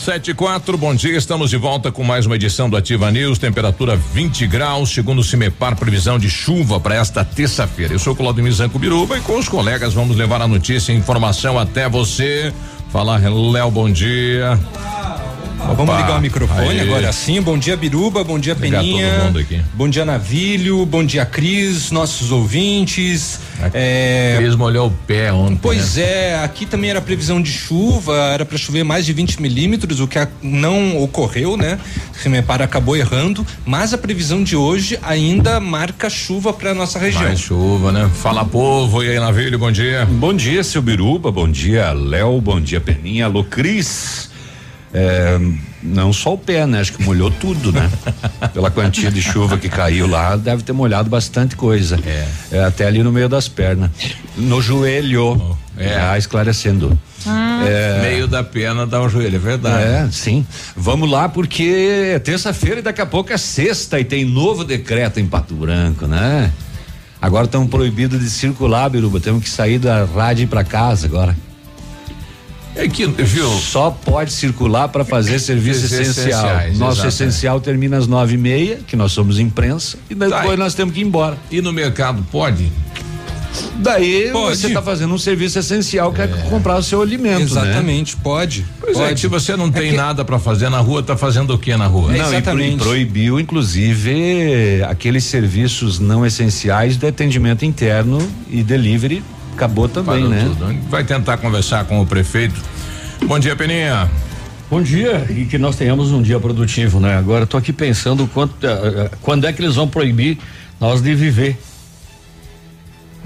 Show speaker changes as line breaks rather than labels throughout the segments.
Sete e quatro, bom dia, estamos de volta com mais uma edição do Ativa News, temperatura 20 graus, segundo o Cimepar, previsão de chuva para esta terça-feira. Eu sou Claudio Zanco Biruba e com os colegas vamos levar a notícia e informação até você. Fala, Léo, bom dia.
Opa, Vamos ligar o microfone aí. agora sim. Bom dia, Biruba. Bom dia, Ligar Peninha. Bom dia, Navilho. Bom dia, Cris, nossos ouvintes.
É... Cris molhou o pé ontem.
Pois
né?
é, aqui também era previsão de chuva, era para chover mais de 20 milímetros, o que não ocorreu, né? O Cimepar acabou errando, mas a previsão de hoje ainda marca chuva para nossa região. Mais
chuva, né? Fala povo, e aí, Navilho, bom dia.
Bom dia, seu Biruba, bom dia, Léo, bom dia, Peninha, alô, Cris. É, não só o pé, né? Acho que molhou tudo, né? Pela quantia de chuva que caiu lá, deve ter molhado bastante coisa. É. é até ali no meio das pernas. No joelho. Oh, é. Ah, esclarecendo.
Ah. É, meio da perna dá um joelho, é verdade.
É, sim. Vamos lá, porque é terça-feira e daqui a pouco é sexta e tem novo decreto em Pato Branco, né? Agora estão proibidos de circular, Biruba. Temos que sair da rádio para casa agora.
É que, viu?
Só pode circular para fazer serviço essencial. Nosso exatamente. essencial termina às nove e meia, que nós somos imprensa, e depois tá, nós temos que ir embora.
E no mercado pode?
Daí pode. você está fazendo um serviço essencial que é, é comprar o seu alimento,
né? Exatamente,
né?
pode.
Pois
pode.
é, se você não tem é que... nada para fazer na rua, tá fazendo o que na rua?
É, não, exatamente. E proibiu inclusive aqueles serviços não essenciais de atendimento interno e delivery acabou também, Parou né? Tudo.
Vai tentar conversar com o prefeito. Bom dia, Peninha.
Bom dia e que nós tenhamos um dia produtivo, né? Agora estou aqui pensando quanto, uh, quando é que eles vão proibir nós de viver.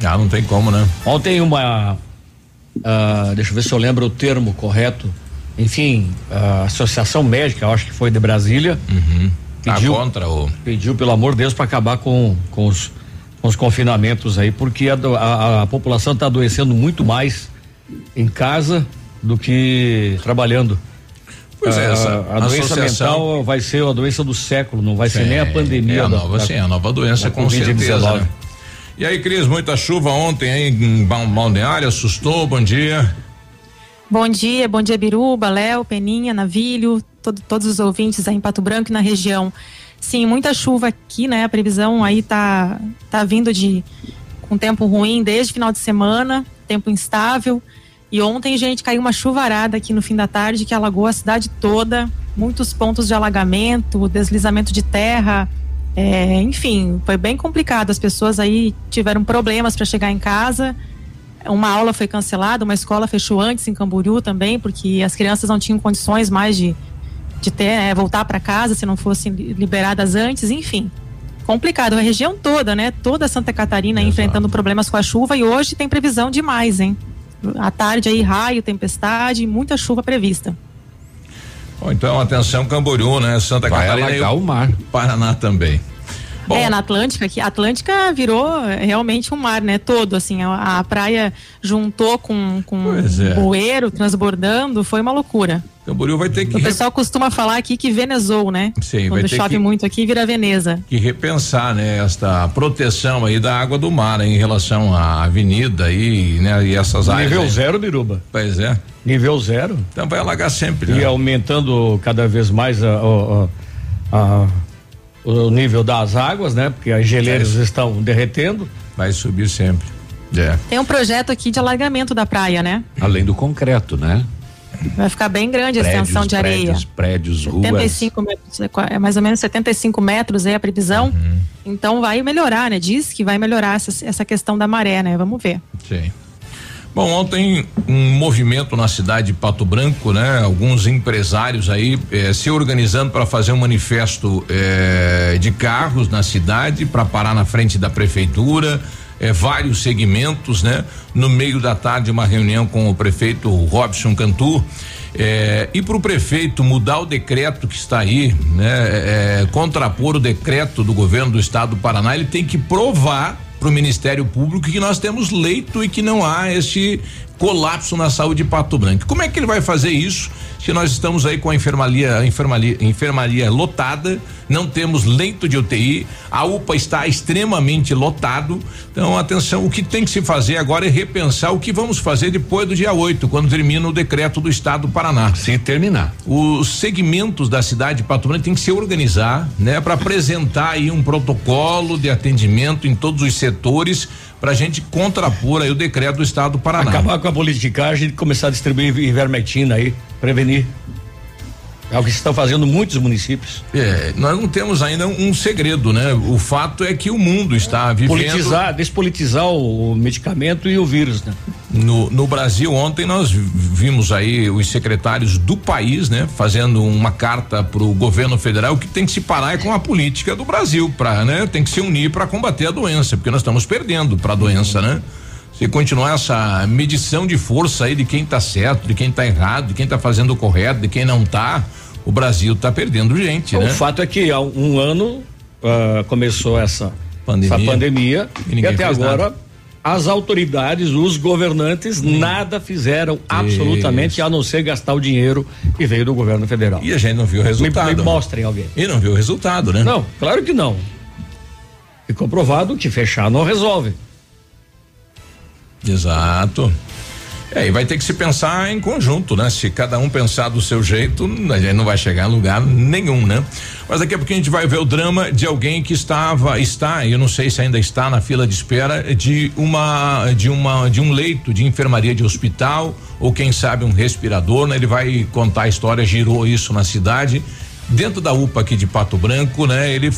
Ah, não tem como, né?
Ontem uma, uh, deixa eu ver se eu lembro o termo correto. Enfim, a Associação Médica, acho que foi de Brasília,
uhum. pediu, contra o...
pediu pelo amor de Deus para acabar com, com os os confinamentos aí, porque a, a, a população está adoecendo muito mais em casa do que trabalhando.
Pois é, essa,
a, a doença mental vai ser a doença do século, não vai sim, ser nem a pandemia. É
a nova, da, sim, a nova doença com certeza. Né? E aí, Cris, muita chuva ontem aí em Balneário, assustou, bom dia.
Bom dia, bom dia Biruba, Léo, Peninha, Navilho, todo, todos os ouvintes aí em Pato Branco e na região. Sim, muita chuva aqui, né? A previsão aí tá, tá vindo de com tempo ruim desde final de semana, tempo instável. E ontem, gente, caiu uma chuvarada aqui no fim da tarde que alagou a cidade toda, muitos pontos de alagamento, deslizamento de terra. É, enfim, foi bem complicado. As pessoas aí tiveram problemas para chegar em casa. Uma aula foi cancelada, uma escola fechou antes em Camboriú também, porque as crianças não tinham condições mais de, de ter, é, voltar para casa se não fossem liberadas antes, enfim. Complicado, a região toda, né? Toda Santa Catarina Exato. enfrentando problemas com a chuva e hoje tem previsão de mais, hein? À tarde aí, raio, tempestade, muita chuva prevista.
Bom, então, atenção, Camboriú, né? Santa Vai Catarina
e o mar.
Paraná também.
Bom. É, na Atlântica, que a Atlântica virou realmente um mar, né? Todo, assim, a, a praia juntou com, com é. bueiro transbordando, foi uma loucura.
Camboriú vai ter que.
O pessoal costuma falar aqui que venezou, né?
Sim,
Quando chove que, muito aqui, vira Veneza.
Que repensar, né? Esta proteção aí da água do mar em relação à avenida aí, né? E essas áreas.
Nível zero, Biruba.
Pois é.
Nível zero.
Então vai alagar sempre,
né? E aumentando cada vez mais a, a, a o nível das águas, né? Porque as geleiras é estão derretendo.
Vai subir sempre. É.
Tem um projeto aqui de alargamento da praia, né?
Além do concreto, né?
Vai ficar bem grande a extensão de areia.
Prédios, prédios, ruas.
75 metros, é mais ou menos 75 metros é a previsão.
Uhum.
Então vai melhorar, né? Diz que vai melhorar essa, essa questão da maré, né? Vamos ver.
Sim. Bom, ontem um movimento na cidade de Pato Branco, né? Alguns empresários aí eh, se organizando para fazer um manifesto eh, de carros na cidade para parar na frente da prefeitura. eh, vários segmentos, né? No meio da tarde, uma reunião com o prefeito Robson Cantu. eh, e para o prefeito mudar o decreto que está aí, né? eh, contrapor o decreto do governo do estado do Paraná, ele tem que provar para o Ministério Público que nós temos leito e que não há este colapso na saúde de Pato Branco. Como é que ele vai fazer isso se nós estamos aí com a enfermaria, a enfermaria, enfermaria lotada, não temos leito de UTI, a UPA está extremamente lotado. Então, atenção, o que tem que se fazer agora é repensar o que vamos fazer depois do dia 8, quando termina o decreto do estado do Paraná.
Se terminar.
Os segmentos da cidade de Pato Branco tem que se organizar, né, para apresentar aí um protocolo de atendimento em todos os setores para a gente contrapor aí o decreto do estado do Paraná.
Acabar com a politicagem e começar a distribuir ivermectina aí, prevenir. É o que estão fazendo muitos municípios.
É, nós não temos ainda um, um segredo, né? O fato é que o mundo está vivendo
Politizar, despolitizar o, o medicamento e o vírus, né?
no, no Brasil ontem nós vi- vimos aí os secretários do país, né, fazendo uma carta para o governo federal que tem que se parar é com a política do Brasil, para, né, tem que se unir para combater a doença, porque nós estamos perdendo para a doença, né? Se continuar essa medição de força aí de quem tá certo, de quem tá errado, de quem tá fazendo o correto, de quem não tá, o Brasil tá perdendo gente,
O
né?
fato é que há um ano ah, começou essa
Pandemia.
essa pandemia
E
e, até agora
nada.
as autoridades, os governantes nada fizeram absolutamente a não ser gastar o dinheiro que veio do governo federal.
E a gente não viu o
Me,
resultado.
me mostrem alguém.
E não viu o resultado, né?
Não, claro que não. Ficou provado que fechar não resolve.
Exato. É, e vai ter que se pensar em conjunto, né? Se cada um pensar do seu jeito, a gente não vai chegar a lugar nenhum, né? Mas daqui a pouquinho a gente vai ver o drama de alguém que estava, está, eu não sei se ainda está na fila de espera de uma, de uma, de um leito de enfermaria de hospital ou quem sabe um respirador, né? Ele vai contar a história, girou isso na cidade, dentro da UPA aqui de Pato Branco, né? Ele,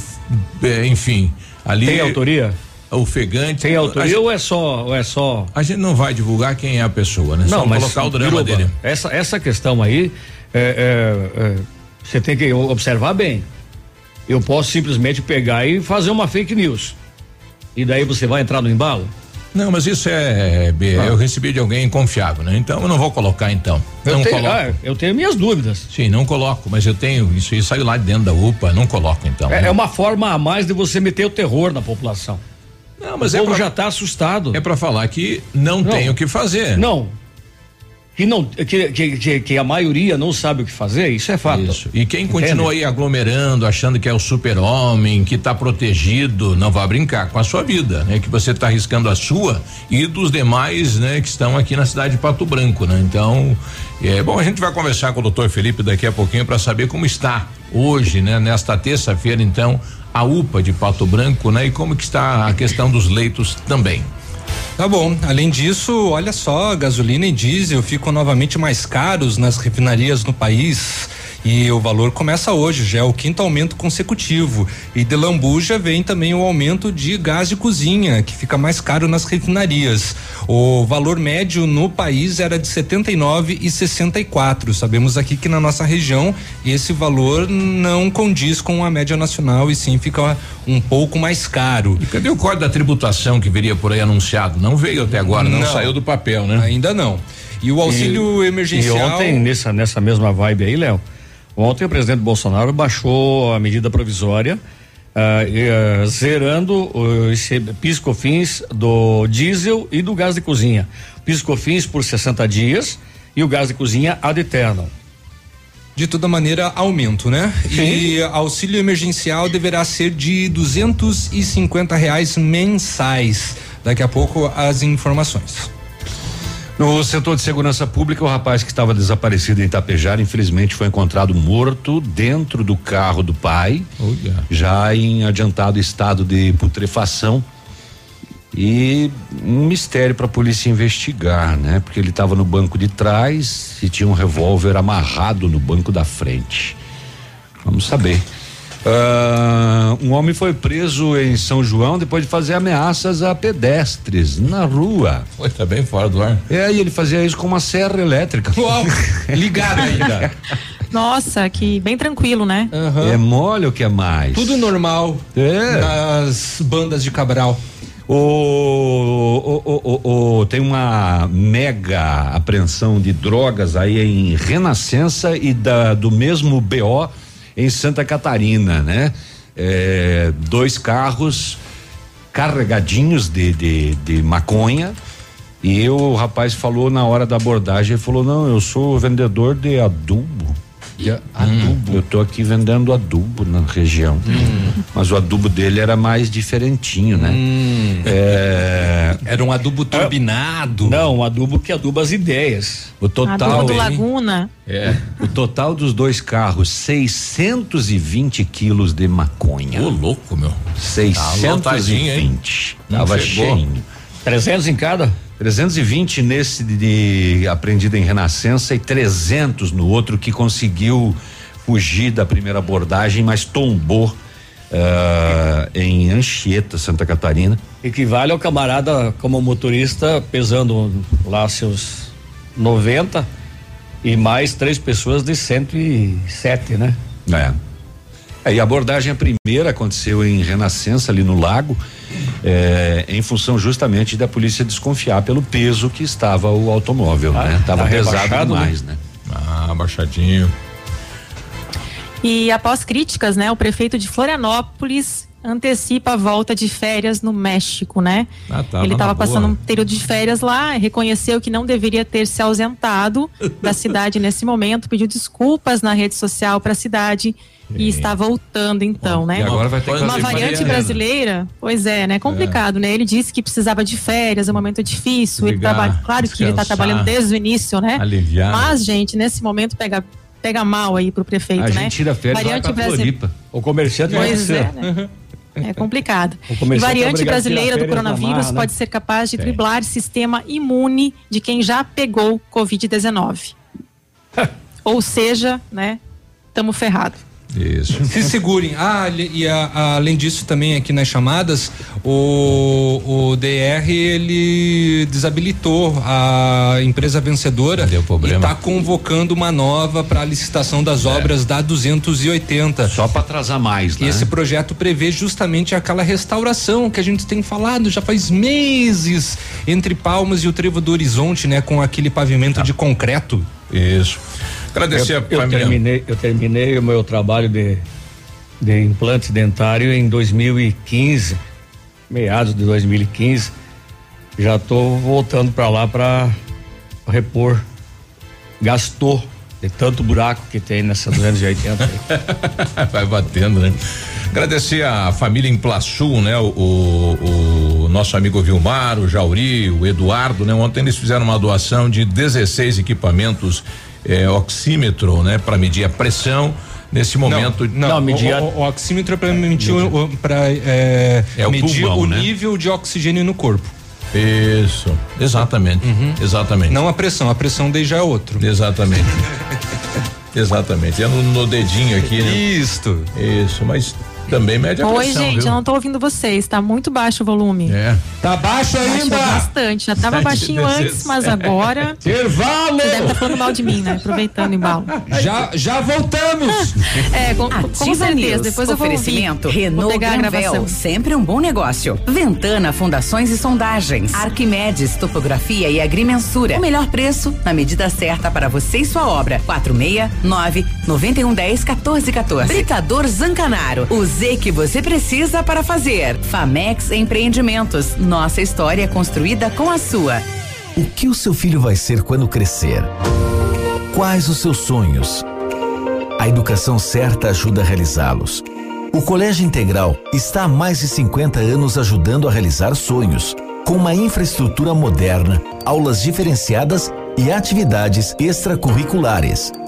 é, enfim, ali.
Tem autoria?
Ofegante.
Tem autoria
gente-
ou é só, ou é só
a gente não vai divulgar quem é a pessoa, né? Só
Não, mas
colocar o drama
Biruba,
dele.
Essa, essa questão aí, é, é, é, você tem que observar bem. Eu posso simplesmente pegar e fazer uma fake news. E daí você vai entrar no embalo?
Não, mas isso é, B,
Ah.
eu recebi de alguém confiável, né? Então eu não vou colocar então.
Eu
não
tenho,
coloco.
ah, eu tenho minhas dúvidas.
Sim, não coloco, mas eu tenho isso aí saiu lá de dentro da UPA, não coloco então.
É,
né?
é uma forma a mais de você meter o terror na população.
Não, mas
o
é
povo
pra,
já está assustado.
é pra falar que não,
Não.
tem o que fazer.
Não. Que, não que, que, que, a maioria não sabe o que fazer, isso é fato.
Isso. E quem
Entende?
continua aí aglomerando, achando que é o super-homem, que tá protegido, não vá brincar com a sua vida, né? Que você tá arriscando a sua e dos demais, né? Que estão aqui na cidade de Pato Branco, né? Então, é bom, a gente vai conversar com o doutor Felipe daqui a pouquinho para saber como está hoje, né? Nesta terça-feira, então, a UPA de Pato Branco, né? E como que está a questão dos leitos também.
Tá bom. Além disso, olha só, gasolina e diesel ficam novamente mais caros nas refinarias no país. E o valor começa hoje, já é o quinto aumento consecutivo. E de lambuja vem também o aumento de gás de cozinha, que fica mais caro nas refinarias. O valor médio no país era de 79 e 64. Sabemos aqui que na nossa região esse valor não condiz com a média nacional e sim fica um pouco mais caro.
E cadê o código da tributação que viria por aí anunciado? Não veio até agora, não,
Não.
saiu do papel, né?
Ainda não. E o auxílio
E
emergencial.
ontem, nessa, nessa mesma vibe aí, Léo, ontem o presidente Bolsonaro baixou a medida provisória, ah, e, ah, zerando os piscofins do diesel e do gás de cozinha. Piscofins por 60 dias e o gás de cozinha ad eternum.
De toda maneira, aumento, né? E auxílio emergencial deverá ser de 250 reais mensais. Daqui a pouco as informações.
No setor de segurança pública, o rapaz que estava desaparecido em Itapejara, infelizmente, foi encontrado morto dentro do carro do pai,
Olha.
já em adiantado estado de putrefação.
E um mistério para a polícia investigar, né? Porque ele estava no banco de trás e tinha um revólver amarrado no banco da frente. Vamos saber. Uh, um homem foi preso em São João depois de fazer ameaças a pedestres na rua.
Foi, tá bem fora do ar.
É, e ele fazia isso com uma serra elétrica.
Uau, ligado ainda.
Nossa, que bem tranquilo, né?
Uhum. É mole o que é mais?
Tudo normal.
É.
Nas bandas de Cabral.
O, o, o, o, tem uma mega apreensão de drogas aí em Renascença e da, do mesmo BO em Santa Catarina, né? É, dois carros carregadinhos de, de, de maconha. E o rapaz falou na hora da abordagem, ele falou, não, eu sou vendedor de adubo. De adubo. Eu tô aqui vendendo adubo na região. Hum. Mas o adubo dele era mais diferentinho, né?
Hum.
É,
era um adubo turbinado.
Não, um adubo que aduba as ideias.
O total.
Adubo do Laguna.
É. O total dos dois carros, 620 quilos de maconha.
Ô, louco, meu.
620. Tá Tava cheio.
300 em cada?
320 nesse de, de apreendido em Renascença e 300 no outro que conseguiu fugir da primeira abordagem, mas tombou uh, em Anchieta, Santa Catarina.
Equivale ao camarada como motorista pesando lá seus 90 e mais três pessoas de 107, né?
É. É, e a abordagem a primeira aconteceu em Renascença, ali no lago, é, em função justamente da polícia desconfiar pelo peso que estava o automóvel, ah, né? Tava tá pesado né? demais, né?
né? Ah, baixadinho.
E após críticas, né, o prefeito de Florianópolis antecipa a volta de férias no México, né? Ah, Ele estava passando um período de férias lá, reconheceu que não deveria ter se ausentado da cidade nesse momento, pediu desculpas na rede social para a cidade e está voltando então, Bom, né?
E agora vai ter que
uma variante brasileira, pois é, né? Complicado, é. né? Ele disse que precisava de férias, é um momento difícil, Ligar, ele trabalha, claro descansar, que ele está trabalhando desde o início, né?
Aliviar.
Mas, gente, nesse momento pega pega mal aí pro prefeito,
a
né?
gente tira férias variante brasileira.
O comerciante
pois vai é, né? É complicado. E variante brasileira do coronavírus pode né? ser capaz de driblar sistema imune de quem já pegou Covid-19. Ou seja, né, estamos ferrados.
Isso.
Se segurem. Ah, e a, a, além disso também aqui nas chamadas, o, o DR ele desabilitou a empresa vencedora
Deu problema.
e está convocando uma nova para a licitação das é. obras da 280.
Só para atrasar mais, né?
E esse projeto prevê justamente aquela restauração que a gente tem falado já faz meses entre Palmas e o Trevo do Horizonte, né, com aquele pavimento tá. de concreto.
Isso. Agradecer
eu, a família. Eu terminei, eu terminei o meu trabalho de, de implante dentário em 2015, meados de 2015. Já estou voltando para lá para repor. Gastou de tanto buraco que tem nessa 280.
Vai batendo, né? Agradecer a família em Plaçu, né? O, o, o, nosso amigo Vilmar, o Jauri, o Eduardo, né? Ontem eles fizeram uma doação de 16 equipamentos é, oxímetro, né, para medir a pressão. Nesse momento,
não, não medir o, o, o, oxímetro é para medir, para é, é, medir o, pulmão, o né? nível de oxigênio no corpo.
Isso, exatamente, uhum. exatamente.
Não a pressão, a pressão daí já é outro.
Exatamente. exatamente. É no, no dedinho aqui, né?
Isso.
Isso, mas também mede a
Oi,
pressão.
Oi, gente,
viu?
eu não tô ouvindo vocês, tá muito baixo o volume.
É.
Tá baixo ainda?
Baixou bastante, já tava baixinho antes, mas agora.
Intervalo!
Você deve estar tá falando mal de mim, né? Aproveitando o embalo.
Já, já voltamos!
é, com, com certeza, News, depois eu vou
Oferecimento
ouvir.
Renault
vou pegar a gravação.
sempre um bom negócio. Ventana Fundações e Sondagens. Arquimedes Topografia e Agrimensura. O melhor preço na medida certa para você e sua obra. 469 9110 1414. Britador Zancanaro. O Z que você precisa para fazer. Famex Empreendimentos. Nossa história construída com a sua.
O que o seu filho vai ser quando crescer? Quais os seus sonhos? A educação certa ajuda a realizá-los. O Colégio Integral está há mais de 50 anos ajudando a realizar sonhos, com uma infraestrutura moderna, aulas diferenciadas e atividades extracurriculares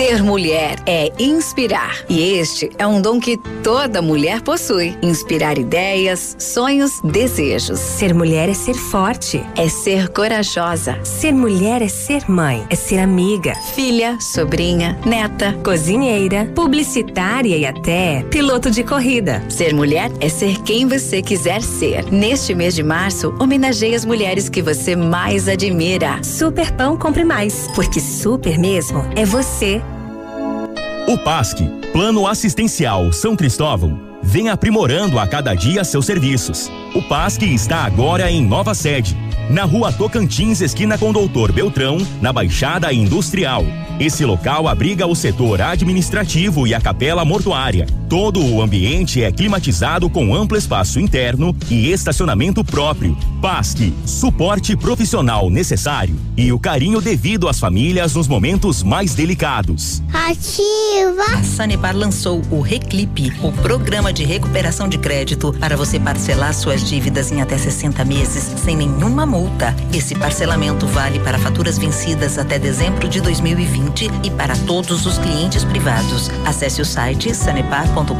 Ser mulher é inspirar. E este é um dom que toda mulher possui. Inspirar ideias, sonhos, desejos.
Ser mulher é ser forte.
É ser corajosa.
Ser mulher é ser mãe. É ser amiga.
Filha, sobrinha, neta,
cozinheira, publicitária e até piloto de corrida.
Ser mulher é ser quem você quiser ser. Neste mês de março, homenageie as mulheres que você mais admira.
Super Pão Compre Mais. Porque super mesmo é você.
O PASC, Plano Assistencial São Cristóvão, vem aprimorando a cada dia seus serviços. O PASC está agora em nova sede, na rua Tocantins, esquina com Doutor Beltrão, na Baixada Industrial. Esse local abriga o setor administrativo e a capela mortuária. Todo o ambiente é climatizado com amplo espaço interno e estacionamento próprio. PASC, suporte profissional necessário e o carinho devido às famílias nos momentos mais delicados.
Ativa! A Sanepar lançou o Reclipe, o programa de recuperação de crédito para você parcelar suas dívidas em até 60 meses sem nenhuma multa. Esse parcelamento vale para faturas vencidas até dezembro de 2020 e para todos os clientes privados. Acesse o site sanepar.com.br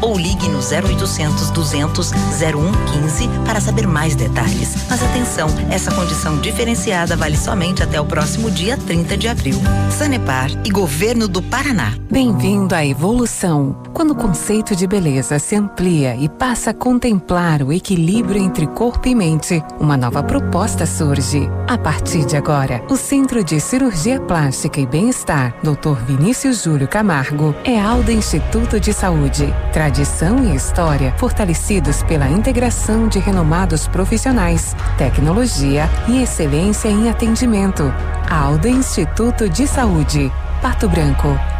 ou ligue no 0800 200 0115 para saber mais detalhes. Mas atenção, essa condição diferenciada vale somente até o próximo dia 30 de abril. Sanepar e Governo do Paraná.
Bem-vindo à evolução. Quando o conceito de beleza se amplia e passa a contemplar o equilíbrio entre corpo e mente, uma nova proposta surge. A partir de agora, o Centro de Cirurgia Plástica e Bem-Estar, Dr. Vinícius Júlio Camargo, é Alda Instituto de Saúde. Tradição e história fortalecidos pela integração de renomados profissionais, tecnologia e excelência em atendimento. Alda Instituto de Saúde, Pato Branco.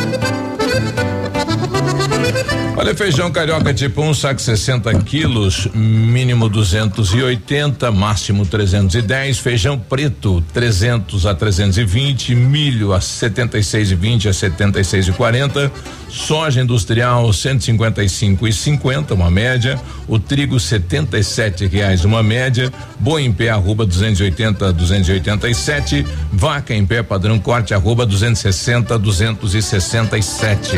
Olha, feijão carioca tipo 1, um, saco 60 quilos, mínimo 280, máximo 310. Feijão preto 300 a 320, milho a 76,20 a 76,40. Soja industrial 155 e 50, uma média. O trigo 77 reais, uma média. Boi em pé arroba 280 287. Vaca em pé padrão corte arroba 260 267.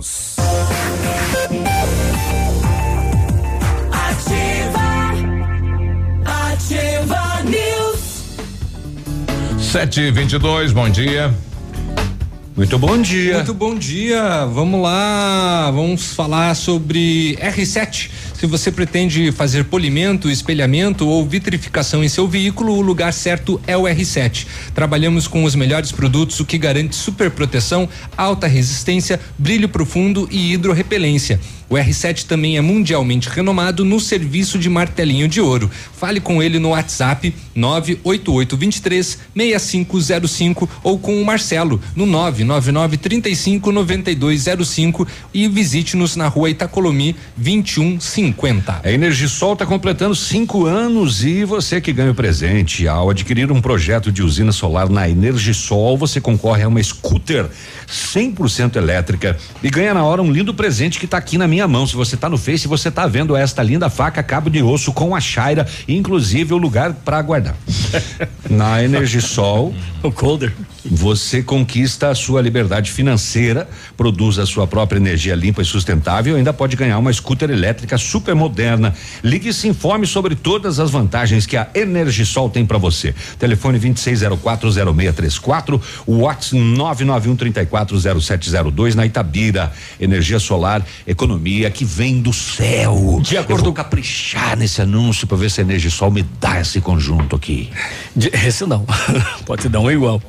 News.
Ativa. Ativa News. Sete e vinte e dois, bom dia.
Muito bom dia. Muito bom dia. Vamos lá, vamos falar sobre R7 se você pretende fazer polimento, espelhamento ou vitrificação em seu veículo, o lugar certo é o R7. Trabalhamos com os melhores produtos, o que garante super proteção, alta resistência, brilho profundo e hidrorrepelência. O R7 também é mundialmente renomado no serviço de martelinho de ouro. Fale com ele no WhatsApp 98823 6505 ou com o Marcelo no 9 999 35 9205 e visite-nos na rua Itacolomi 2150.
A Energisol está completando cinco anos e você que ganha o presente ao adquirir um projeto de usina solar na Energisol, você concorre a uma scooter 100% elétrica e ganha na hora um lindo presente que está aqui na minha mão. Se você está no Face, você está vendo esta linda faca cabo de osso com a Shaira, inclusive o lugar para guardar. na Energisol,
o colder.
Você conquista a sua liberdade financeira, produz a sua própria energia limpa e sustentável e ainda pode ganhar uma scooter elétrica super moderna. Ligue e se informe sobre todas as vantagens que a Energisol tem para você. Telefone 26040634, WhatsApp 991340702 na Itabira. Energia solar, economia que vem do céu.
De acordo
Eu vou caprichar nesse anúncio para ver se a Energisol me dá esse conjunto aqui.
De, esse não. pode dar um igual.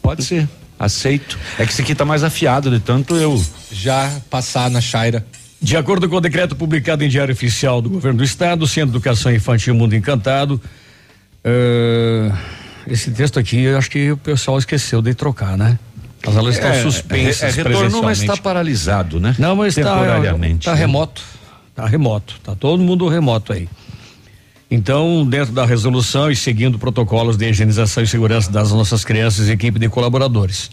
Pode ser. Aceito. É que esse aqui tá mais afiado, de tanto eu
já passar na Shaira.
De acordo com o decreto publicado em Diário Oficial do Governo do Estado, Centro de Educação Infantil Mundo Encantado, uh, esse texto aqui, eu acho que o pessoal esqueceu de trocar, né? As aulas estão
É,
suspensas
é, é, retornou, mas está paralisado, né?
Não, mas está
Temporariamente,
tá
né?
remoto. Tá remoto. Tá todo mundo remoto aí. Então, dentro da resolução e seguindo protocolos de higienização e segurança das nossas crianças e equipe de colaboradores.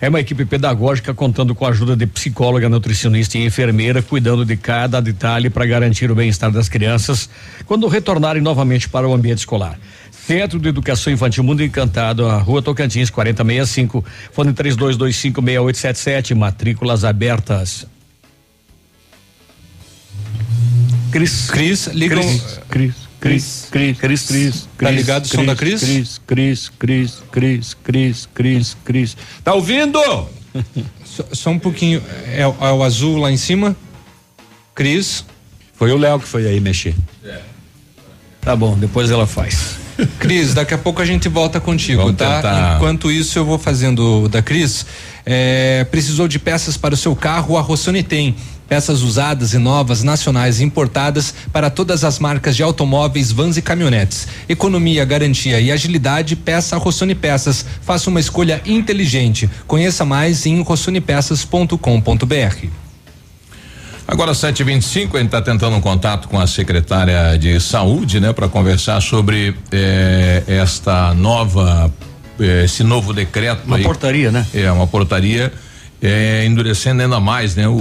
É uma equipe pedagógica contando com a ajuda de psicóloga, nutricionista e enfermeira, cuidando de cada detalhe para garantir o bem-estar das crianças quando retornarem novamente para o ambiente escolar. Centro de Educação Infantil Mundo Encantado, a Rua Tocantins, 4065, fone 32256877, matrículas abertas. Cris.
Cris, liga
Cris.
um-
Cris. Cris. Cris. Cris. Cris.
Tá ligado o som da Cris?
Cris, Cris, Cris, Cris, Cris, Cris, Cris. Tá ouvindo?
Só, um pouquinho. É, o- é o azul lá em cima? Cris.
Foi o Léo que foi aí mexer.
Tá bom, depois ela faz.
Cris, daqui a pouco a gente volta contigo,
Vamos
tá?
tentar.
Enquanto isso, eu vou fazendo da Cris. É, precisou de peças para o seu carro? A Rossoni tem. Peças usadas e novas, nacionais e importadas para todas as marcas de automóveis, vans e caminhonetes. Economia, garantia e agilidade, peça a Rossoni Peças. Faça uma escolha inteligente. Conheça mais em rossonepeças.com.br.
Agora 7h25, a gente está tentando um contato com a secretária de saúde, né, para conversar sobre eh, esta nova, eh, esse novo decreto.
Uma
aí.
portaria, né?
É, uma portaria eh, endurecendo ainda mais, né, o,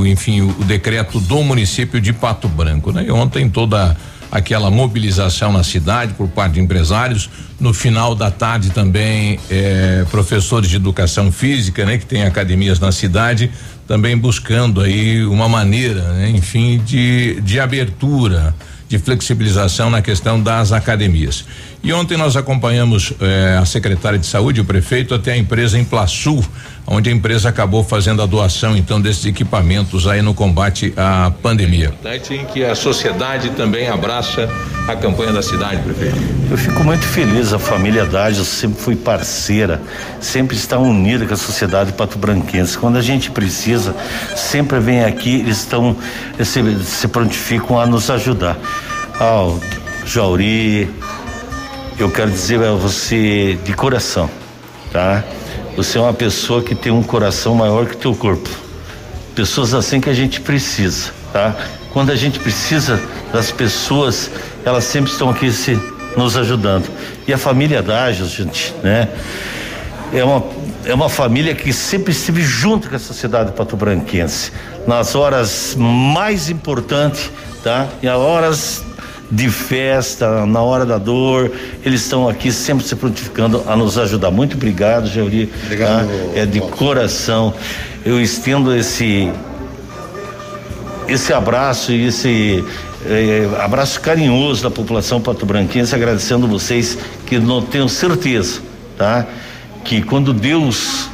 o- enfim, o, o decreto do município de Pato Branco, né? E ontem toda aquela mobilização na cidade por parte de empresários, no final da tarde também eh, professores de educação física, né, que tem academias na cidade, também buscando aí uma maneira, né, enfim, de de abertura, de flexibilização na questão das academias. E ontem nós acompanhamos eh, a secretária de saúde, o prefeito, até a empresa em Plaçu, onde a empresa acabou fazendo a doação então desses equipamentos aí no combate à pandemia. Em que a sociedade também abraça a campanha da cidade, prefeito.
Eu fico muito feliz, a família Dágio sempre foi parceira, sempre está unida com a sociedade pato-branquense. Quando a gente precisa, sempre vem aqui, eles estão, se, se prontificam a nos ajudar. Ao Jauri, eu quero dizer a você de coração, tá? Você é uma pessoa que tem um coração maior que teu corpo. Pessoas assim que a gente precisa, tá? Quando a gente precisa das pessoas, elas sempre estão aqui se nos ajudando. E a família Dágio, gente, né? É uma, é uma família que sempre esteve junto com a sociedade patobranquense. Nas horas mais importantes, tá? E as horas de festa, na hora da dor, eles estão aqui sempre se prontificando a nos ajudar. Muito obrigado, Jauri.
Obrigado,
tá? É de coração. Eu estendo esse esse abraço e esse eh, abraço carinhoso da população patobranquense, agradecendo vocês que não tenho certeza, tá? Que quando Deus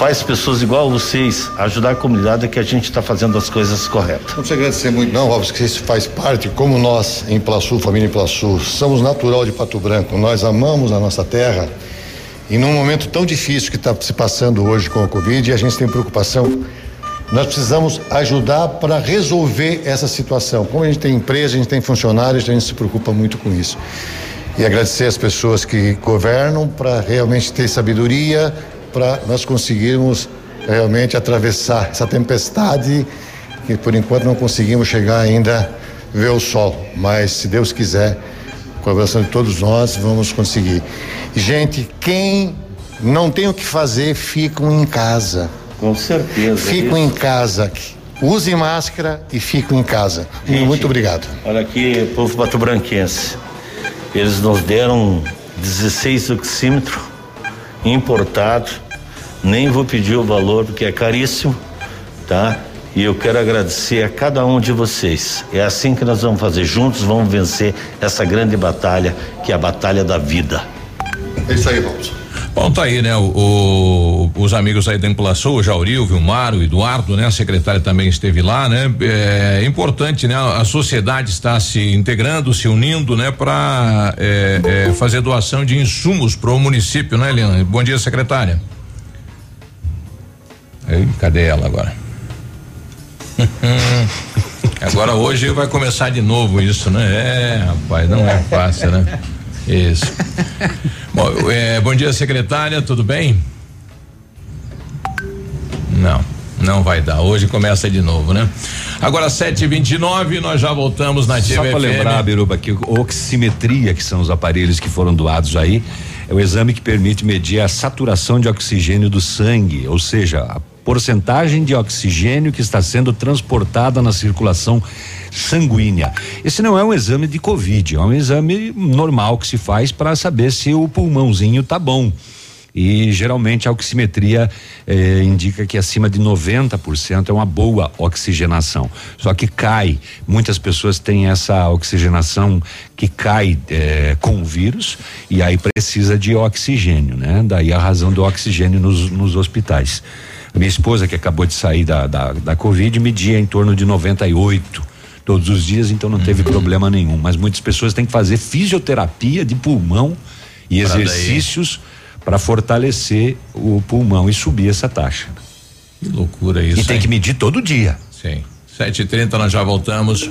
faz pessoas igual a vocês ajudar a comunidade é que a gente está fazendo as coisas corretas.
Não precisa agradecer muito, não, Robson, que isso faz parte, como nós em Plaçu, família em Plaçu, somos natural de Pato Branco, nós amamos a nossa terra e num momento tão difícil que está se passando hoje com a Covid, a gente tem preocupação. Nós precisamos ajudar para resolver essa situação. Como a gente tem empresa, a gente tem funcionários, a gente se preocupa muito com isso. e agradecer as pessoas que governam para realmente ter sabedoria para nós conseguirmos realmente atravessar essa tempestade que por enquanto não conseguimos chegar ainda ver o sol, mas se Deus quiser, com a colaboração de todos nós, vamos conseguir. Gente, quem não tem o que fazer, ficam em casa.
Com certeza.
Ficam em casa. Usem máscara e ficam em casa.
Gente,
Muito obrigado.
Olha aqui, povo patobranquense. Eles nos deram 16 oxímetro importado. Nem vou pedir o valor porque é caríssimo, tá? E eu quero agradecer a cada um de vocês. É assim que nós vamos fazer. Juntos vamos vencer essa grande batalha, que é a batalha da vida.
É isso aí, vamos.
Bom, tá aí, né? O, o, os amigos aí da Impulação, o Jauri, o Vilmar, o Eduardo, né? A secretária também esteve lá, né? É importante, né? A sociedade está se integrando, se unindo, né? Para é, é, fazer doação de insumos para o município, né, Eliana? Bom dia, secretária. Ei, cadê ela agora? Agora hoje vai começar de novo isso, né? É, rapaz, não é fácil, né? Isso. bom, é, bom dia, secretária, tudo bem? Não, não vai dar. Hoje começa de novo, né? Agora 7:29 nós já voltamos na
Só para lembrar, Biruba, que oximetria, que são os aparelhos que foram doados aí, é o exame que permite medir a saturação de oxigênio do sangue, ou seja, a porcentagem de oxigênio que está sendo transportada na circulação sanguínea. Esse não é um exame de Covid, é um exame normal que se faz para saber se o pulmãozinho tá bom. E geralmente a oximetria eh, indica que acima de 90% é uma boa oxigenação. Só que cai. Muitas pessoas têm essa oxigenação que cai eh, com o vírus e aí precisa de oxigênio, né? Daí a razão do oxigênio nos, nos hospitais. Minha esposa, que acabou de sair da, da, da Covid, media em torno de 98 todos os dias, então não teve problema nenhum. Mas muitas pessoas têm que fazer fisioterapia de pulmão e
Pra
exercícios para fortalecer o pulmão e subir essa taxa.
Que loucura isso.
E tem
hein?
que medir todo dia.
Sim. 7h30 nós já voltamos.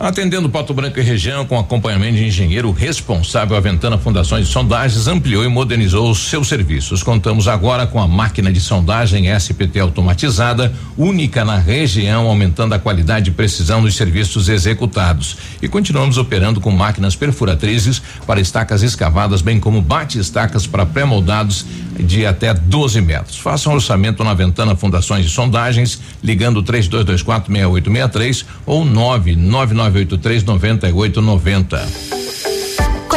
Atendendo Pato Branco e região com acompanhamento de engenheiro responsável, a Ventana Fundações de Sondagens ampliou e modernizou os seus serviços. Contamos agora com a máquina de sondagem SPT automatizada, única na região, aumentando a qualidade e precisão dos serviços executados. E continuamos operando com máquinas perfuratrizes para estacas escavadas, bem como bate-estacas para pré-moldados de até 12 metros. Faça um orçamento na Ventana Fundações e Sondagens, ligando 32246863 ou 999 983 9890.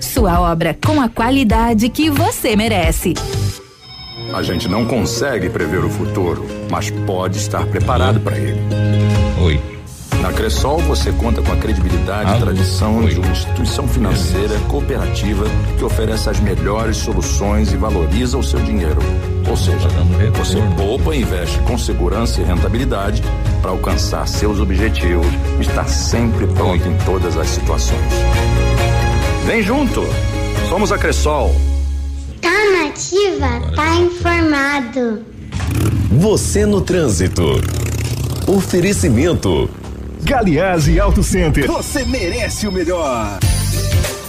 Sua obra com a qualidade que você merece.
A gente não consegue prever o futuro, mas pode estar preparado para ele.
Oi.
Na Cressol você conta com a credibilidade e tradição de uma instituição financeira cooperativa que oferece as melhores soluções e valoriza o seu dinheiro. Ou seja, você poupa e investe com segurança e rentabilidade para alcançar seus objetivos e estar sempre pronto em todas as situações. Vem junto! Somos a Cressol.
Tá nativa, tá informado.
Você no trânsito. Oferecimento.
Galiase Auto Center. Você merece o melhor.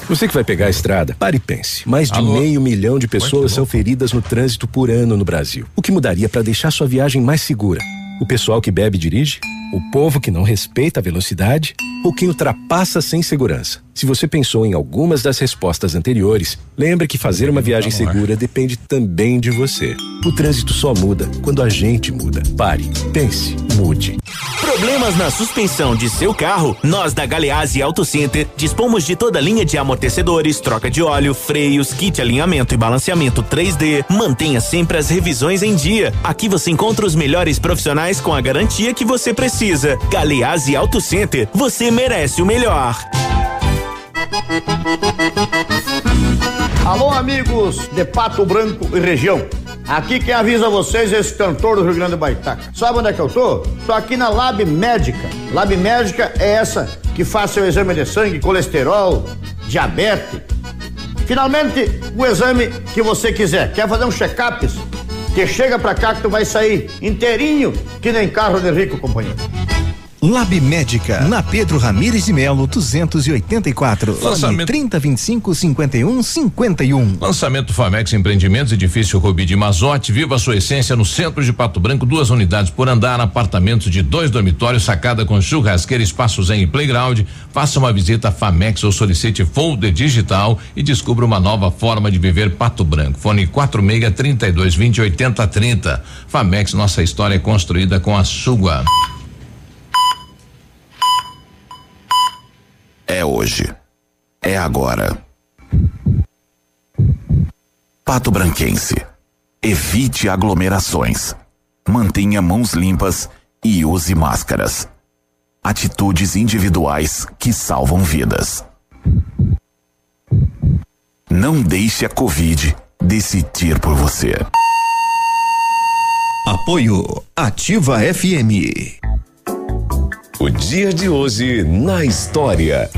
Você que vai pegar a estrada, pare e pense. Mais de
Alô?
meio milhão de pessoas são feridas no trânsito por ano no Brasil. O que mudaria para deixar sua viagem mais segura? O pessoal que bebe e dirige? O povo que não respeita a velocidade? Ou quem ultrapassa sem segurança? Se você pensou em algumas das respostas anteriores, lembre que fazer uma viagem segura depende também de você. O trânsito só muda quando a gente muda. Pare, pense, mude.
Problemas na suspensão de seu carro? Nós da Galeazzi Auto Center dispomos de toda a linha de amortecedores, troca de óleo, freios, kit alinhamento e balanceamento 3D. Mantenha sempre as revisões em dia. Aqui você encontra os melhores profissionais com a garantia que você precisa. Galeazzi Auto Center, você merece o melhor.
Alô, amigos de Pato Branco e região. Aqui quem avisa vocês é esse cantor do Rio Grande do Baitaca. Sabe onde é que eu tô? Tô aqui na Lab Médica. Lab Médica é essa que faz seu exame de sangue, colesterol, diabetes. Finalmente, o exame que você quiser. Quer fazer um check-up? Que chega pra cá que tu vai sair inteirinho, que nem carro de rico, companheiro.
Lab Médica, na Pedro Ramires de Melo, 284. Fone 30 25 51 51.
Lançamento Famex Empreendimentos, edifício Rubi de Mazote. Viva a sua essência no centro de Pato Branco. Duas unidades por andar, apartamentos de dois dormitórios, sacada com churrasqueira, espaços em playground. Faça uma visita a Famex ou solicite folder digital e descubra uma nova forma de viver Pato Branco. Fone 46 32 20 80 30. Famex, nossa história é construída com a sua.
É hoje. É agora. Pato Branquense. Evite aglomerações. Mantenha mãos limpas e use máscaras. Atitudes individuais que salvam vidas. Não deixe a Covid decidir por você.
Apoio Ativa FM.
O dia de hoje na história.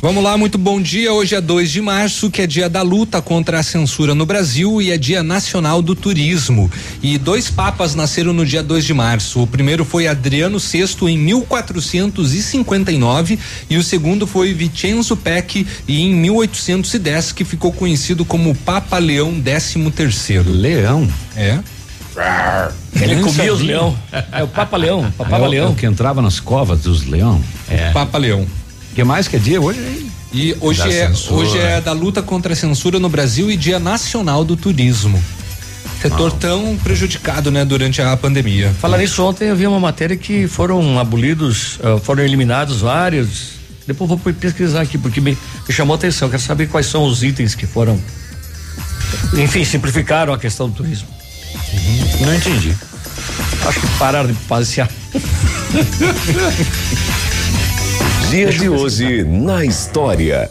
Vamos lá, muito bom dia. Hoje é 2 de março, que é dia da luta contra a censura no Brasil e é dia nacional do turismo. E dois papas nasceram no dia 2 de março. O primeiro foi Adriano VI em 1459 e o segundo foi Vincenzo Peck em 1810, que ficou conhecido como Papa Leão XIII.
Leão?
É.
Ele
não
comia os leão. É o Papa Leão. Papa
É o- é
Leão.
o que entrava nas covas dos leão. É.
Papa Leão.
que mais que é dia hoje?
E hoje
Da
é,
censura.
hoje é da luta contra a censura no Brasil e dia nacional do turismo. Setor tão prejudicado, né, durante a pandemia.
Falar nisso, ontem eu vi uma matéria que foram abolidos, ah, foram eliminados vários. Depois eu vou pesquisar aqui, porque me, me chamou a atenção. Quero saber quais são os itens que foram. Enfim, simplificaram a questão do turismo.
Não entendi.
Acho que pararam de passear.
Dia de hoje na história.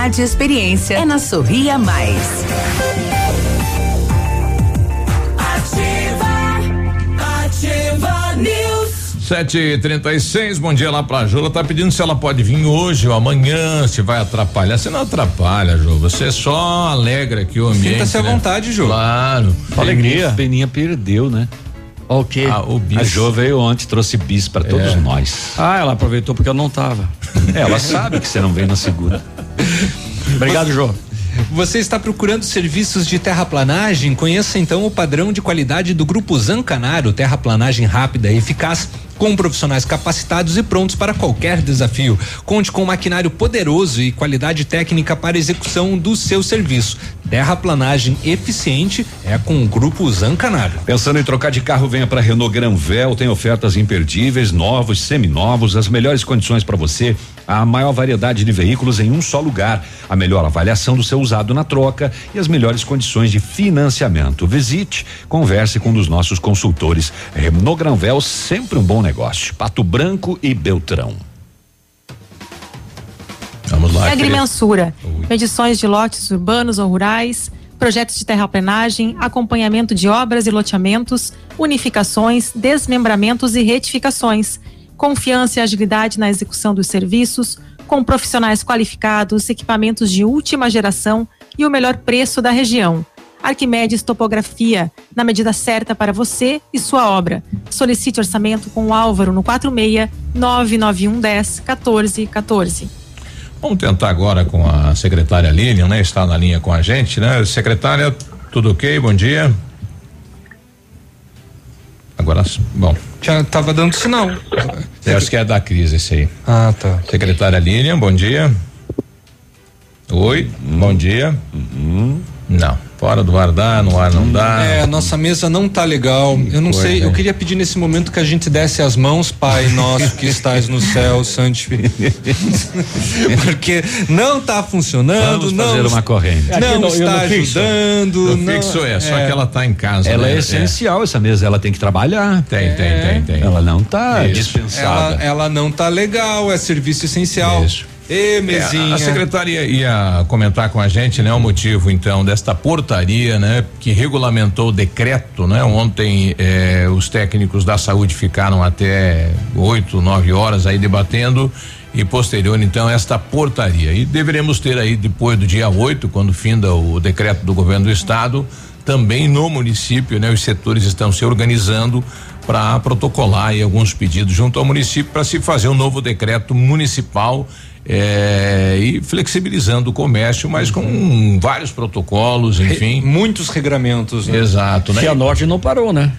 e experiência. É na Sorria Mais.
Ativa News. Sete e trinta e seis, bom dia lá pra Jula, tá pedindo se ela pode vir hoje ou amanhã, se vai atrapalhar, você não atrapalha, Jô, você só alegra aqui o ambiente.
Sinta-se à
né?
vontade, Jô.
Claro.
Alegria. Peninha perdeu, né?
O quê?
Ah, o bis.
A Jo veio ontem, trouxe bis pra todos
É.
nós.
Ah, ela aproveitou porque eu não tava.
Ela sabe que você não veio na segunda.
Obrigado, Jô.
Você está procurando serviços de terraplanagem? Conheça então o padrão de qualidade do Grupo Zancanaro, terraplanagem rápida e eficaz, com profissionais capacitados e prontos para qualquer desafio. Conte com um maquinário poderoso e qualidade técnica para execução do seu serviço. Terraplanagem eficiente é com o Grupo Zancanaro.
Pensando em trocar de carro, venha para Renault Granvel, tem ofertas imperdíveis, novos, seminovos, as melhores condições para você, a maior variedade de veículos em um só lugar, a melhor avaliação do seu usado na troca e as melhores condições de financiamento. Visite, converse com um dos nossos consultores. Renault Granvel, sempre um bom negócio. Pato Branco e Beltrão.
Vamos lá.
E agrimensura. Medições de lotes urbanos ou rurais, projetos de terraplenagem, acompanhamento de obras e loteamentos, unificações, desmembramentos e retificações. Confiança e agilidade na execução dos serviços, com profissionais qualificados, equipamentos de última geração e o melhor preço da região. Arquimedes Topografia, na medida certa para você e sua obra. Solicite orçamento com o Álvaro no 46 991 10 14 14.
Vamos tentar agora com a secretária Lilian, né? Está na linha com a gente, né? Secretária, tudo ok? Bom dia. Agora, bom.
Já estava dando sinal.
Eu acho que é da crise esse aí.
Ah, tá.
Secretária Lilian, bom dia. Oi, bom dia. Não. Fora do ar dá, no ar não dá.
É, a nossa mesa não tá legal. Eu não
Foi,
sei,
né?
eu queria pedir nesse momento que a gente desse as mãos, Pai nosso que estás no céu, santificado. Porque não tá funcionando,
Vamos
não.
fazer uma corrente.
Não
no-
está
fixo.
ajudando. Não,
fixo é, só que ela tá em casa.
Ela
né?
é essencial, essa mesa, ela tem que trabalhar.
Tem, tem, tem, tem.
Ela não tá
Isso.
dispensada.
Ela, ela não tá legal, é serviço essencial. Ê,
É,
mesinha.
a secretaria ia comentar com a gente, né, o motivo então desta portaria, né, que regulamentou o decreto, né? Ontem eh, os técnicos da saúde ficaram até oito, nove horas aí debatendo e posterior então esta portaria e deveremos ter aí depois do dia 8, quando finda o decreto do governo do estado, também no município, né, os setores estão se organizando para protocolar aí alguns pedidos junto ao município para se fazer um novo decreto municipal eh, e flexibilizando o comércio, mas com vários protocolos, enfim.
muitos regramentos, né?
Exato, né?
Cianorte não parou, né?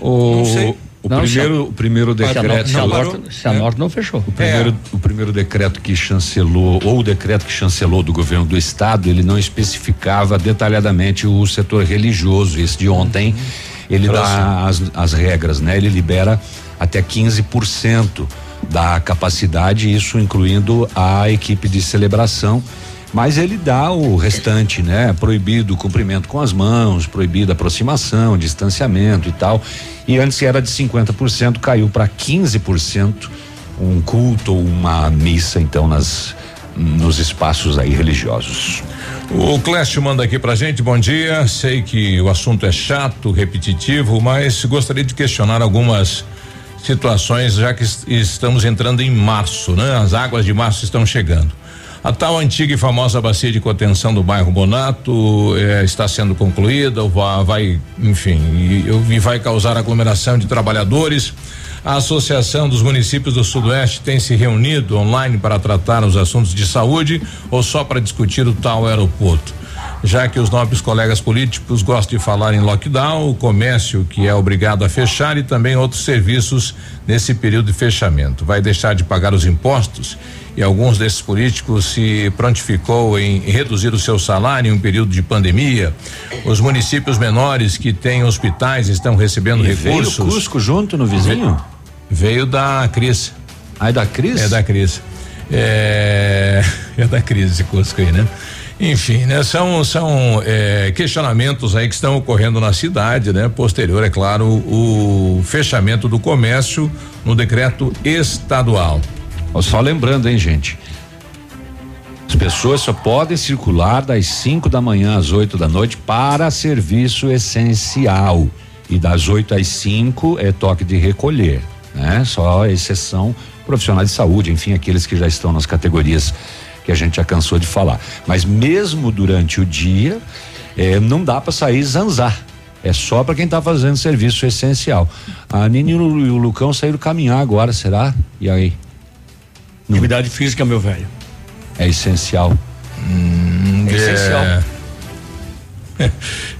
O,
Não sei.
o
Não,
primeiro, o primeiro decreto.
Cianorte- Cianorte não fechou.
O primeiro, o primeiro decreto que chancelou, ou o decreto que chancelou do governo do estado, ele não especificava detalhadamente o setor religioso. Esse de ontem, ele dá as, as regras, né? Ele libera até 15% da capacidade, isso incluindo a equipe de celebração. Mas ele dá o restante, né? Proibido o cumprimento com as mãos, proibido aproximação, distanciamento e tal. E antes era de 50%, caiu para 15% um culto ou uma missa, então, nas nos espaços aí religiosos.
O Clécio manda aqui pra gente, bom dia. Sei que o assunto é chato, repetitivo, mas gostaria de questionar algumas situações, já que es- estamos entrando em março, né? As águas de março estão chegando. A tal antiga e famosa bacia de contenção do bairro Bonato eh, está sendo concluída, vai, vai enfim, e, vi vai causar aglomeração de trabalhadores. A Associação dos Municípios do Sudoeste tem se reunido online para tratar os assuntos de saúde ou só para discutir o tal aeroporto? Já que os nobres colegas políticos gostam de falar em lockdown, o comércio que é obrigado a fechar e também outros serviços nesse período de fechamento. Vai deixar de pagar os impostos? E alguns desses políticos se prontificou em reduzir o seu salário em um período de pandemia. Os municípios menores que têm hospitais estão recebendo
E veio
recursos.
Cusco junto no vizinho?
Veio da Cris.
Ah, é da Cris?
É da Cris. É, é da Cris esse Cusco aí, né? Enfim, né? São, são é, questionamentos aí que estão ocorrendo na cidade, né? Posterior, é claro, o, fechamento do comércio no decreto estadual.
Só lembrando, hein, gente? As pessoas só podem circular das 5 da manhã às 8 da noite para serviço essencial. E das 8 às 5 é toque de recolher, né? Só exceção profissionais de saúde, enfim, aqueles que já estão nas categorias que a gente já cansou de falar. Mas mesmo durante o dia, eh, não dá para sair zanzar. É só para quem tá fazendo serviço essencial. A Nini e o Lucão saíram caminhar agora, será? E aí?
Atividade física, meu velho.
É essencial.
É essencial.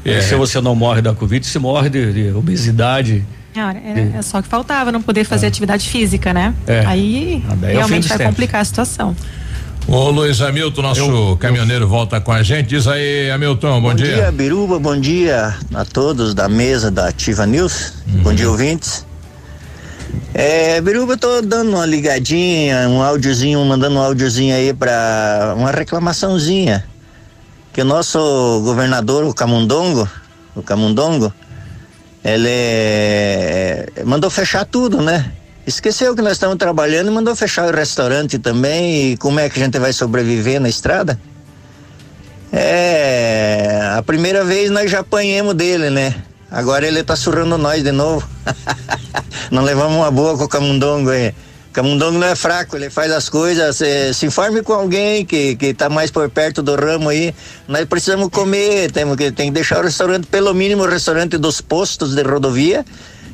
É.
Se você não morre da Covid, se morre de, de obesidade.
É, é só que faltava não poder fazer atividade física, né?
É.
Aí
Ah, é
realmente vai
tempos.
complicar a situação.
O Luiz Hamilton, nosso caminhoneiro, volta com a gente. Diz aí, Hamilton, bom,
Bom
dia.
dia, Biruba. Bom dia a todos da mesa da Ativa News. Bom dia, ouvintes. É, Biruba, eu tô dando uma ligadinha, um áudiozinho, mandando um áudiozinho aí pra uma reclamaçãozinha. Que o nosso governador, o Camundongo, o Camundongo, ele é, mandou fechar tudo, né? Esqueceu que nós estamos trabalhando e mandou fechar o restaurante também. E como é que a gente vai sobreviver na estrada? É, a primeira vez nós já apanhamos dele, né? Agora ele tá surrando nós de novo. não levamos uma boa com o camundongo aí. Camundongo não é fraco, ele faz as coisas. Se, se informe com alguém que, que tá mais por perto do ramo aí. Nós precisamos comer, temos que, tem que deixar o restaurante, pelo mínimo o restaurante dos postos de rodovia,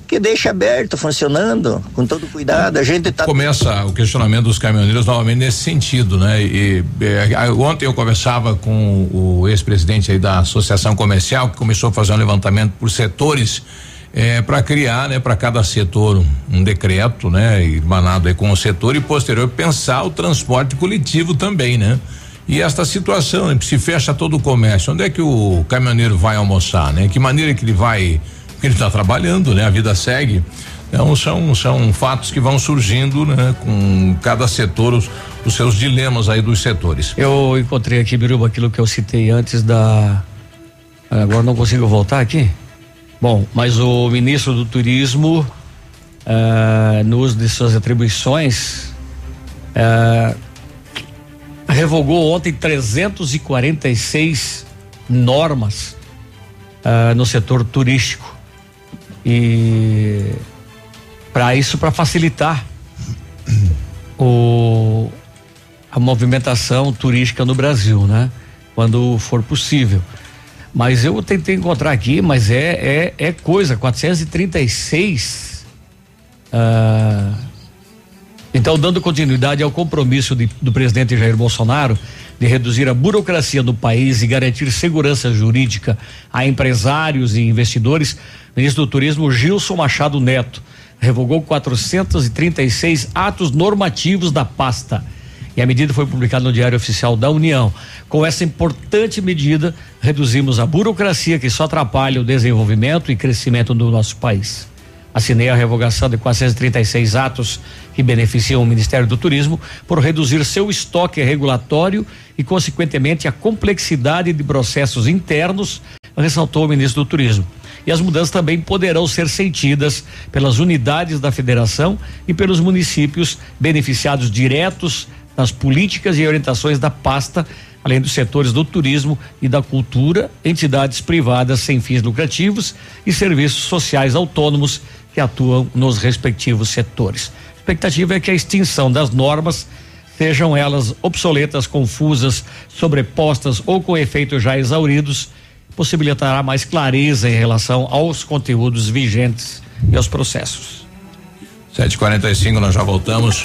que deixa aberto, funcionando, com todo cuidado. A gente tá.
Começa o questionamento dos caminhoneiros novamente nesse sentido, né? E, e ontem eu conversava com o ex-presidente aí da Associação Comercial, que começou a fazer um levantamento por setores é, para criar, né, para cada setor um, um, decreto, né, irmanado aí com o setor e posterior pensar o transporte coletivo também, né? E esta situação, né, se fecha todo o comércio, onde é que o caminhoneiro vai almoçar, né? Que maneira que ele vai, ele está trabalhando, né? A vida segue. Então são são fatos que vão surgindo, né? Com cada setor os, os seus dilemas aí dos setores.
Eu encontrei aqui, Biruba, aquilo que eu citei antes da agora não consigo voltar aqui. Bom, mas o ministro do Turismo, uh, no uso de suas atribuições, uh, revogou ontem 346 normas uh, no setor turístico. E para isso, para facilitar o, a movimentação turística no Brasil, né? Quando for possível. Mas eu tentei encontrar aqui, mas é é, é coisa, 436. Ah, então, dando continuidade ao compromisso de, do presidente Jair Bolsonaro de reduzir a burocracia no país e garantir segurança jurídica a empresários e investidores, ministro do Turismo Gilson Machado Neto revogou 436 atos normativos da pasta e a medida foi publicada no Diário Oficial da União. Com essa importante medida, reduzimos a burocracia que só atrapalha o desenvolvimento e crescimento do nosso país. Assinei a revogação de 436 atos que beneficiam o Ministério do Turismo por reduzir seu estoque regulatório e, consequentemente, a complexidade de processos internos, ressaltou o ministro do Turismo. E as mudanças também poderão ser sentidas pelas unidades da federação e pelos municípios beneficiados diretos nas políticas e orientações da pasta, além dos setores do turismo e da cultura, entidades privadas sem fins lucrativos e serviços sociais autônomos que atuam nos respectivos setores. Expectativa é que a extinção das normas sejam elas obsoletas, confusas, sobrepostas ou com efeitos já exauridos, possibilitará mais clareza em relação aos conteúdos vigentes e aos processos.
7:45 nós já voltamos.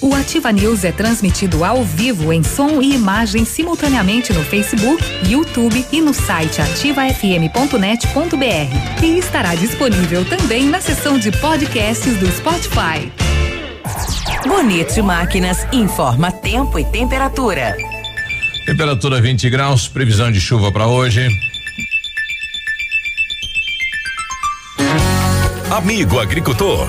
O Ativa News é transmitido ao vivo em som e imagem simultaneamente no Facebook, YouTube e no site ativafm.net.br. E estará disponível também na seção de podcasts do Spotify.
Bonito Máquinas informa tempo e temperatura.
Temperatura 20 graus, previsão de chuva para hoje.
Amigo agricultor,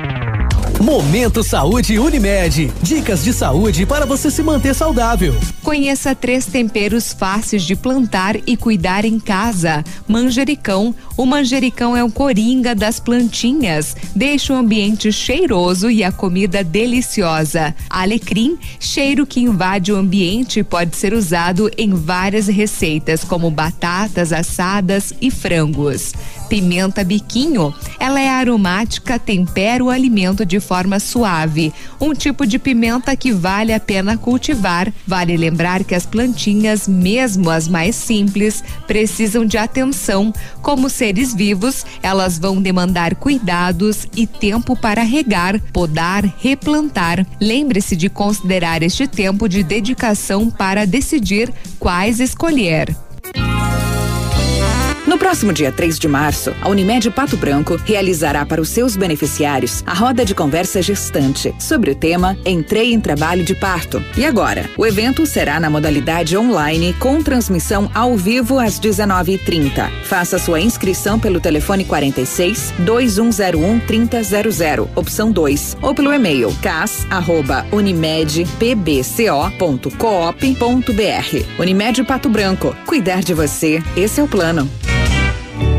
Momento Saúde Unimed. Dicas de saúde para você se manter saudável.
Conheça três temperos fáceis de plantar e cuidar em casa. Manjericão. O manjericão é o coringa das plantinhas. Deixa o ambiente cheiroso e a comida deliciosa. Alecrim, cheiro que invade o ambiente, pode ser usado em várias receitas, como batatas assadas e frangos. Pimenta biquinho, ela é aromática, tempera o alimento de forma suave. Um tipo de pimenta que vale a pena cultivar. Vale lembrar que as plantinhas, mesmo as mais simples, precisam de atenção. Como seres vivos, elas vão demandar cuidados e tempo para regar, podar, replantar. Lembre-se de considerar este tempo de dedicação para decidir quais escolher.
No próximo dia 3 de março, a Unimed Pato Branco realizará para os seus beneficiários a roda de conversa gestante sobre o tema Entrei em Trabalho de Parto. E agora? O evento será na modalidade online com transmissão ao vivo às 19h30. Faça sua inscrição pelo telefone 46 2101 3000, opção 2, ou pelo e-mail cas@unimedpbco.coop.br. Unimed Pato Branco. Cuidar de você, esse é o plano.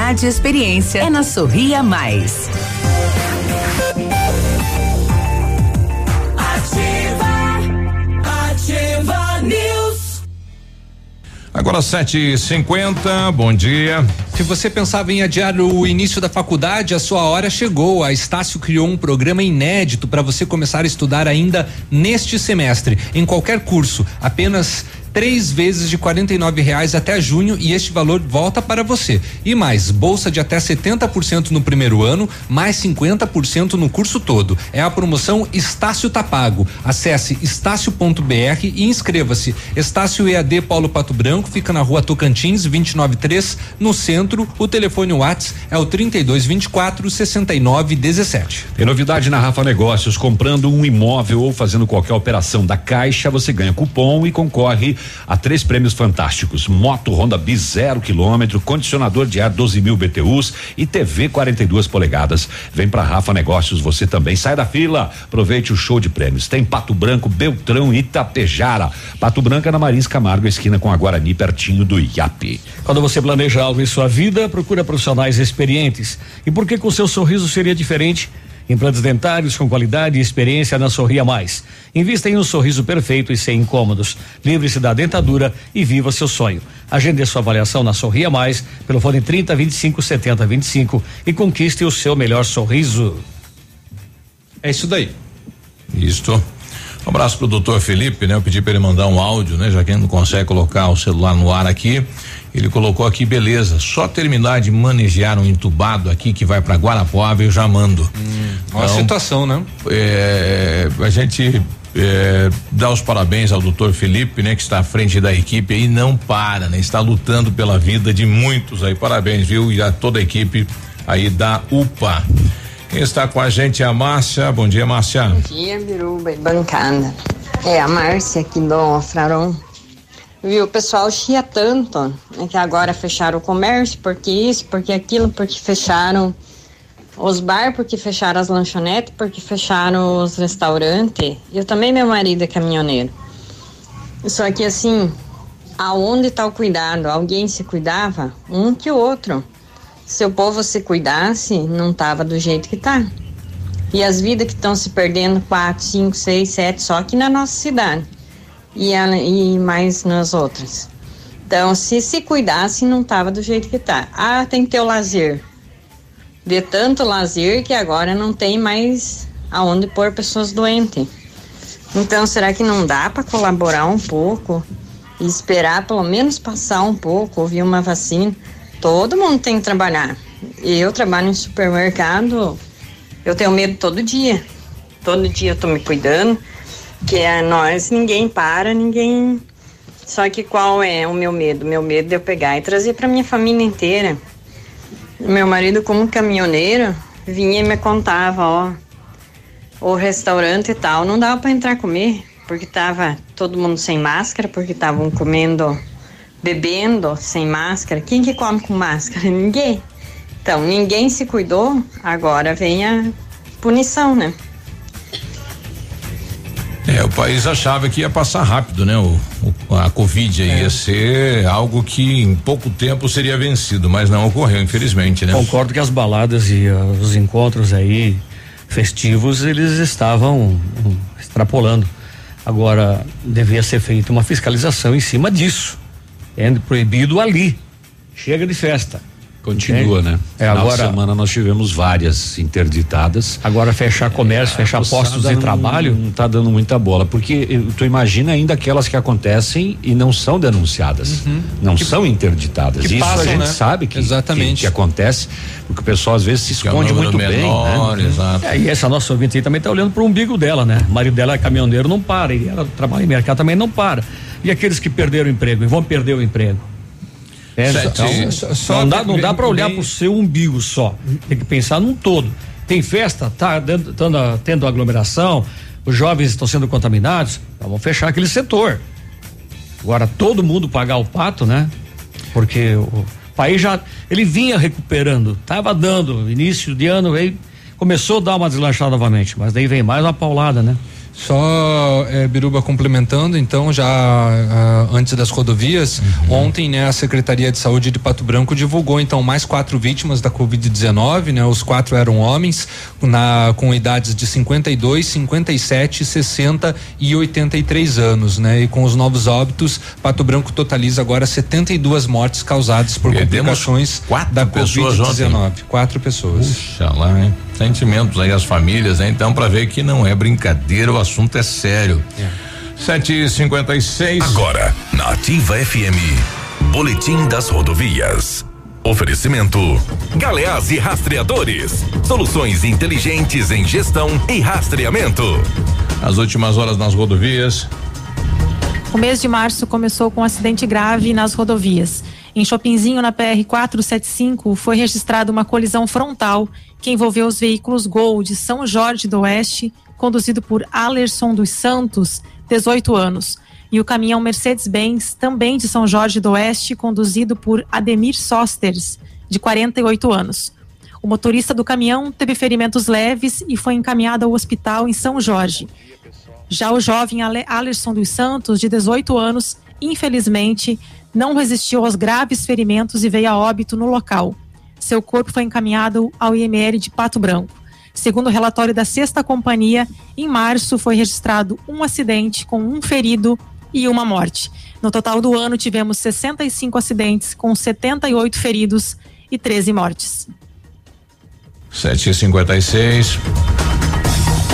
e experiência é na Sorria Mais.
Ativa, ativa News. Agora sete cinquenta, bom dia.
Se você pensava em adiar o início da faculdade, a sua hora chegou. A Estácio criou um programa inédito para você começar a estudar ainda neste semestre, em qualquer curso, apenas três vezes de nove reais até junho e este valor volta para você. E mais, bolsa de até 70% no primeiro ano, mais 50% no curso todo. É a promoção Estácio Tapago. Acesse estácio.br e inscreva-se. Estácio EAD Paulo Pato Branco fica na rua Tocantins, 293, no centro. O telefone Whats é o 3224 6917.
Tem novidade na Rafa Negócios. Comprando um imóvel ou fazendo qualquer operação da Caixa, você ganha cupom e concorre a três prêmios fantásticos: moto Honda Bis zero quilômetro, condicionador de ar 12 mil BTUs e TV 42 polegadas. Vem pra Rafa Negócios, você também. Sai da fila, aproveite o show de prêmios. Tem Pato Branco, Beltrão e Itapejara. Pato Branco é na Marins Camargo, esquina com a Guarani, pertinho do IAP.
Quando você planeja algo em sua vida, procura profissionais experientes. E por que com seu sorriso seria diferente? Implantes dentários com qualidade e experiência na Sorria Mais. Invista em um sorriso perfeito e sem incômodos. Livre-se da dentadura e viva seu sonho. Agende sua avaliação na Sorria Mais pelo fone 30 25 70 25 e conquiste o seu melhor sorriso.
É isso daí.
Isto. Um abraço pro doutor Felipe, né? Eu pedi para ele mandar um áudio, né? Já que ele não consegue colocar o celular no ar aqui. Ele colocou aqui, beleza. Só terminar de manejar um entubado aqui que vai para Guarapuava, eu já mando.
Hum, uma então, situação, né?
É, a gente é, dá os parabéns ao doutor Felipe, né, que está à frente da equipe e não para, né? Está lutando pela vida de muitos aí. Parabéns, viu? E a toda a equipe aí da UPA. Quem está com a gente é a Márcia. Bom dia, Márcia.
Bom dia, Biruba e bancada. É a Márcia aqui do Fraron. Viu, o pessoal chia tanto né, que agora fecharam o comércio, porque isso, porque aquilo, porque fecharam os bar, porque fecharam as lanchonetes, porque fecharam os restaurantes. Eu também, meu marido é caminhoneiro. Só que assim, aonde está o cuidado? Alguém se cuidava? Um que o outro. Se o povo se cuidasse, não tava do jeito que tá. E as vidas que estão se perdendo, quatro, cinco, seis, sete, só aqui na nossa cidade. E, e mais nas outras. Então, se se cuidasse, não tava do jeito que tá. Ah, tem que ter o lazer. De tanto lazer que agora não tem mais aonde pôr pessoas doentes. Então, será que não dá para colaborar um pouco e esperar pelo menos passar um pouco, ouvir uma vacina? Todo mundo tem que trabalhar. Eu trabalho em supermercado, eu tenho medo todo dia. Todo dia eu tô me cuidando, que é nós, ninguém para, ninguém. Só que qual é o meu medo? Meu medo de eu pegar e trazer para minha família inteira. Meu marido, como caminhoneiro, vinha e me contava, ó, o restaurante e tal, não dava para entrar comer, porque tava todo mundo sem máscara, porque estavam comendo, bebendo sem máscara. Quem que come com máscara? Ninguém. Então, ninguém se cuidou, agora vem a punição, né?
É, o país achava que ia passar rápido, né? O, o a Covid é. ia ser algo que em pouco tempo seria vencido, mas não ocorreu, infelizmente, né?
Concordo que as baladas e uh, os encontros aí festivos eles estavam um, extrapolando. Agora, devia ser feita uma fiscalização em cima disso. É proibido ali. Chega de festa.
Continua, né?
É,
Final
agora.
semana nós tivemos várias interditadas.
Agora fechar comércio,
É,
fechar
a
postos
moçada
de trabalho.
Não tá dando muita bola, porque eh, tu imagina ainda aquelas que acontecem e não são denunciadas, não são interditadas.
que
Isso
passam,
a gente
né?
sabe que,
Exatamente.
que, que acontece, porque o pessoal às vezes se
é
esconde
número
muito
menor,
bem, né?
exato.
É, e essa nossa ouvinte aí também tá olhando pro umbigo dela, né? O marido dela é caminhoneiro, não para. E ela trabalha em mercado também não para. E aqueles que perderam o emprego e vão perder o emprego? É,
Sete-
então,
Só- só
não dá, não dá para olhar
bem-
pro seu umbigo só. Tem que pensar num todo. Tem festa, tá tendo aglomeração, os jovens estão sendo contaminados, então vamos fechar aquele setor. Agora todo mundo pagar o pato, né? Porque o país já ele vinha recuperando, tava dando início de ano, aí começou a dar uma deslanchada novamente, mas daí vem mais uma paulada, né?
Só eh, Biruba complementando, então, já ah, antes das rodovias,
Uhum.
ontem, né, a Secretaria de Saúde de Pato Branco divulgou então mais quatro vítimas da Covid-19, né? Os quatro eram homens na, com idades de 52, 57, 60 e 83 anos, né? E com os novos óbitos, Pato Branco totaliza agora 72 mortes causadas por
Perdemos
complicações da
pessoas
Covid-19. Quatro pessoas.
Puxa lá, hein? Sentimentos aí às famílias, né? Então, para ver que não é brincadeira, o assunto é sério. Sete e cinquenta e seis.
Agora, na Ativa FM, Boletim das Rodovias. Oferecimento: Galeás e Rastreadores. Soluções inteligentes em gestão e rastreamento.
As últimas horas nas rodovias.
O mês de março começou com um acidente grave nas rodovias. Em Chopinzinho, na PR 475, foi registrada uma colisão frontal que envolveu os veículos Gol de São Jorge do Oeste, conduzido por Alerson dos Santos, 18 anos, e o caminhão Mercedes-Benz, também de São Jorge do Oeste, conduzido por Ademir Sosters, de 48 anos. O motorista do caminhão teve ferimentos leves e foi encaminhado ao hospital em São Jorge. Já o jovem Ale- Alerson dos Santos, de 18 anos, infelizmente, não resistiu aos graves ferimentos e veio a óbito no local. Seu corpo foi encaminhado ao IML de Pato Branco. Segundo o relatório da Sexta Companhia, em março foi registrado um acidente com um ferido e uma morte. No total do ano, tivemos 65 acidentes, com 78 feridos e 13 mortes.
7h56.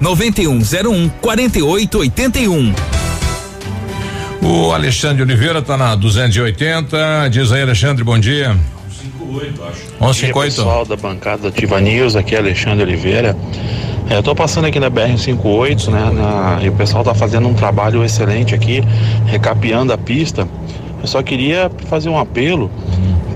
99101 4881.
O Alexandre Oliveira tá na 280. Diz aí, Alexandre, bom dia.
158, acho.
158.
pessoal da bancada Ativa News, aqui é Alexandre Oliveira. É, eu tô passando aqui na BR-58, né? na- e o pessoal tá fazendo um trabalho excelente aqui, recapeando a pista. Eu só queria fazer um apelo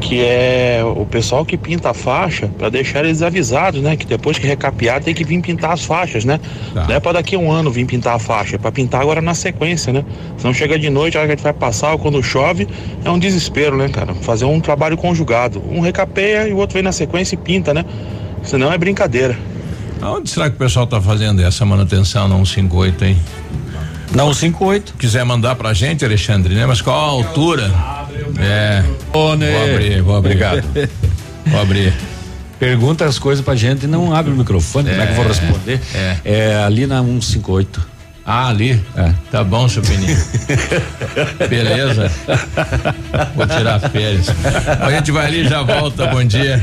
que é o pessoal que pinta a faixa para deixar eles avisados, né? Que depois que recapear tem que vir pintar as faixas, né?
Tá.
Não é para daqui a um ano vir pintar a faixa, é para pintar agora na sequência, né? Senão chega de noite, a hora que a gente vai passar, ou quando chove, é um desespero, né, cara? Fazer um trabalho conjugado. Um recapeia e o outro vem na sequência e pinta, né? Senão é brincadeira.
Onde será que o pessoal tá fazendo essa manutenção na 158, hein?
Na 158.
Quiser mandar pra gente, Alexandre, né? Mas qual a altura? É. Vou abrir, vou.
Obrigado.
Vou abrir.
Pergunta as coisas pra gente e não abre o microfone, como é que eu vou
É,
responder?
é.
É ali na 158.
Ah, ali?
É.
Tá bom, seu Peninho. Beleza. Vou tirar férias. A gente vai ali e já volta. Bom dia.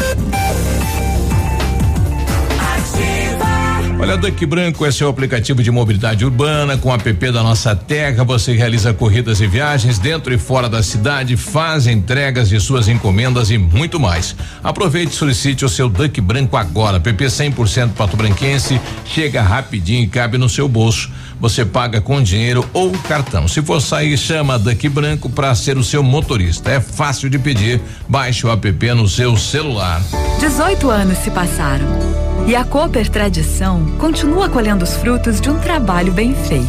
Olha, Duck Branco é seu aplicativo de mobilidade urbana com o app da nossa terra. Você realiza corridas e viagens dentro e fora da cidade, faz entregas de suas encomendas e muito mais. Aproveite e solicite o seu Duck Branco agora. App 100% pato branquense, chega rapidinho e cabe no seu bolso. Você paga com dinheiro ou cartão. Se for sair, chama Duck Branco para ser o seu motorista. É fácil de pedir. Baixe o app no seu celular.
18 anos se passaram e a Cooper Tradição continua colhendo os frutos de um trabalho bem feito.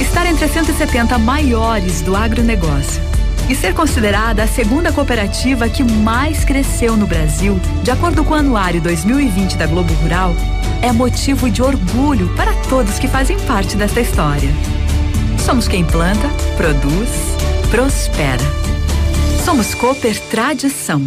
Estar entre as 170 maiores do agronegócio e ser considerada a segunda cooperativa que mais cresceu no Brasil, de acordo com o Anuário 2020 da Globo Rural, é motivo de orgulho para todos que fazem parte desta história. Somos quem planta, produz, prospera. Somos Cooper Tradição.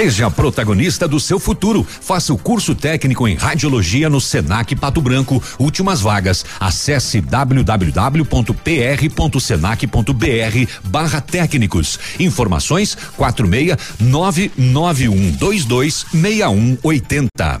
Seja protagonista do seu futuro. Faça o curso técnico em radiologia no Senac Pato Branco. Últimas vagas. Acesse www.pr.senac.br barra técnicos. Informações quatro meia nove nove um dois dois meia um oitenta.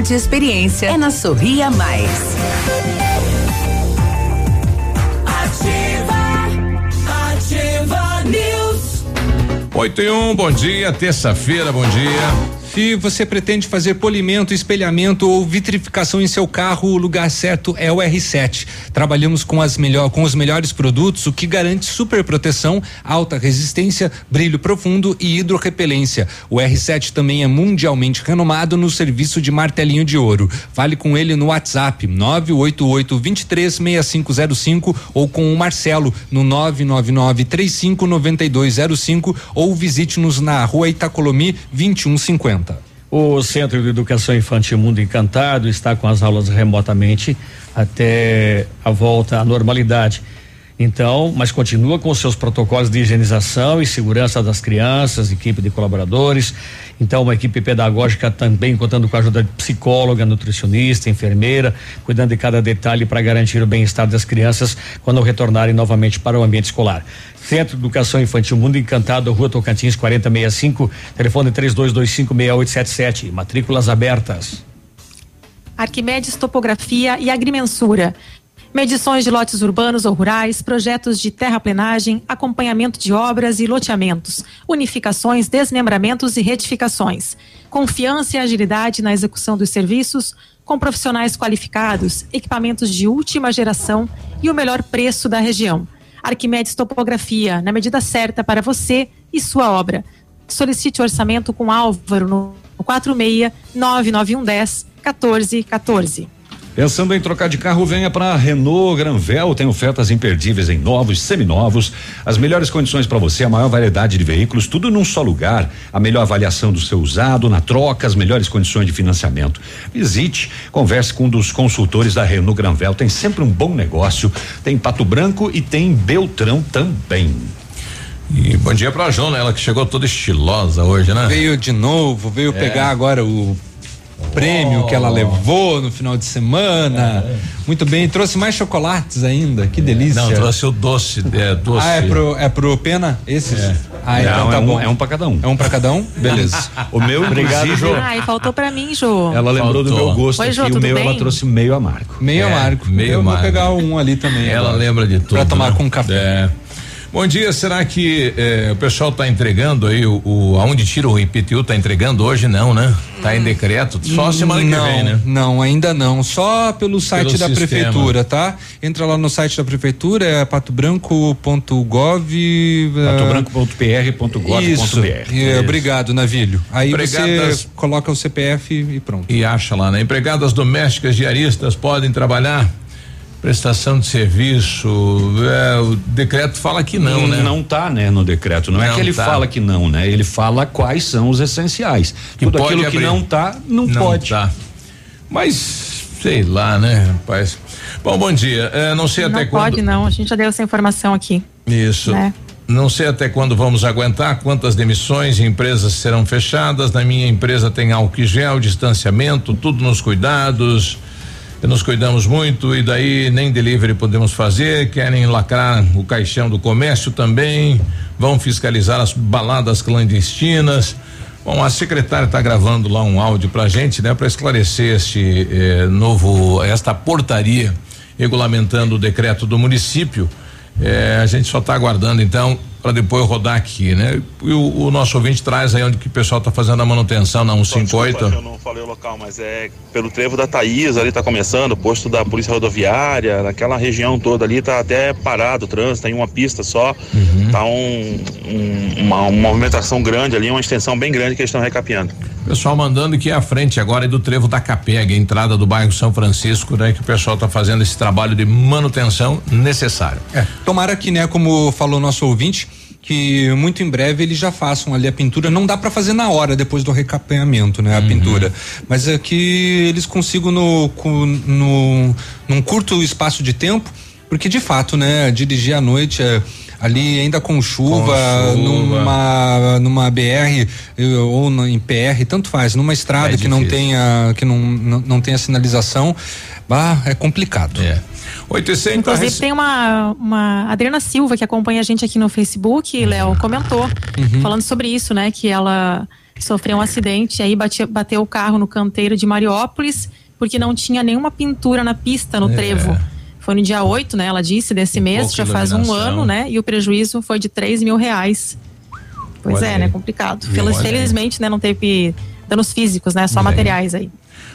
e experiência. É na Sorria Mais.
Ativa News.
8 e 1, bom dia, terça-feira, bom dia.
Se você pretende fazer polimento, espelhamento ou vitrificação em seu carro, o lugar certo é o R7. Trabalhamos com as melhor, com os melhores produtos, o que garante super proteção, alta resistência, brilho profundo e hidrorrepelência. O R7 também é mundialmente renomado no serviço de martelinho de ouro. Fale com ele no WhatsApp 988 236505 ou com o Marcelo no 999 359205 ou visite-nos na rua Itacolomi 2150.
O Centro de Educação Infantil Mundo Encantado está com as aulas remotamente até a volta à normalidade. Então, mas continua com seus protocolos de higienização e segurança das crianças, equipe de colaboradores. Então, uma equipe pedagógica também contando com a ajuda de psicóloga, nutricionista, enfermeira, cuidando de cada detalhe para garantir o bem-estar das crianças quando retornarem novamente para o ambiente escolar. Centro de Educação Infantil Mundo Encantado, Rua Tocantins 4065, telefone 32256877, matrículas abertas.
Arquimedes Topografia e Agrimensura. Medições de lotes urbanos ou rurais, projetos de terraplenagem, acompanhamento de obras e loteamentos, unificações, desmembramentos e retificações. Confiança e agilidade na execução dos serviços, com profissionais qualificados, equipamentos de última geração e o melhor preço da região. Arquimedes Topografia, na medida certa para você e sua obra. Solicite orçamento com Álvaro no 46 99110 1414.
Pensando em trocar de carro, venha para Renault Granvel, tem ofertas imperdíveis em novos, seminovos, as melhores condições para você, a maior variedade de veículos, tudo num só lugar, a melhor avaliação do seu usado, na troca, as melhores condições de financiamento. Visite, converse com um dos consultores da Renault Granvel, tem sempre um bom negócio, tem Pato Branco e tem Beltrão também.
E bom dia pra Jona, ela que chegou toda estilosa hoje, né?
Veio de novo, veio
É.
pegar agora o prêmio que ela levou no final de semana. Muito bem, trouxe mais chocolates ainda, que delícia.
Não, trouxe o doce, é, doce.
Ah, é pro, é pro Pena? Esses?
É.
Ah, então
Não,
tá
é um-
bom.
é um pra cada um.
É um pra cada um? Beleza.
O meu,
Obrigado,
inclusive,
Ai, faltou pra mim, Jô.
ela lembrou do
Faltou.
meu gosto
Oi,
aqui,
Jô,
o meu
bem?
ela trouxe meio amargo.
Meio
É,
amargo.
meio
Eu
amargo.
vou pegar um ali também.
Ela
agora.
lembra de tudo.
Pra tomar
né?
com café.
É. Bom dia, será que eh, o pessoal está entregando aí o, o aonde tira o IPTU está entregando hoje não, né? Tá em decreto, só semana que
não,
vem, né?
Não, ainda não. Só pelo site
Pelo
da
sistema.
prefeitura, tá? Entra lá no site da prefeitura, é patobranco.gov.
patobranco.pr.gov.br.
Isso. É, obrigado, Navilho. Aí
Empregadas-
você coloca o CPF e pronto.
E acha lá, né? Empregadas domésticas diaristas podem trabalhar prestação de serviço, é, o decreto fala que não, né?
Não tá, né, no decreto. Não, é
Não
que ele
tá.
fala que não, né? Ele fala quais são os essenciais.
Que
Tudo
pode
aquilo que
abrir.
não tá, não,
Não
pode.
tá. Mas sei lá, né, rapaz? Bom, bom dia. É, não sei
Não
até
pode,
quando.
não. A gente já deu essa informação aqui.
Isso.
Né?
Não sei até quando vamos aguentar, quantas demissões e empresas serão fechadas. Na minha empresa tem álcool gel, distanciamento, tudo nos cuidados. Nos cuidamos muito e daí nem delivery podemos fazer. Querem lacrar o caixão do comércio também. Vão fiscalizar as baladas clandestinas. Bom, a secretária está gravando lá um áudio pra gente, né, para esclarecer este eh, novo, esta portaria regulamentando o decreto do município. Eh, a gente só está aguardando então para depois rodar aqui, né? E o, o nosso ouvinte traz aí onde que o pessoal está fazendo a manutenção na
Desculpa,
158.
eu não falei o local, mas é pelo trevo da Thaís, ali tá começando, o posto da Polícia Rodoviária, naquela região toda ali tá até parado o trânsito, tem uma pista só, tá um, um- uma, uma movimentação grande ali, uma extensão bem grande que eles estão recapeando.
Pessoal mandando que a frente agora é do trevo da Capeg, a entrada do bairro São Francisco, né? Que o pessoal está fazendo esse trabalho de manutenção necessário.
É, tomara que, né, como falou nosso ouvinte, que muito em breve eles já façam ali a pintura. Não dá para fazer na hora depois do recapeamento, né, a pintura, mas é que eles consigam no, no num curto espaço de tempo, porque de fato, né, dirigir à noite é, ali ainda com chuva,
Com chuva.
numa numa BR eh, ou na- em PR, tanto faz, numa estrada
É
que não tenha que não, não, não tenha sinalização, bah, é complicado.
É. 800
Inclusive tem uma, uma Adriana Silva que acompanha a gente aqui no Facebook, Léo comentou, falando sobre isso, né? Que ela sofreu um acidente, aí bate- bateu o carro no canteiro de Mariópolis, porque não tinha nenhuma pintura na pista, no
É.
trevo. Foi no dia 8, né? Ela disse, desse mês, já faz um ano, né? E o prejuízo foi de 3 mil reais. Pois
Olha
é,
aí.
né? Complicado.
Aí.
Felizmente, né? Não teve danos físicos, né? Só
Olha aí.
materiais aí.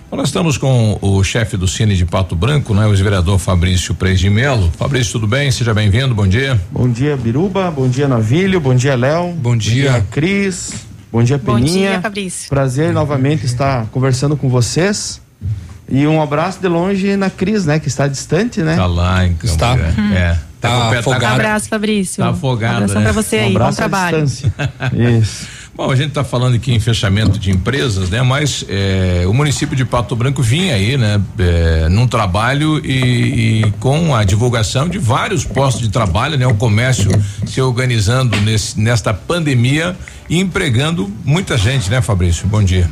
Bom, Nós estamos com o chefe do Cine de Pato Branco, né? O ex-vereador Fabrício Preis de Melo. Fabrício, tudo bem? Seja bem-vindo, bom dia.
Bom dia, Biruba. Bom dia, Navilho. Bom dia, Léo. Bom
dia.
Cris. Bom dia,
Bom
Peninha.
dia, Fabrício.
Prazer novamente estar conversando com vocês. E um abraço de longe na Cris, né? Que está distante, né?
Tá lá em Campo
Está.
Grande. É. Tá tá
Um
com-
abraço, Fabrício.
Tá afogado,
Um abração
né?
pra você
Um
aí. Bom trabalho.
Isso. Bom, a gente está falando aqui em fechamento de empresas, né? Mas eh, o município de Pato Branco vinha aí, né? eh, num trabalho e, e com a divulgação de vários postos de trabalho, né? O comércio se organizando nesse, nesta pandemia e empregando muita gente, né, Fabrício? Bom dia.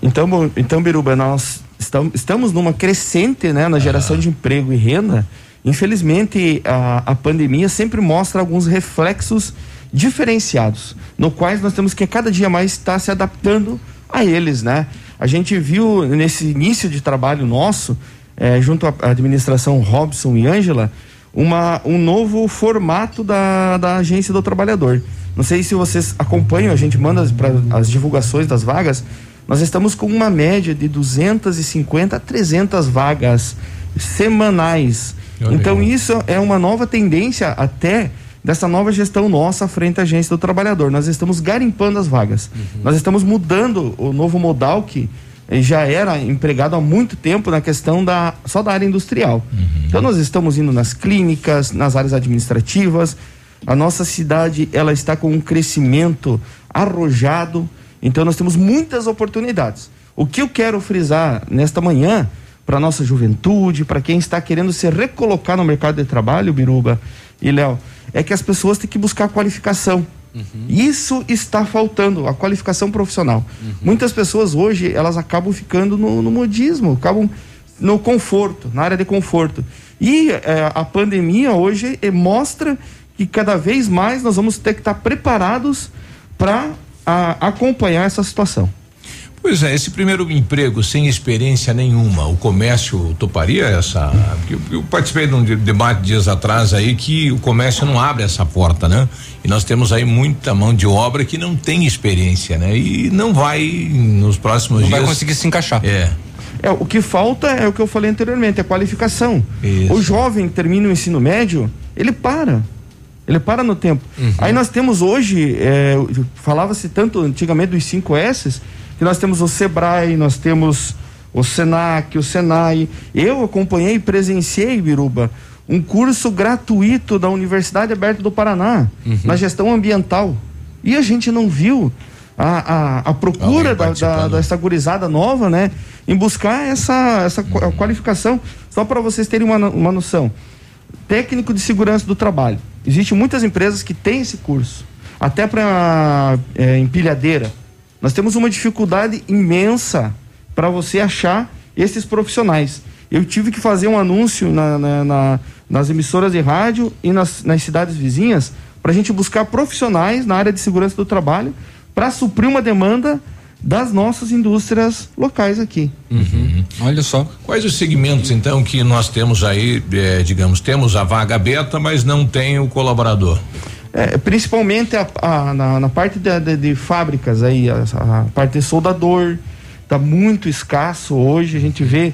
Então, bom, então Biruba, nós estamos, numa crescente né, na geração de emprego e renda. Infelizmente, a, a pandemia sempre mostra alguns reflexos diferenciados, no quais nós temos que cada dia mais estar se adaptando a eles, né? A gente viu nesse início de trabalho nosso, eh, junto à administração Robson e Ângela, uma, um novo formato da, da agência do trabalhador. Não sei se vocês acompanham, a gente manda as, pra, as divulgações das vagas. Nós estamos com uma média de 250 a 300 vagas semanais. Então isso é uma nova tendência até dessa nova gestão nossa frente à agência do trabalhador. Nós estamos garimpando as vagas. Nós estamos mudando o novo modal que eh, já era empregado há muito tempo na questão da só da área industrial. Então nós estamos indo nas clínicas, nas áreas administrativas. A nossa cidade ela está com um crescimento arrojado. Então nós temos muitas oportunidades. O que eu quero frisar nesta manhã para nossa juventude, para quem está querendo se recolocar no mercado de trabalho, Biruba e Léo, é que as pessoas têm que buscar qualificação. Isso está faltando, a qualificação profissional. Muitas pessoas hoje, elas acabam ficando no, no modismo, acabam no conforto, na área de conforto. E eh, a pandemia hoje eh, mostra que cada vez mais nós vamos ter que estar preparados para acompanhar essa situação.
Pois é, esse primeiro emprego sem experiência nenhuma, o comércio toparia essa? Eu, eu participei de um de- debate dias atrás aí que o comércio não abre essa porta, né? E nós temos aí muita mão de obra que não tem experiência, né? E não vai nos próximos
Não
dias.
vai conseguir se encaixar.
É.
É, o que falta é o que eu falei anteriormente, é qualificação. O jovem que termina o ensino médio, ele para. Ele para no tempo. Aí nós temos hoje, é, falava-se tanto antigamente dos 5 S, que nós temos o Sebrae, nós temos o Senac, o Senai. Eu acompanhei e presenciei, Biruba, um curso gratuito da Universidade Aberta do Paraná, na gestão ambiental. E a gente não viu a, a, a procura da, da, dessa gurizada nova, né? Em buscar essa, essa qua- qualificação. Só para vocês terem uma, uma noção. Técnico de segurança do trabalho. Existem muitas empresas que têm esse curso. Até para empilhadeira. Nós temos uma dificuldade imensa para você achar esses profissionais. Eu tive que fazer um anúncio na- na- na- nas emissoras de rádio e nas, nas cidades vizinhas para a gente buscar profissionais na área de segurança do trabalho para suprir uma demanda das nossas indústrias locais aqui.
Olha só.
Quais os segmentos, então, que nós temos aí, eh, digamos, temos a vaga aberta, mas não tem o colaborador?
É, principalmente a- a- na, na parte de, de- de fábricas aí, a, a parte de soldador, está muito escasso hoje. A gente vê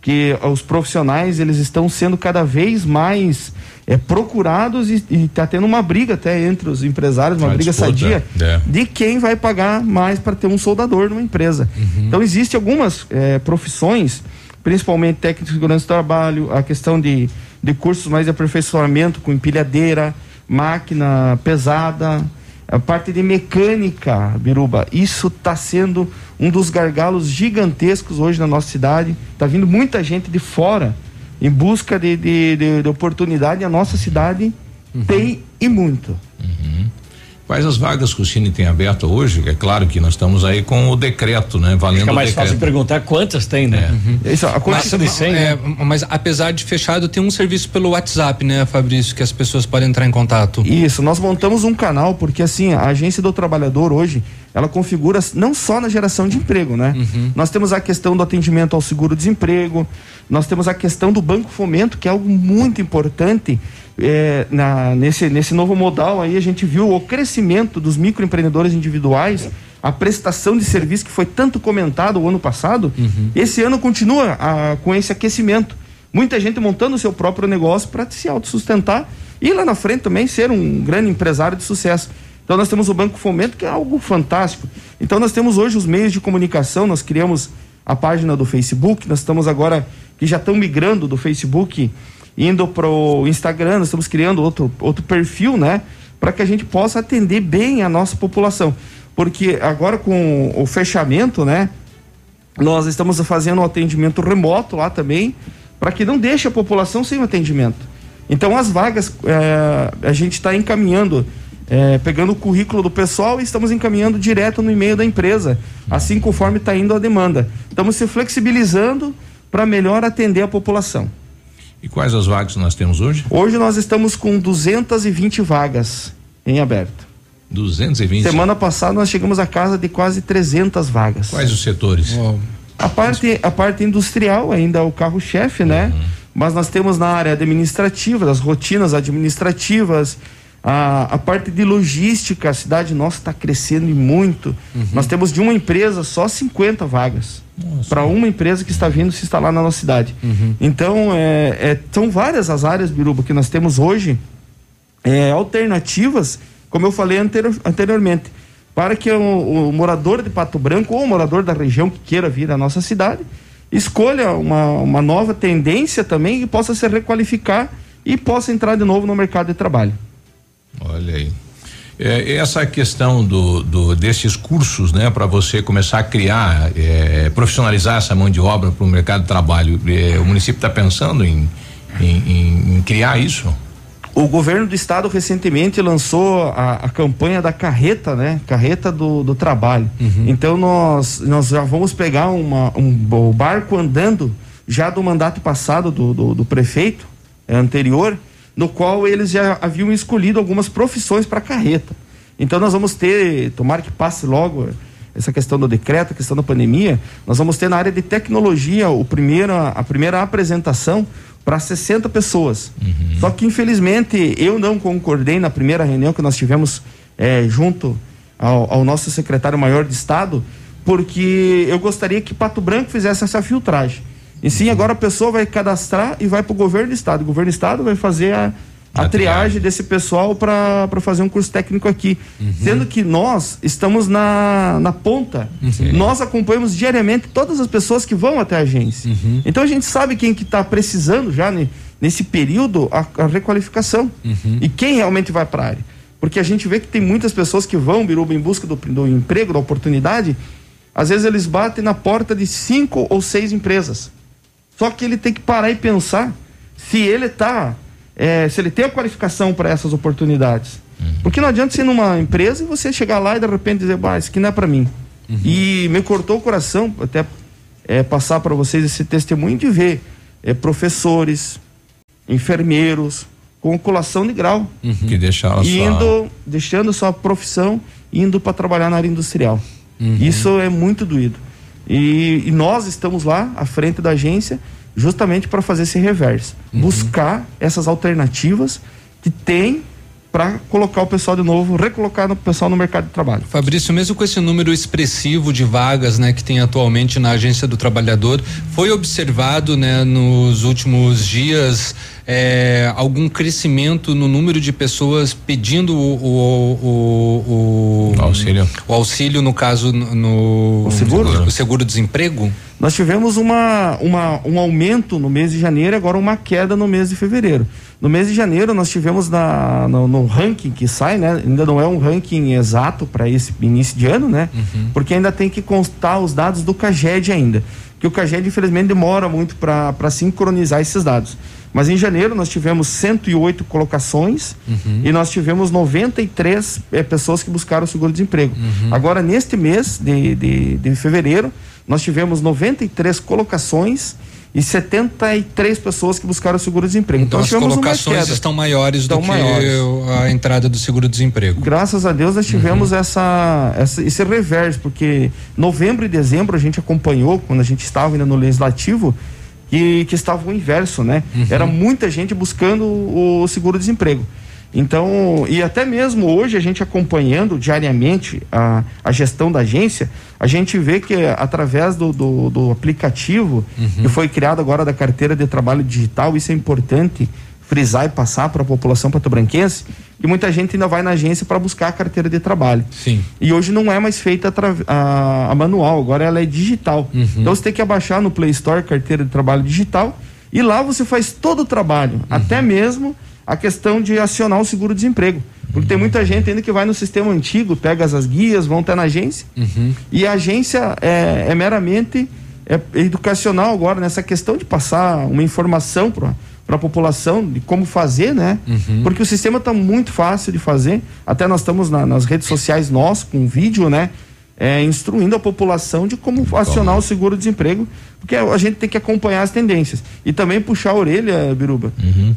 que os profissionais eles estão sendo cada vez mais é, procurados e está tendo uma briga até entre os empresários, uma
Uma
briga
disputa,
sadia
é.
de quem vai pagar mais para ter um soldador numa empresa. Então existem algumas eh, profissões, principalmente técnico de segurança do trabalho, a questão de, de cursos mais de aperfeiçoamento com empilhadeira, máquina pesada, a parte de mecânica, Biruba. Isso está sendo um dos gargalos gigantescos hoje na nossa cidade. Está vindo muita gente de fora em busca de, de, de- de oportunidade. A nossa cidade tem e muito.
Quais as vagas que o Cine tem aberto hoje? É claro que nós estamos aí com o decreto, né? Valendo
Fica
o
mais fácil
decreto.
perguntar quantas tem, né?
Isso, a
Mas,
de 100, né?
é, mas apesar de fechado, tem um serviço pelo WhatsApp, né, Fabrício, que as pessoas podem entrar em contato.
Isso, nós montamos um canal porque assim, a agência do trabalhador hoje, ela configura não só na geração de emprego, né? Nós temos a questão do atendimento ao seguro-desemprego, nós temos a questão do banco fomento, que é algo muito importante. É, na, nesse, nesse novo modal aí a gente viu o crescimento dos microempreendedores individuais, a prestação de serviço que foi tanto comentado o ano passado, esse ano continua ah, com esse aquecimento. Muita gente montando o seu próprio negócio para se autossustentar e lá na frente também ser um grande empresário de sucesso. Então nós temos o Banco Fomento, que é algo fantástico. Então nós temos hoje os meios de comunicação, nós criamos a página do Facebook, nós estamos agora, que já estão migrando do Facebook indo pro Instagram, nós estamos criando outro, outro perfil, né? Para que a gente possa atender bem a nossa população. Porque agora com o fechamento, né? Nós estamos fazendo um atendimento remoto lá também, para que não deixe a população sem o atendimento. Então as vagas é, a gente está encaminhando, é, pegando o currículo do pessoal e estamos encaminhando direto no e-mail da empresa, assim conforme está indo a demanda. Estamos se flexibilizando para melhor atender a população.
E quais as vagas nós temos hoje?
Hoje nós estamos com 220 vagas em aberto.
220?
Semana passada nós chegamos a casa de quase 300 vagas.
Quais os setores?
A parte, a parte industrial ainda é o carro-chefe, né?
Uhum.
Mas nós temos na área administrativa, das rotinas administrativas, a, a parte de logística, a cidade nossa está crescendo e muito.
Uhum.
Nós temos de uma empresa só 50 vagas. Para uma empresa que está vindo se instalar na nossa cidade.
Uhum.
Então, é, é, são várias as áreas, Biruba, que nós temos hoje, é, alternativas, como eu falei anteri- anteriormente, para que o, o morador de Pato Branco ou o morador da região que queira vir à nossa cidade escolha uma, uma nova tendência também e possa se requalificar e possa entrar de novo no mercado de trabalho.
Olha aí. É, essa questão do, do desses cursos, né, para você começar a criar, é, profissionalizar essa mão de obra para o mercado de trabalho, é, o município está pensando em, em, em- criar isso?
O governo do estado recentemente lançou a, a campanha da carreta, né? Carreta do, do trabalho. Então nós, nós já vamos pegar uma, um, o barco andando já do mandato passado do, do, do prefeito eh, anterior, no qual eles já haviam escolhido algumas profissões para carreta. Então nós vamos ter, tomara que passe logo essa questão do decreto, a questão da pandemia, nós vamos ter na área de tecnologia o primeiro, a primeira apresentação para 60 pessoas. Só que infelizmente eu não concordei na primeira reunião que nós tivemos eh, junto ao, ao nosso secretário maior de estado, porque eu gostaria que Pato Branco fizesse essa filtragem. E sim, agora a pessoa vai cadastrar e vai para o governo do estado. O governo do estado vai fazer a, a triagem desse pessoal para fazer um curso técnico aqui. Sendo que nós estamos na, na ponta. Nós acompanhamos diariamente todas as pessoas que vão até a agência. Então a gente sabe quem que está precisando já ne- nesse período a, a requalificação. E quem realmente vai para a área. Porque a gente vê que tem muitas pessoas que vão, Biruba, em busca do, do emprego, da oportunidade. Às vezes eles batem na porta de cinco ou seis empresas. Só que ele tem que parar e pensar se ele tá, é, se ele tem a qualificação para essas oportunidades. Porque não adianta você ir numa empresa e você chegar lá e de repente dizer, bah, isso aqui não é para mim. E me cortou o coração até é, passar para vocês esse testemunho de ver é, professores, enfermeiros com colação de grau
Que deixaram a sua-
indo, deixando sua profissão, indo para trabalhar na área industrial. Isso é muito doído. E, e nós estamos lá à frente da agência justamente para fazer esse reverso, buscar essas alternativas que tem para colocar o pessoal de novo, recolocar o pessoal no mercado de trabalho.
Fabrício, mesmo com esse número expressivo de vagas, né, que tem atualmente na Agência do Trabalhador, foi observado, né, nos últimos dias eh, algum crescimento no número de pessoas pedindo o, o, o, o
auxílio,
o auxílio no caso no,
O seguro?
o seguro desemprego?
Nós tivemos uma, uma, um aumento no mês de janeiro e agora uma queda no mês de fevereiro. No mês de janeiro nós tivemos na, no, no ranking que sai, né? Ainda não é um ranking exato para esse início de ano, né? Porque ainda tem que constar os dados do CAGED ainda. Que o CAGED infelizmente demora muito para sincronizar esses dados. Mas em janeiro nós tivemos 108 colocações e nós tivemos 93 eh, pessoas que buscaram o seguro-desemprego. Agora, neste mês de, de, de fevereiro, nós tivemos 93 colocações e 73 pessoas que buscaram o seguro-desemprego.
Então,
nós
as colocações estão maiores
Estão
do que
maiores.
a entrada do seguro desemprego.
Graças a Deus nós tivemos essa, essa- esse reverso, porque novembro e dezembro a gente acompanhou, quando a gente estava ainda no legislativo, que, que estava o inverso, né? Era muita gente buscando o seguro-desemprego. Então, e até mesmo hoje a gente acompanhando diariamente a, a gestão da agência, a gente vê que através do, do, do aplicativo que foi criado agora da carteira de trabalho digital, isso é importante frisar e passar para a população patobranquense, que muita gente ainda vai na agência para buscar a carteira de trabalho.
Sim.
E hoje não é mais feita atra- a, a manual, agora ela é digital. Então você tem que abaixar no Play Store carteira de trabalho digital E lá você faz todo o trabalho, até mesmo a questão de acionar o seguro-desemprego. Porque tem muita gente ainda que vai no sistema antigo, pega as guias, vão até na agência. E a agência é, é meramente é, educacional agora nessa questão de passar uma informação para a população de como fazer, né? Porque o sistema está muito fácil de fazer. Até nós estamos na- nas redes sociais nós com vídeo, né? É, instruindo a população de como acionar o seguro-desemprego, porque a gente tem que acompanhar as tendências. E também puxar a orelha, Biruba.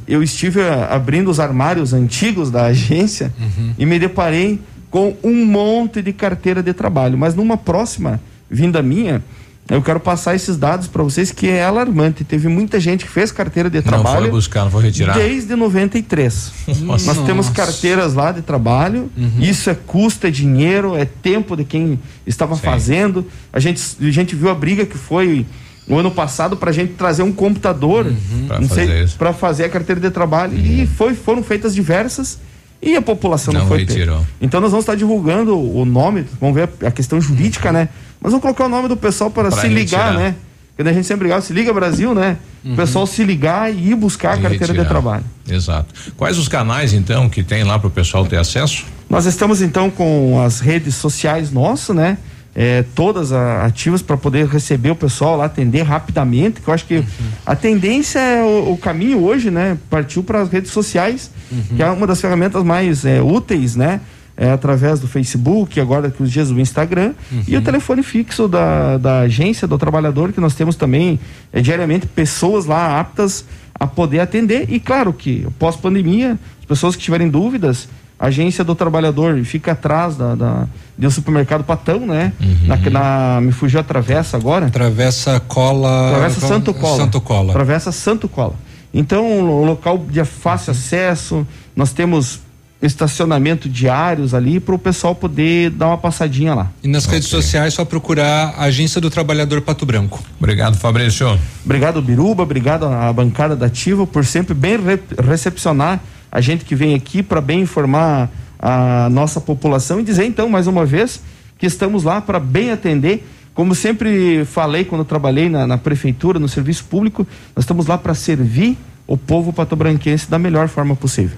Eu estive ah, abrindo os armários antigos da agência e me deparei com um monte de carteira de trabalho. Mas numa próxima vinda minha, eu quero passar esses dados para vocês que é alarmante. Teve muita gente que fez carteira de
Não
trabalho.
foi buscar, não foi retirar.
Desde 93.
Nossa.
Nós temos carteiras lá de trabalho. Isso é custo, é dinheiro, é tempo de quem estava fazendo. A gente, a gente viu a briga que foi o ano passado para a gente trazer um computador não sei,
fazer
para fazer a carteira de trabalho. E foi, foram feitas diversas e a população não,
Não
foi
retirou.
pega. Então nós vamos estar divulgando o nome, vamos ver a questão jurídica, né? Mas vamos colocar o nome do pessoal para
Pra
se ligar,
retirar.
né? Porque a gente sempre ligava, se liga Brasil, né? O pessoal se ligar e ir buscar a carteira de
retirar.
trabalho.
Exato. Quais os canais, então, que tem lá para o pessoal ter acesso?
Nós estamos então com as redes sociais nossas, né? É, todas ativas para poder receber o pessoal lá, atender rapidamente, que eu acho que a tendência é o, o caminho hoje, né? Partiu para as redes sociais, que é uma das ferramentas mais é, úteis, né? É, através do Facebook, agora que os dias do Instagram, e o telefone fixo da, da agência do trabalhador, que nós temos também é, diariamente pessoas lá aptas a poder atender. E claro que pós-pandemia, as pessoas que tiverem dúvidas, a agência do trabalhador fica atrás da, da do supermercado Patão, né? Na, na- me fugiu a travessa agora.
Travessa Cola.
Travessa Santo Cola.
Santo Cola.
Travessa Santo Cola. Então, o local de fácil acesso, nós temos estacionamento diários ali para o pessoal poder dar uma passadinha lá.
E nas redes sociais só procurar a Agência do Trabalhador Pato Branco.
Obrigado, Fabrício.
Obrigado, Biruba, obrigado à bancada da Ativa por sempre bem re- recepcionar a gente que vem aqui para bem informar a nossa população e dizer então mais uma vez que estamos lá para bem atender. Como sempre falei quando trabalhei na, na prefeitura, no serviço público, nós estamos lá para servir o povo patobranquense da melhor forma possível.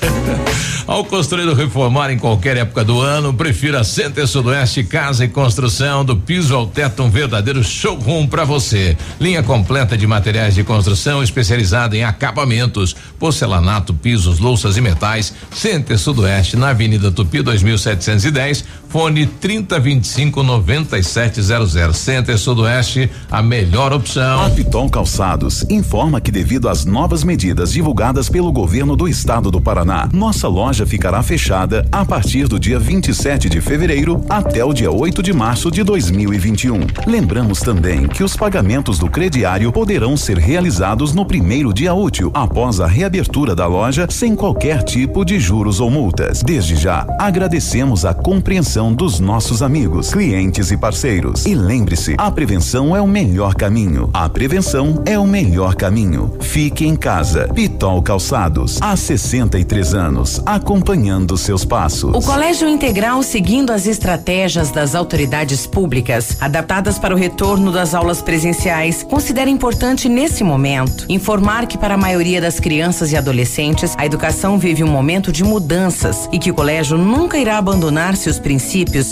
Ao construir ou reformar em qualquer época do ano, prefira Center Sudoeste Casa e Construção, do piso ao teto, um verdadeiro showroom para você. Linha completa de materiais de construção especializada em acabamentos, porcelanato, pisos, louças e metais. Center Sudoeste, na Avenida Tupi 2710, fone 3025 9700. Center Sudoeste, a melhor opção.
A Piton Calçados informa que devido às novas medidas divulgadas pelo governo do estado do Paraná, nossa loja ficará fechada a partir do dia 27 de fevereiro até o dia 8 de março de 2021. Lembramos também que os pagamentos do crediário poderão ser realizados no primeiro dia útil após a reabertura da loja sem qualquer tipo de juros ou multas. Desde já, agradecemos a compreensão dos nossos amigos, clientes e parceiros. E lembre-se, a prevenção é o melhor caminho. A prevenção é o melhor caminho. Fique em casa. Pitol Calçados, há 63 anos, acompanhando seus passos.
O Colégio Integral, seguindo as estratégias das autoridades públicas, adaptadas para o retorno das aulas presenciais, considera importante nesse momento informar que para a maioria das crianças e adolescentes, a educação vive um momento de mudanças e que o colégio nunca irá abandonar seus princípios,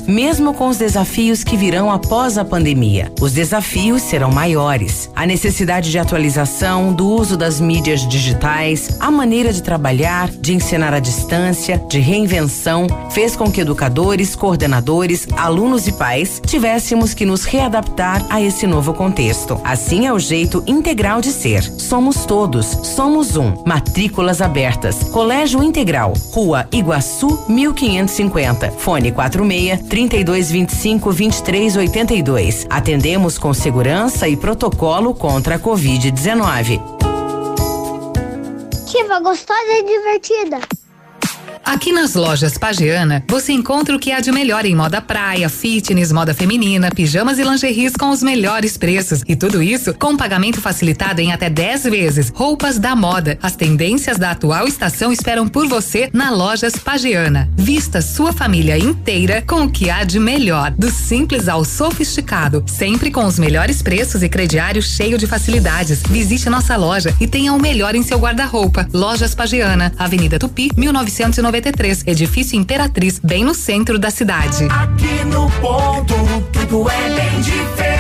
mesmo com os desafios que virão após a pandemia. Os desafios serão maiores. A necessidade de atualização, do uso das mídias digitais, a maneira de trabalhar, de ensinar à distância, de reinvenção, fez com que educadores, coordenadores, alunos e pais tivéssemos que nos readaptar a esse novo contexto. Assim é o jeito integral de ser. Somos todos, somos um. Matrículas abertas. Colégio Integral, Rua Iguaçu, 1550. Fone 46 3225 2382. Atendemos com segurança e protocolo contra a Covid-19.
Ativa gostosa e divertida.
Aqui nas lojas Pagiana, você encontra o que há de melhor em moda praia, fitness, moda feminina, pijamas e lingeries com os melhores preços. E tudo isso com pagamento facilitado em até 10 vezes. Roupas da moda. As tendências da atual estação esperam por você na Lojas Pagiana. Vista sua família inteira com o que há de melhor. Do simples ao sofisticado. Sempre com os melhores preços e crediário cheio de facilidades. Visite nossa loja e tenha o melhor em seu guarda-roupa. Lojas Pagiana, Avenida Tupi, 1990 93, edifício Imperatriz, bem no centro da cidade.
Aqui no ponto, tudo é bem diferente.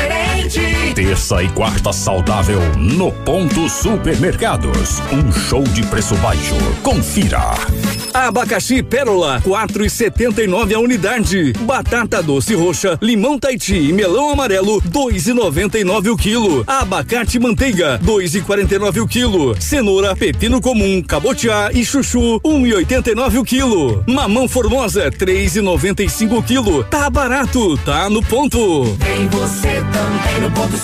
Terça e quarta saudável no Ponto Supermercados. Um show de preço baixo. Confira.
Abacaxi Pérola, quatro e setenta e nove a unidade. Batata doce roxa, limão Taiti e melão amarelo, dois e noventa e nove o quilo. Abacate manteiga, dois e quarenta e nove o quilo. Cenoura, pepino comum, cabotiá e chuchu, um e oitenta e nove o quilo. Mamão formosa, três e noventa e cinco o quilo. Tá barato, tá no ponto.
Vem você também no ponto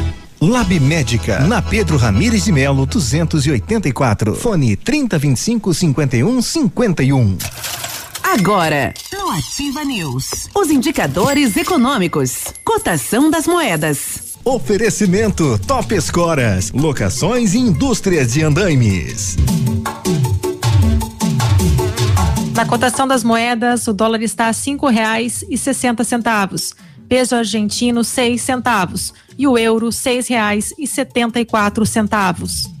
Lab Médica, na Pedro Ramires de Melo, 284. Fone 3025 51 51.
Agora, no Ativa News, os indicadores econômicos, cotação das moedas.
Oferecimento Top Escoras, locações e indústrias de andaimes.
Na cotação das moedas, o dólar está a cinco reais e sessenta centavos peso argentino, seis centavos, e o euro, R$ 6,74.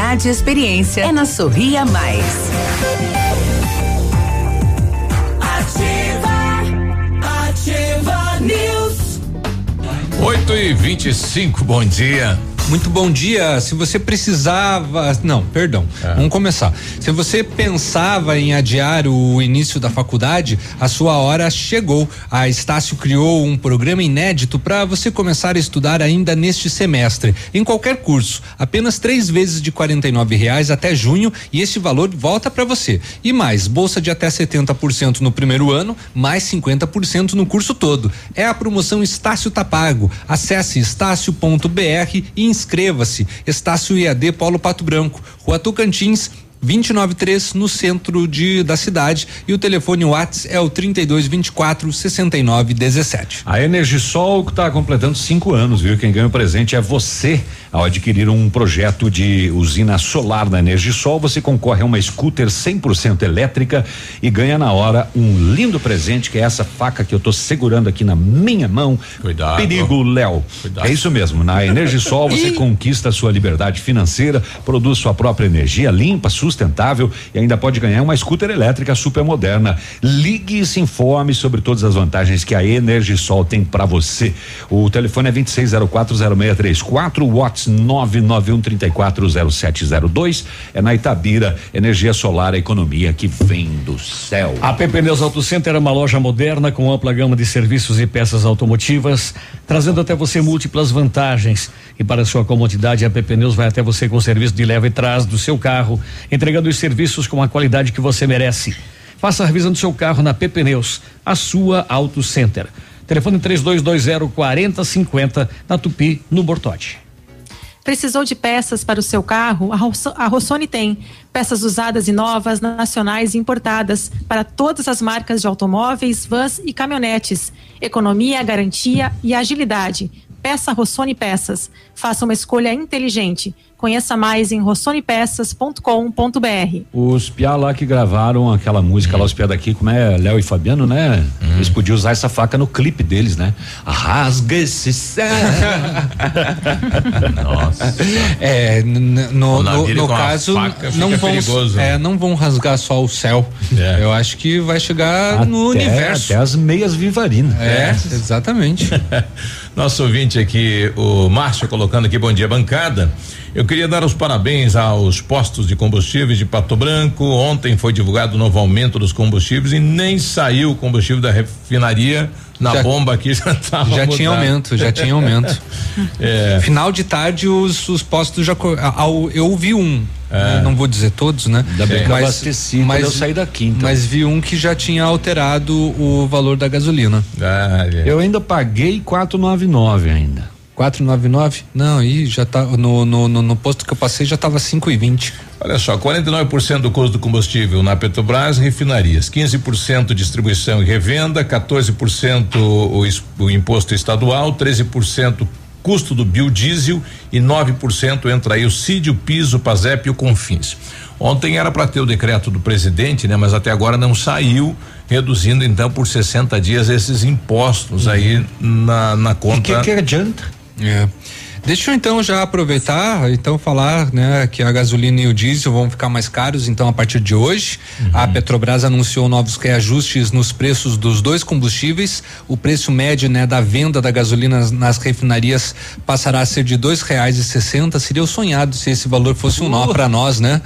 e experiência é na Sorria Mais.
Ativa, ativa news.
8 e 25 bom dia.
Muito bom dia. Se você precisava. Não, perdão.
É.
Vamos começar. Se você pensava em adiar o início da faculdade, a sua hora chegou. A Estácio criou um programa inédito para você começar a estudar ainda neste semestre, em qualquer curso. Apenas três vezes de R$ reais até junho e este valor volta para você. E mais, bolsa de até 70% no primeiro ano, mais 50% no curso todo. É a promoção Estácio Tapago. Acesse estácio.br e inscreva-se. Estácio IAD Paulo Pato Branco, Rua Tocantins, 293 no centro de da cidade e o telefone Whats é o 32 24 69 17.
A Energisol está completando cinco anos, viu? Quem ganha o presente é você. Ao adquirir um projeto de usina solar na Energisol, você concorre a uma scooter 100% elétrica e ganha na hora um lindo presente que é essa faca que eu estou segurando aqui na minha mão.
Cuidado.
Perigo, Léo. É isso mesmo. Na Energisol você conquista a sua liberdade financeira, produz sua própria energia limpa, sustentável e ainda pode ganhar uma scooter elétrica super moderna. Ligue e se informe sobre todas as vantagens que a Energisol tem para você. O telefone é 26040634, o WhatsApp Whats 991340702. É na Itabira, energia solar, a economia que vem do céu.
A PP Neus Auto Center é uma loja moderna com ampla gama de serviços e peças automotivas, trazendo até você múltiplas vantagens. E para sua comodidade, a PP Neus vai até você com o serviço de leva e trás do seu carro, entregando os serviços com a qualidade que você merece. Faça a revisão do seu carro na PP Neus, a sua Auto Center. Telefone 3220 4050 na Tupi, no Bortote.
Precisou de peças para o seu carro? A Rosso- A Rossoni tem. Peças usadas e novas, nacionais e importadas, para todas as marcas de automóveis, vans e caminhonetes. Economia, garantia e agilidade. Peça Rossoni Peças. Faça uma escolha inteligente. Conheça mais em rossonepeças.com.br.
Os piá lá que gravaram aquela música lá, os piá daqui, como é Léo e Fabiano, né? Eles podiam usar essa faca no clipe deles, né? Rasga esse céu.
Nossa. É, no, no, no caso,
faca fica
não vão,
perigoso.
é, não vão rasgar só o céu. Eu acho que vai chegar no
Até-
universo.
Até as meias vivarinas.
É, exatamente.
Nosso ouvinte aqui, o Márcio, colocando aqui, bom dia, bancada. Eu queria dar os parabéns aos postos de combustíveis de Pato Branco. Ontem foi divulgado o novo aumento dos combustíveis e nem saiu o combustível da refinaria na
Já-
bomba aqui já tava
Já tinha
mudado.
aumento, já tinha aumento.
É.
Final de tarde os, os postos já ao, eu vi um, né, não vou dizer todos, né?
Ainda bem que eu abasteci quando eu saí daqui, então.
Mas vi um que já tinha alterado o valor da gasolina.
Ah, é.
Eu ainda paguei 499 ainda.
499? Não, aí já tá no, no, no, no posto que eu passei já tava 5,20.
Olha só, 49% do custo do combustível na Petrobras, refinarias, 15% distribuição e revenda, 14% o, o imposto estadual, 13% custo do biodiesel e 9% entra aí o CID, o PIS, o PASEP e o CONFINS. Ontem era para ter o decreto do presidente, né? Mas até agora não saiu, reduzindo então por 60 dias esses impostos aí na, na conta.
adianta?
É. Deixa eu então já aproveitar, então falar, né, que a gasolina e o diesel vão ficar mais caros então a partir de hoje. A Petrobras anunciou novos reajustes nos preços dos dois combustíveis. O preço médio, né, da venda da gasolina nas, refinarias passará a ser de dois reais e sessenta. Seria o sonhado se esse valor fosse um nó para nós, né?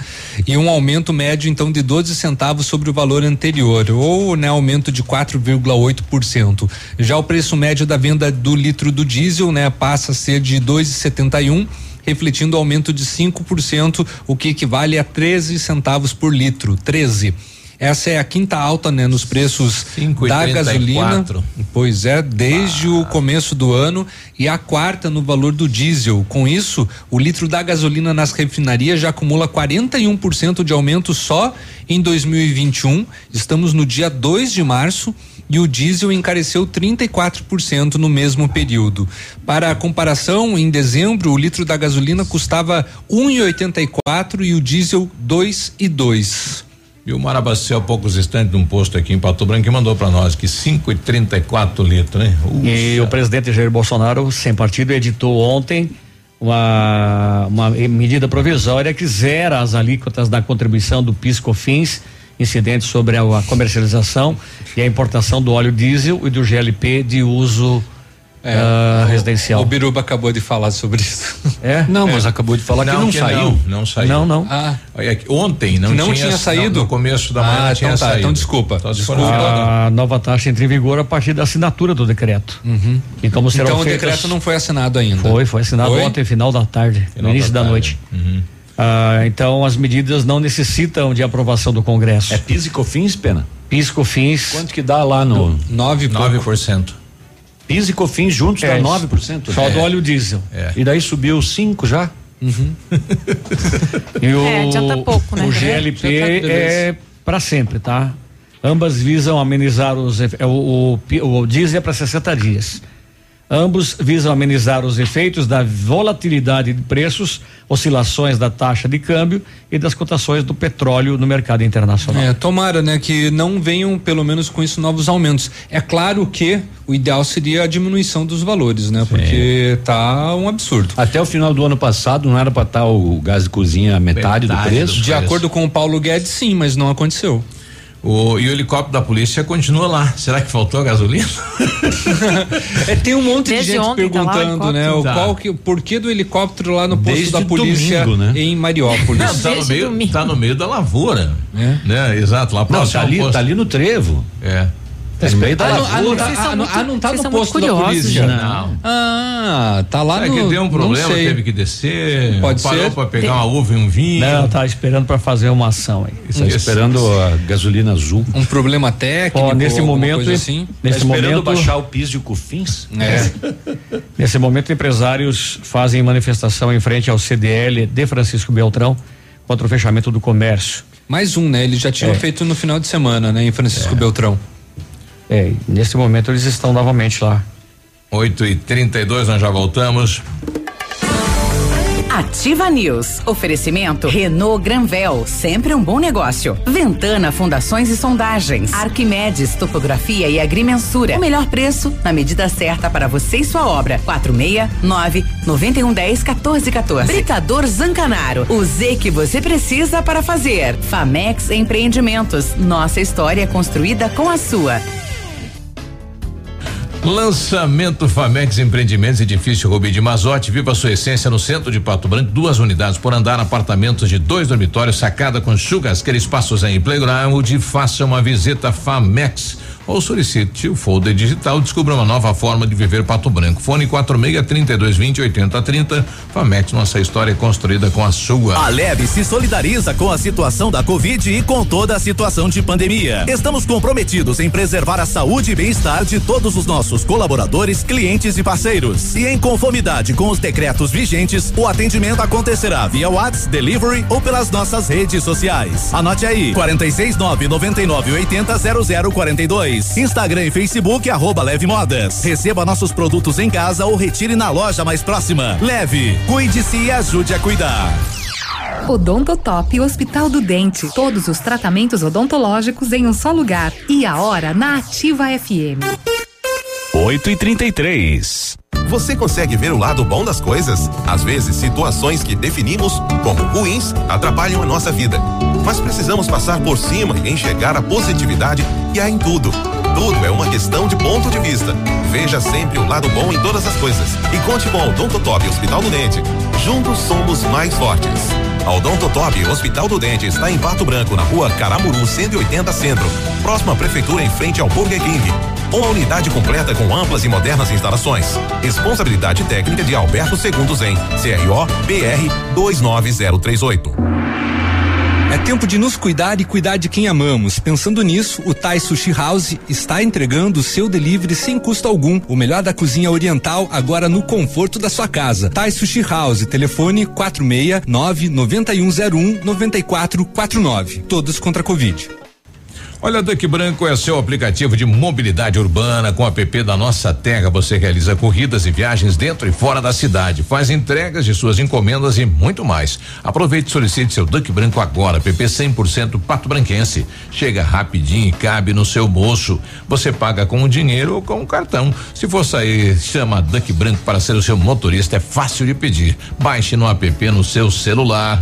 E um aumento médio então de 12 centavos sobre o valor anterior, ou né, aumento de 4,8%. Já o preço médio da venda do litro do diesel, né, passa a ser de 2,71 refletindo aumento de 5%, o que equivale a 13 centavos por litro, 13. Essa é a quinta alta, né, nos preços da
5,34.
gasolina. Pois é, desde o começo do ano e a quarta no valor do diesel. Com isso, o litro da gasolina nas refinarias já acumula 41% de aumento só em 2021. Estamos no dia 2 de março e o diesel encareceu 34% no mesmo período. Para a comparação, em dezembro, o litro da gasolina custava 1,84 e o diesel 2,2.
E o Marabacel, há poucos instantes, num posto aqui em Pato Branco, que mandou para nós que 5,34 litros, né?
E o presidente Jair Bolsonaro, sem partido, editou ontem uma, uma medida provisória que zera as alíquotas da contribuição do PIS/COFINS incidentes sobre a, a comercialização e a importação do óleo diesel e do GLP de uso ah,
o-
residencial.
O Biruba acabou de falar sobre isso.
É?
Não, mas acabou de falar que não saiu.
Não, não saiu.
Não, não.
Ah,
ontem não,
Não tinha saído?
não, no começo da manhã
Ah,
não tinha
então tá,
saído.
então desculpa.
Se
Desculpa.
A nova taxa entra em vigor a partir da assinatura do decreto.
Uhum.
E como serão
então o decreto não foi assinado ainda.
Foi, foi assinado
Foi?
ontem, final da tarde, no
Final
início
da
da,
tarde.
noite. Ah, então as medidas não necessitam de aprovação do Congresso.
É PIS e COFINS, pena?
PIS, COFINS.
Quanto que dá lá no
9
9%.
PIS e COFINS juntos
É,
dá 9%?
Só
É.
do óleo diesel.
É.
E daí subiu 5 já?
E o,
É, adianta pouco, né?
o
tá-
GLP
beleza.
é para sempre, tá? Ambas visam amenizar os é, o, o, o diesel é para 60 dias. Ambos visam amenizar os efeitos da volatilidade de preços, oscilações da taxa de câmbio e das cotações do petróleo no mercado internacional.
É, tomara, né, que não venham pelo menos com isso novos aumentos. É claro que o ideal seria a diminuição dos valores, né? Porque tá um absurdo.
Até o final do ano passado não era para estar o gás de cozinha a metade,
Metade
do preço?
do
De acordo com o Paulo Guedes, sim, mas não aconteceu.
O, e o helicóptero da polícia continua lá. Será que faltou a gasolina?
É, tem um monte
Desde
de gente
ontem tá lá
perguntando, né? O
Tá.
qual que, o porquê do helicóptero lá no posto
Desde
da polícia
domingo, né?
em Mariópolis.
Não, tá, no meio,
domingo.
tá no meio da lavoura.
É.
Né? Exato, lá
Não,
próximo
tá ali,
posto.
tá ali no trevo.
É.
Tá no meio da
Ah, não, ah, não tá, ah,
muito-
ah, não tá no posto da polícia.
Não.
Ah, tá lá
É
no.
que deu um problema,
não sei.
teve que descer.
Pode
parou
ser.
pra pegar uma uva e um vinho.
Não, tá esperando para fazer uma ação aí.
Tá esperando a gasolina azul.
Um problema técnico.
Nesse momento,
coisa assim.
nesse
tá esperando
momento,
baixar o piso de cofins?
É.
nesse momento, empresários fazem manifestação em frente ao CDL de Francisco Beltrão contra o fechamento do comércio.
Mais um, né? Eles já tinham
É.
feito no final de semana, né? Em Francisco Beltrão.
É, e nesse momento eles estão novamente lá.
8 e 32 nós já voltamos.
Ativa News. Oferecimento Renault Granvel, sempre um bom negócio. Ventana Fundações e Sondagens. Arquimedes Topografia e Agrimensura. O melhor preço na medida certa para você e sua obra. 469 9110 1414. Britador Zancanaro. O Z que você precisa para fazer. Famex Empreendimentos. Nossa história construída com a sua.
Lançamento Famex Empreendimentos, edifício Rubi de Mazote. Viva sua essência no centro de Pato Branco. Duas unidades por andar, apartamentos de dois dormitórios, sacada com churrasqueira, espaços em playground. Faça uma visita Famex ou solicite o folder digital. Descubra uma nova forma de viver Pato Branco. Fone 46 32 20 80 30. Famex, nossa história é construída com a sua.
A Leve se solidariza com a situação da Covid e com toda a situação de pandemia. Estamos comprometidos em preservar a saúde e bem-estar de todos os nossos colaboradores, clientes e parceiros. E em conformidade com os decretos vigentes, o atendimento acontecerá via WhatsApp, delivery ou pelas nossas redes sociais. Anote aí: 469 99 80 0042. Instagram e Facebook arroba Leve Modas. Receba nossos produtos em casa ou retire na loja mais próxima. Leve, cuide-se e ajude a cuidar.
Odontotop Hospital do Dente. Todos os tratamentos odontológicos em um só lugar. E a hora na Ativa FM.
8 e 33
Você consegue ver o lado bom das coisas? Às vezes, situações que definimos como ruins atrapalham a nossa vida. Mas precisamos passar por cima e enxergar a positividade que há em tudo. Tudo é uma questão de ponto de vista. Veja sempre o lado bom em todas as coisas. E conte com o Odontotop Hospital do Dente. Juntos somos mais fortes. A Odontotop Hospital do Dente está em Pato Branco, na rua Caramuru 180 Centro. Próxima prefeitura em frente ao Burger King. Uma unidade completa com amplas e modernas instalações. Responsabilidade técnica de Alberto Segundo Zen, CRO BR 29038.
É tempo de nos cuidar e cuidar de quem amamos. Pensando nisso, o Thai Sushi House está entregando o seu delivery sem custo algum. O melhor da cozinha oriental agora no conforto da sua casa. Thai Sushi House, telefone 469 9101 9449. Todos contra a Covid.
Olha, Duck Branco é seu aplicativo de mobilidade urbana. Com o app da Nossa Terra, você realiza corridas e viagens dentro e fora da cidade, faz entregas de suas encomendas e muito mais. Aproveite e solicite seu Duck Branco agora, app 100% pato branquense. Chega rapidinho e cabe no seu bolso. Você paga com o dinheiro ou com o cartão. Se for sair, chama Duck Branco para ser o seu motorista, é fácil de pedir. Baixe no app no seu celular.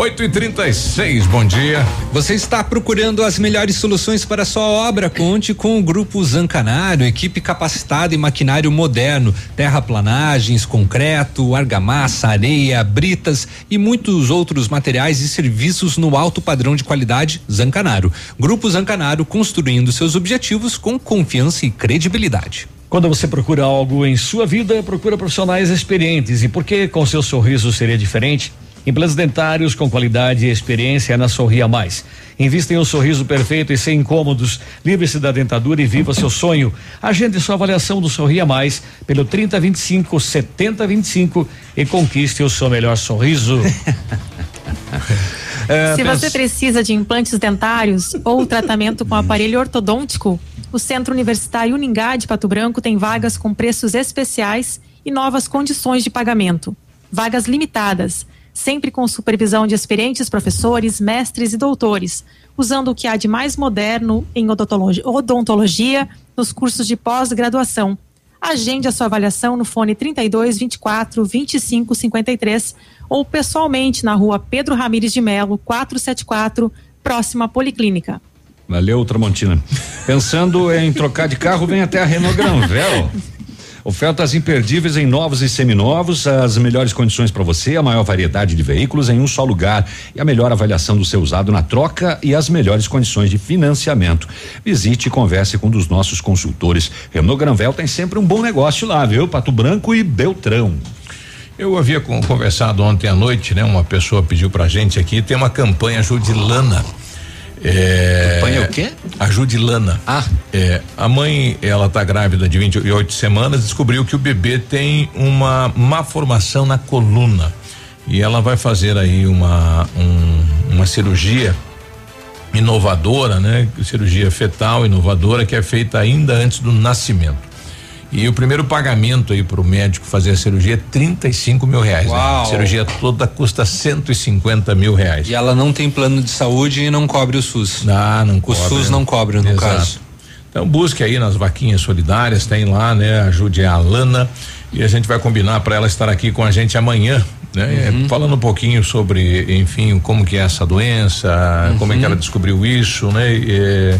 8 e 36 bom dia.
Você está procurando as melhores soluções para a sua obra? Conte com o Grupo Zancanário, equipe capacitada em maquinário moderno, terraplanagens, concreto, argamassa, areia, britas e muitos outros materiais e serviços no alto padrão de qualidade Zancanaro. Grupo Zancanaro construindo seus objetivos com confiança e credibilidade.
Quando você procura algo em sua vida, procura profissionais experientes. E por que com seu sorriso seria diferente? Implantes dentários com qualidade e experiência na Sorria Mais. Invista em um sorriso perfeito e sem incômodos. Livre-se da dentadura e viva seu sonho. Agende sua avaliação do Sorria Mais pelo 3025 7025 e conquiste o seu melhor sorriso.
É, Se você precisa de implantes dentários ou tratamento com aparelho ortodôntico, o Centro Universitário Uningá de Pato Branco tem vagas com preços especiais e novas condições de pagamento. Vagas limitadas, sempre com supervisão de experientes professores, mestres e doutores, usando o que há de mais moderno em odontologia, nos cursos de pós-graduação. Agende a sua avaliação no fone 32 24 25 53 ou pessoalmente na rua Pedro Ramires de Melo, 474, próxima à Policlínica.
Valeu, Tramontina. Pensando em trocar de carro, vem até a Renault Granvel. Ofertas imperdíveis em novos e seminovos, as melhores condições para você, a maior variedade de veículos em um só lugar e a melhor avaliação do seu usado na troca e as melhores condições de financiamento. Visite e converse com um dos nossos consultores. Renault Granvel tem sempre um bom negócio lá, viu? Pato Branco e Beltrão.
Eu havia conversado ontem à noite, né? Uma pessoa pediu pra gente aqui, tem uma campanha Judilana. É,
campanha o quê?
A Judilana.
Ah.
É, a mãe, ela tá grávida de 28 semanas, descobriu que o bebê tem uma má formação na coluna. E ela vai fazer aí uma, um, uma cirurgia inovadora, né? Cirurgia fetal inovadora que é feita ainda antes do nascimento. E o primeiro pagamento aí para o médico fazer a cirurgia é 35 mil reais. Né? A cirurgia toda custa 150 mil reais.
E ela não tem plano de saúde e não cobre o SUS.
Ah, não
O
cobre.
SUS não cobre, no
Exato.
caso.
Então busque aí nas vaquinhas solidárias, tem lá, né? Ajude a Alana e a gente vai combinar para ela estar aqui com a gente amanhã, né?
Uhum.
Falando um pouquinho sobre, enfim, como que é essa doença, como é que ela descobriu isso, né? E,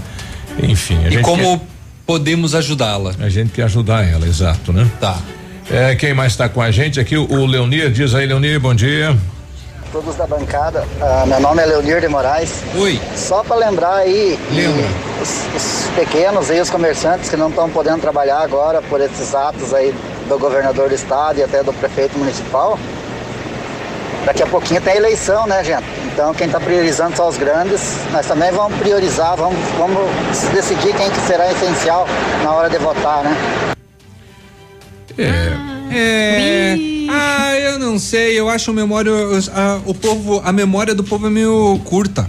enfim, a
Uhum. E
gente
como
quer-
podemos ajudá-la?
a gente quer ajudar ela, exato, né?
Tá.
É, quem mais está com a gente aqui? O, Leonir, diz aí, Leonir, bom dia.
Todos da bancada, Ah, meu nome é Leonir de Moraes.
Oi.
Só para lembrar aí os, os pequenos aí, os comerciantes que não estão podendo trabalhar agora por esses atos aí do governador do estado e até do prefeito municipal. Daqui a pouquinho tem eleição, né, gente? Então quem está priorizando são os grandes. Nós também vamos priorizar, vamos, vamos decidir quem que será essencial na hora de votar, né?
É.
É. Ah, eu não sei. Eu acho a memória. a- o povo. A memória do povo é meio curta.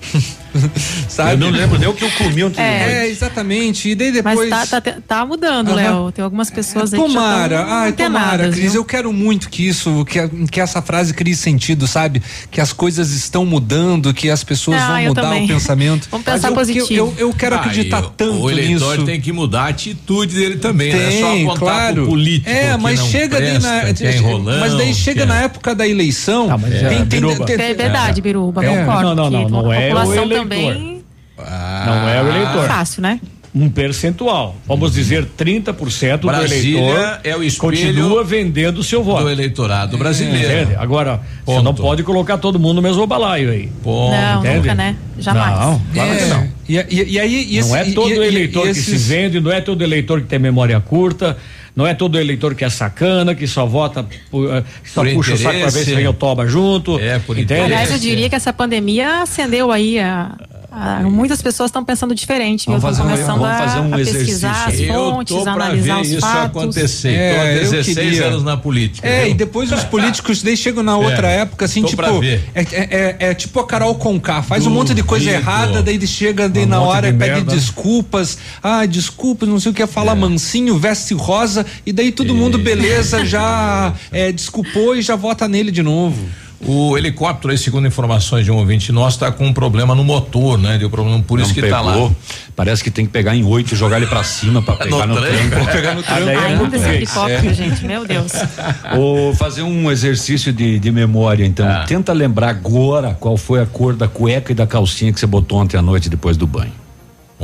Sabe?
Eu não lembro nem o que eu comi ontem.
É, exatamente. E daí depois.
Mas tá, tá, tá mudando. Léo. Tem algumas pessoas aí que já
Tomara,
tão
ai, tomara, Cris.
viu?
Eu quero muito que isso, que, que essa frase crie sentido, sabe? Que as coisas estão mudando, que as pessoas
Ah,
vão
eu
mudar
também.
o pensamento.
Vamos pensar
eu,
positivo.
Eu, eu, eu quero
Ah,
acreditar
e o-
tanto
O eleitor
nisso.
tem que mudar a atitude dele também, né?
Tem,
Só apontar
claro.
pro político
É,
que
mas
não
chega daí
presta,
na.
é enrolão,
mas daí chega
que
na
é-
época da eleição.
Tá, mas,
tem,
é,
tem,
Biruba.
tem-
É verdade, Biruba,
É.
concordo.
Não, não, não,
que
não é o eleitor.
Também
Não é o eleitor.
fácil, né?
Um percentual. Vamos dizer 30%
Brasília
do eleitor
é o
continua vendendo o seu voto.
do eleitorado brasileiro.
Entende? Agora, você
Ponto.
não pode colocar todo mundo no mesmo balaio aí.
Ponto.
não,
entende?
nunca, né? Jamais.
Não, claro que
É,
não.
E, e, e aí. e
não
esse-
é todo eleitor
e
que se
esses-
vende, não é todo eleitor que tem memória curta, não é todo eleitor que é sacana, que só vota, por, eh, que só
Por
puxa o saco pra ver se vem o toba junto.
É, por
entende?
interesse.
Aliás, eu diria que essa pandemia acendeu aí a. a- muitas pessoas estão pensando diferente?
Vamos
Estão
fazer um-
começando
vamos
a,
fazer um
a pesquisar as
exercício.
Eu
fontes,
tô pra
analisar
ver
os
isso
fatos.
acontecer.
É,
tô há
eu
16
queria.
anos na política.
É,
viu?
e depois os políticos daí chegam na outra
É,
época, assim, tipo. É, é, é- é tipo a Carol Conká, faz um monte de coisa
Duvido.
errada, daí ele chega daí
Um
na hora e pede
merda.
desculpas. Ah, desculpas, não sei o que, fala mansinho, veste rosa, e daí todo mundo, beleza, já é, desculpou e já vota nele de novo.
O helicóptero, aí, segundo informações de um ouvinte nosso, tá com um problema no motor, né? Deu problema, por isso
Não
que
pegou.
tá lá.
Parece que tem que pegar em oito e jogar ele pra cima pra pegar no,
tranco.
Vou pegar no
Ah,
tranco.
daí é
Ainda esse
português.
helicóptero, gente, meu Deus.
Ou fazer um exercício de, de memória, então.
Ah.
Tenta lembrar agora qual foi a cor da cueca e da calcinha que você botou ontem à noite depois do banho.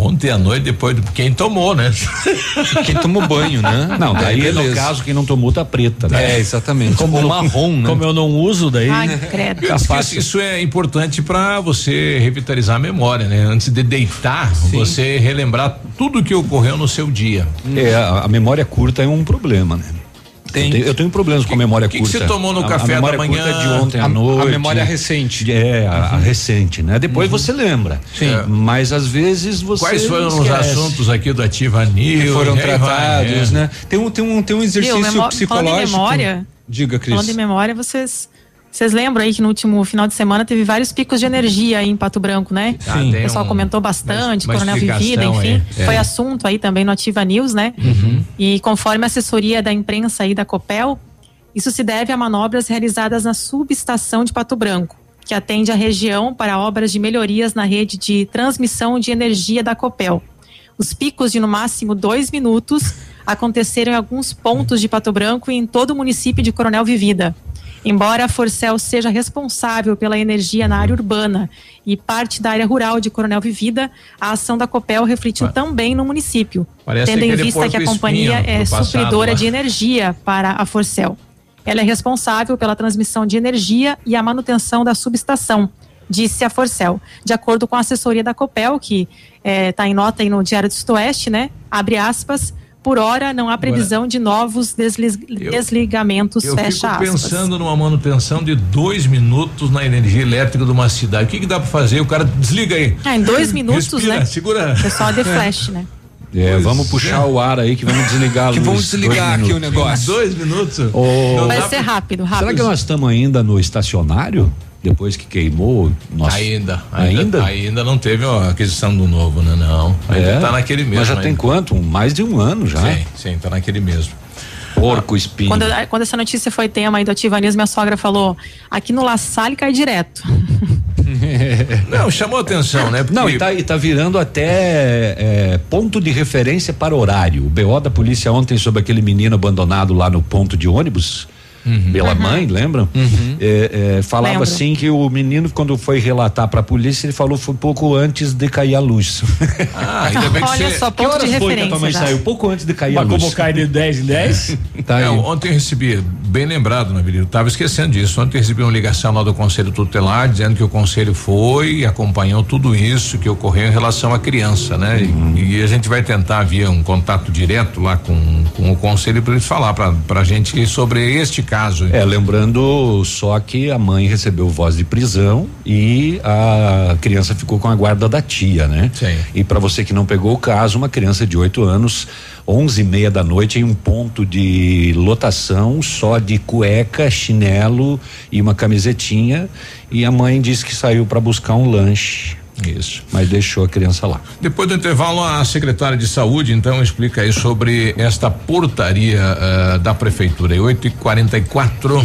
Ontem à noite, depois do. Quem tomou, né?
Quem tomou banho, né?
Não, daí
Aí,
no caso quem não tomou tá preta, né?
É, exatamente. Como marrom, né?
Como eu não uso, daí.
Ai, credo.
Eu disse que isso, é importante para você revitalizar a memória, né? Antes de deitar, você relembrar tudo que ocorreu no seu dia.
É, a, a memória curta é um problema, né?
Tem.
Eu tenho, eu tenho problemas com a memória
que que
curta.
você tomou no
A-
café
a
da
memória
manhã?
curta é de ontem
A-
à
a
noite.
memória recente.
É, a, a recente, né? Depois você lembra.
Sim.
É, Mas às vezes você.
Quais foram os
esquece.
assuntos aqui do Ativa News?
que foram
vai,
tratados,
é.
né? Tem um, tem um, tem um exercício
memó-
psicológico.
Falando em memória,
Diga, Cris.
falando em memória, vocês vocês lembram aí que no último final de semana teve vários picos de energia aí em Pato Branco, né?
Ah,
o pessoal
um-
comentou bastante,
uma
Coronel Vivida, enfim.
é.
Foi assunto aí também no Ativa News, né?
Uhum.
E conforme a assessoria da imprensa aí da Copel, isso se deve a manobras realizadas na subestação de Pato Branco, que atende a região para obras de melhorias na rede de transmissão de energia da Copel. Os picos de no máximo dois minutos aconteceram em alguns pontos de Pato Branco e em todo o município de Coronel Vivida. Embora a Forcel seja responsável pela energia na área urbana e parte da área rural de Coronel Vivida, a ação da Copel refletiu também no município, tendo em vista que a companhia é supridora de energia para a Forcel. Ela é responsável pela transmissão de energia e a manutenção da subestação, disse a Forcel. De acordo com a assessoria da Copel, que está em nota aí no Diário do Sudoeste, né? Abre aspas. Por hora, não há previsão de novos deslis- desligamentos,
Eu
fecha
fico
aspas.
pensando numa manutenção de dois minutos na energia elétrica de uma cidade. O que, que dá pra fazer? O cara desliga aí.
Ah, em dois minutos,
Respira,
né?
Segura.
O pessoal de flash, né?
É,
Pois
vamos puxar
é.
o ar aí que vamos desligar a luz.
Que vamos desligar aqui o negócio.
Dois minutos. Não
Vai ser rápido, rápido.
Será que nós estamos ainda no estacionário? Depois que queimou? Nossa,
Ainda, ainda,
Ainda?
ainda não teve a aquisição do novo, né? Não. Ainda
É?
tá naquele mesmo.
Mas já tem
ainda.
quanto? Mais de um ano já.
Sim, sim, tá naquele mesmo.
Porco espinho.
Quando, quando essa notícia foi tema aí do Ativa News, minha sogra falou: aqui no La Salle cai direto.
Não, chamou atenção, né?
Não, e tá, e tá virando até é, ponto de referência para horário. O BO da polícia ontem sobre aquele menino abandonado lá no ponto de ônibus. Pela mãe, lembram? É, é, falava
Lembro.
assim que o menino, quando foi relatar pra polícia, ele falou foi pouco antes de cair a luz.
Ah, ainda bem que
Olha
você.
só,
que
ponto
horas
de
foi que a tua mãe saiu? Pouco antes de cair a
Mas
luz.
como cai de 10 em 10?
Tá
É, ontem eu recebi, bem lembrado, na Avenida, eu tava esquecendo disso. Ontem eu recebi uma ligação lá do Conselho Tutelar dizendo que o Conselho foi e acompanhou tudo isso que ocorreu em relação à criança, né? E- E, a gente vai tentar via um contato direto lá com, com o Conselho para eles falar pra, pra gente sobre este caso.
É, lembrando só que a mãe recebeu voz de prisão e a criança ficou com a guarda da tia, né?
Sim.
E para você que não pegou o caso, uma criança de 8 anos, onze e meia da noite em um ponto de lotação só de cueca, chinelo e uma camisetinha e a mãe disse que saiu para buscar um lanche.
Isso.
Mas deixou a criança lá.
Depois do intervalo, a secretária de saúde, então, explica aí sobre esta portaria ah, da prefeitura. É 8 e 44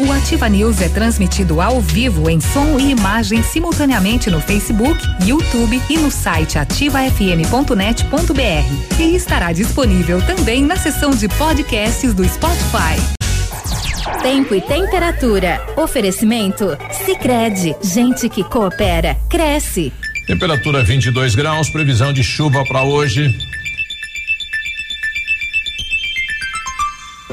O Ativa News é transmitido ao vivo em som e imagem simultaneamente no Facebook, YouTube e no site ativafm.net.br. E estará disponível também na seção de podcasts do Spotify.
Tempo e temperatura. Oferecimento? Sicredi Gente que coopera, cresce.
Temperatura 22 graus, previsão de chuva para hoje.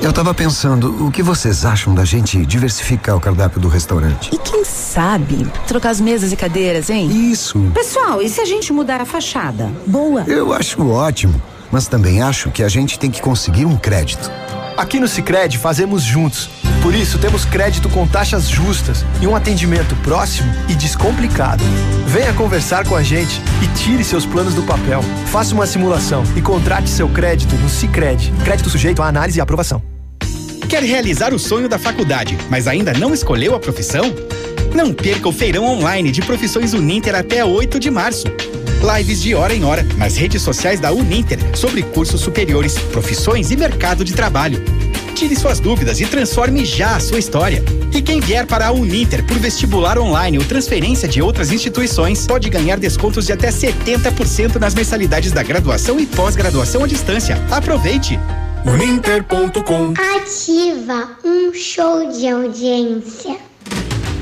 Eu tava pensando, o que vocês acham da gente diversificar o cardápio do restaurante?
E quem sabe trocar as mesas e cadeiras, hein?
Isso.
Pessoal, e se a gente mudar a fachada? Boa.
Eu acho ótimo, mas também acho que a gente tem que conseguir um crédito.
Aqui no Sicredi fazemos juntos. Por isso temos crédito com taxas justas e um atendimento próximo e descomplicado. Venha conversar com a gente e tire seus planos do papel. Faça uma simulação e contrate seu crédito no Sicredi. Crédito sujeito à análise e aprovação.
Quer realizar o sonho da faculdade, mas ainda não escolheu a profissão? Não perca o feirão online de profissões Uninter até 8 de março. Lives de hora em hora nas redes sociais da Uninter sobre cursos superiores, profissões e mercado de trabalho. Tire suas dúvidas e transforme já a sua história. E quem vier para a Uninter por vestibular online ou transferência de outras instituições pode ganhar descontos de até 70% nas mensalidades da graduação e pós-graduação à distância. Aproveite!
Uninter.com Ativa um show de audiência.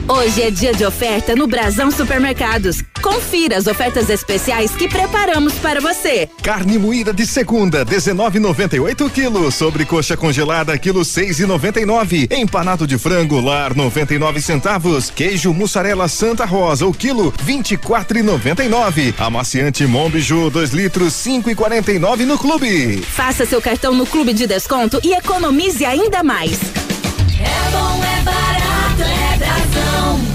Hoje é dia de oferta no Brasão Supermercados. Confira as ofertas especiais que preparamos para você.
Carne moída de segunda, 19,98 quilos. Sobrecoxa congelada, quilo 6,99. Empanado de frango lar, 99 centavos. Queijo mussarela Santa Rosa, o quilo 24,99. Amaciante Monbiju, 2 litros, 5,49 no clube.
Faça seu cartão no Clube de Desconto e economize ainda mais.
É bom, é barato, é Brasão.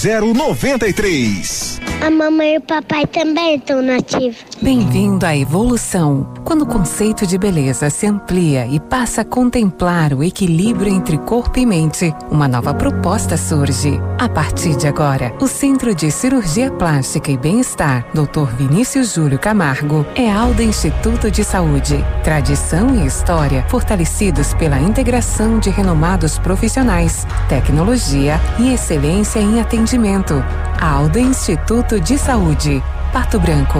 0093.
A mamãe e o papai também estão nativos.
Bem-vindo à evolução. Quando o conceito de beleza se amplia e passa a contemplar o equilíbrio entre corpo e mente, uma nova proposta surge. A partir de agora, o Centro de Cirurgia Plástica e Bem-Estar, Dr. Vinícius Júlio Camargo, é Alda Instituto de Saúde. Tradição e história fortalecidos pela integração de renomados profissionais, tecnologia e excelência em atendimento. Alda Instituto de Saúde. Pato Branco.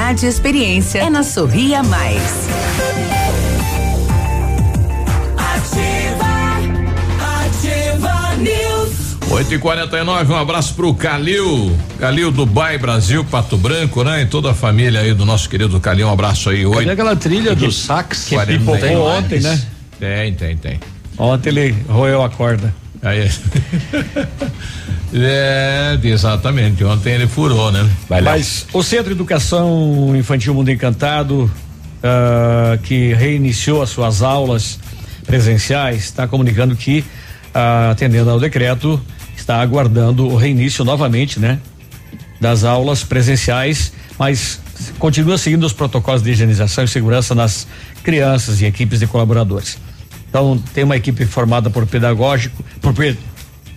e experiência é na Sorria Mais.
Ativa, ativa News.
8 e 49 um abraço pro Calil, Calil Dubai Brasil, Pato Branco, né? E toda a família aí do nosso querido Calil, um abraço aí.
Cadê aquela trilha do sax que
49.
pipocou ontem, né?
Tem, tem, tem.
Ontem ele roeu a corda.
Aí. É, exatamente. Ontem ele furou, né?
Mas o Centro de Educação Infantil Mundo Encantado, ah, que reiniciou as suas aulas presenciais, está comunicando que, ah, atendendo ao decreto, está aguardando o reinício novamente, né? Das aulas presenciais, mas continua seguindo os protocolos de higienização e segurança nas crianças e equipes de colaboradores. Então, tem uma equipe formada por pedagógico, por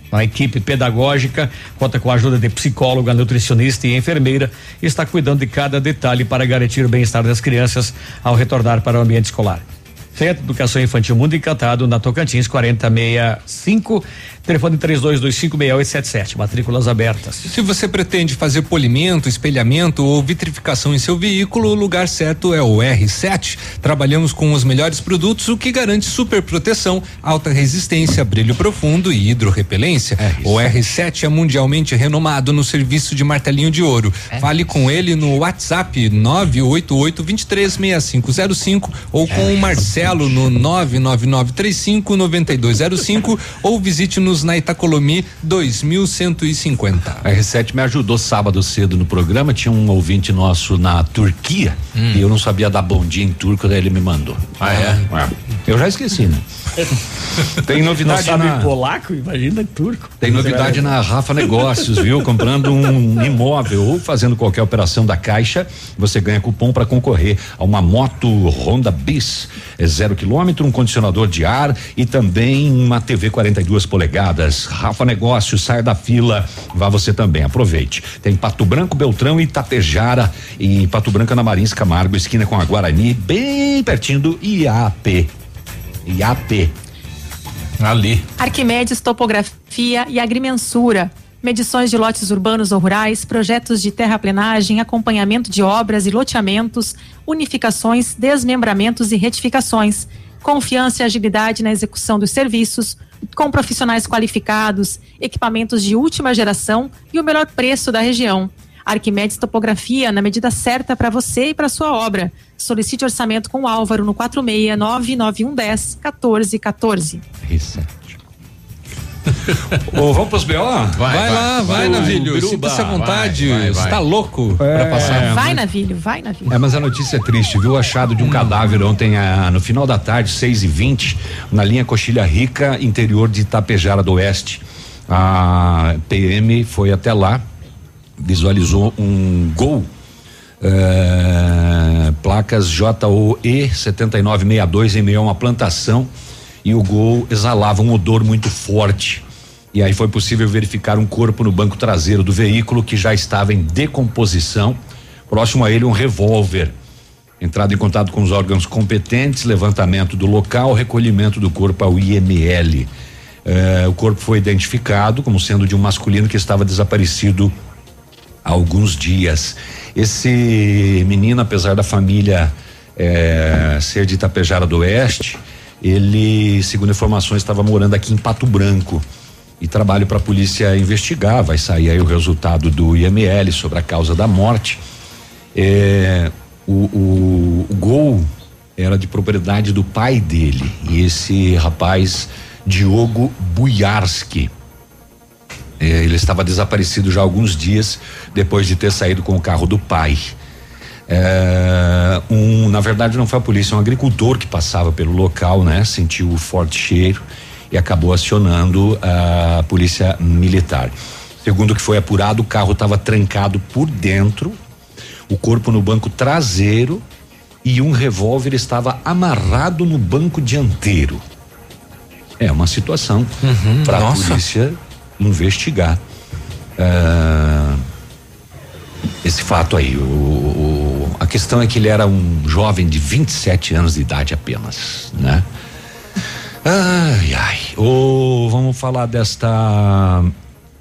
uma equipe pedagógica, conta com a ajuda de psicóloga, nutricionista e enfermeira e está cuidando de cada detalhe para garantir o bem-estar das crianças ao retornar para o ambiente escolar. Centro de Educação Infantil Mundo Encantado, na Tocantins 4065, telefone 32256877, matrículas abertas.
Se você pretende fazer polimento, espelhamento ou vitrificação em seu veículo, o lugar certo é o R7. Trabalhamos com os melhores produtos, o que garante super proteção, alta resistência, brilho profundo e hidrorrepelência. O R7 é mundialmente renomado no serviço de martelinho de ouro. Fale com ele no WhatsApp 988 236505 ou com o Marcelo no 99935 9205 ou visite-nos na Itacolomi 2150.
A R7 me ajudou sábado cedo no programa. Tinha um ouvinte nosso na Turquia e eu não sabia dar bom dia em turco, daí ele me mandou.
Ah, é?
Eu já esqueci, né? Tem novidade
Não sabe
na.
polaco, imagina turco.
Tem novidade na Rafa Negócios, viu? Comprando um imóvel ou fazendo qualquer operação da Caixa, você ganha cupom para concorrer a uma moto Honda Bis, é zero quilômetro, um condicionador de ar e também uma TV 42 polegadas. Rafa Negócios, saia da fila, vá você também, aproveite. Tem Pato Branco, Beltrão e Tapejara e Pato Branco na Marins Camargo, esquina com a Guarani, bem pertinho do IAP. IAP.
Ali.
Arquimedes Topografia e Agrimensura. Medições de lotes urbanos ou rurais, projetos de terraplenagem, acompanhamento de obras e loteamentos, unificações, desmembramentos e retificações. Confiança e agilidade na execução dos serviços, com profissionais qualificados, equipamentos de última geração e o melhor preço da região. Arquimedes Topografia na medida certa para você e para sua obra. Solicite orçamento com o Álvaro no 4699110 1414.
Ô, vamos pros BO?
Vai, lá, vai, Navilho. Sinta-se à vontade. Você tá louco pra passar?
vai, Navilho, vai, Navilho.
É, mas a notícia é triste, viu? Achado de um cadáver ontem, ah, no final da tarde, 6 e 20 na linha Coxilha Rica, interior de Itapejara do Oeste. A PM foi até lá, visualizou um gol. eh, placas JOE 7962 em meio a uma plantação e o gol exalava um odor muito forte. E aí foi possível verificar um corpo no banco traseiro do veículo que já estava em decomposição. Próximo a ele, um revólver. Entrado em contato com os órgãos competentes, levantamento do local, recolhimento do corpo ao IML. Eh, o corpo foi identificado como sendo de um masculino que estava desaparecido há alguns dias. Esse menino, apesar da família eh, ser de Itapejara do Oeste, ele, segundo informações, estava morando aqui em Pato Branco e trabalho para a polícia investigar. Vai sair aí o resultado do IML sobre a causa da morte. É, o, o, o gol era de propriedade do pai dele e esse rapaz Diogo Bujarski. É, ele estava desaparecido já há alguns dias depois de ter saído com o carro do pai. É, um, na verdade, não foi a polícia, um agricultor que passava pelo local, né? Sentiu o forte cheiro e acabou acionando a polícia militar. Segundo o que foi apurado, o carro estava trancado por dentro, o corpo no banco traseiro e um revólver estava amarrado no banco dianteiro. É uma situação para a polícia investigar. Ah, esse fato aí. O, o- a questão é que ele era um jovem de 27 anos de idade apenas, né? Ai, ai. Ô, vamos falar desta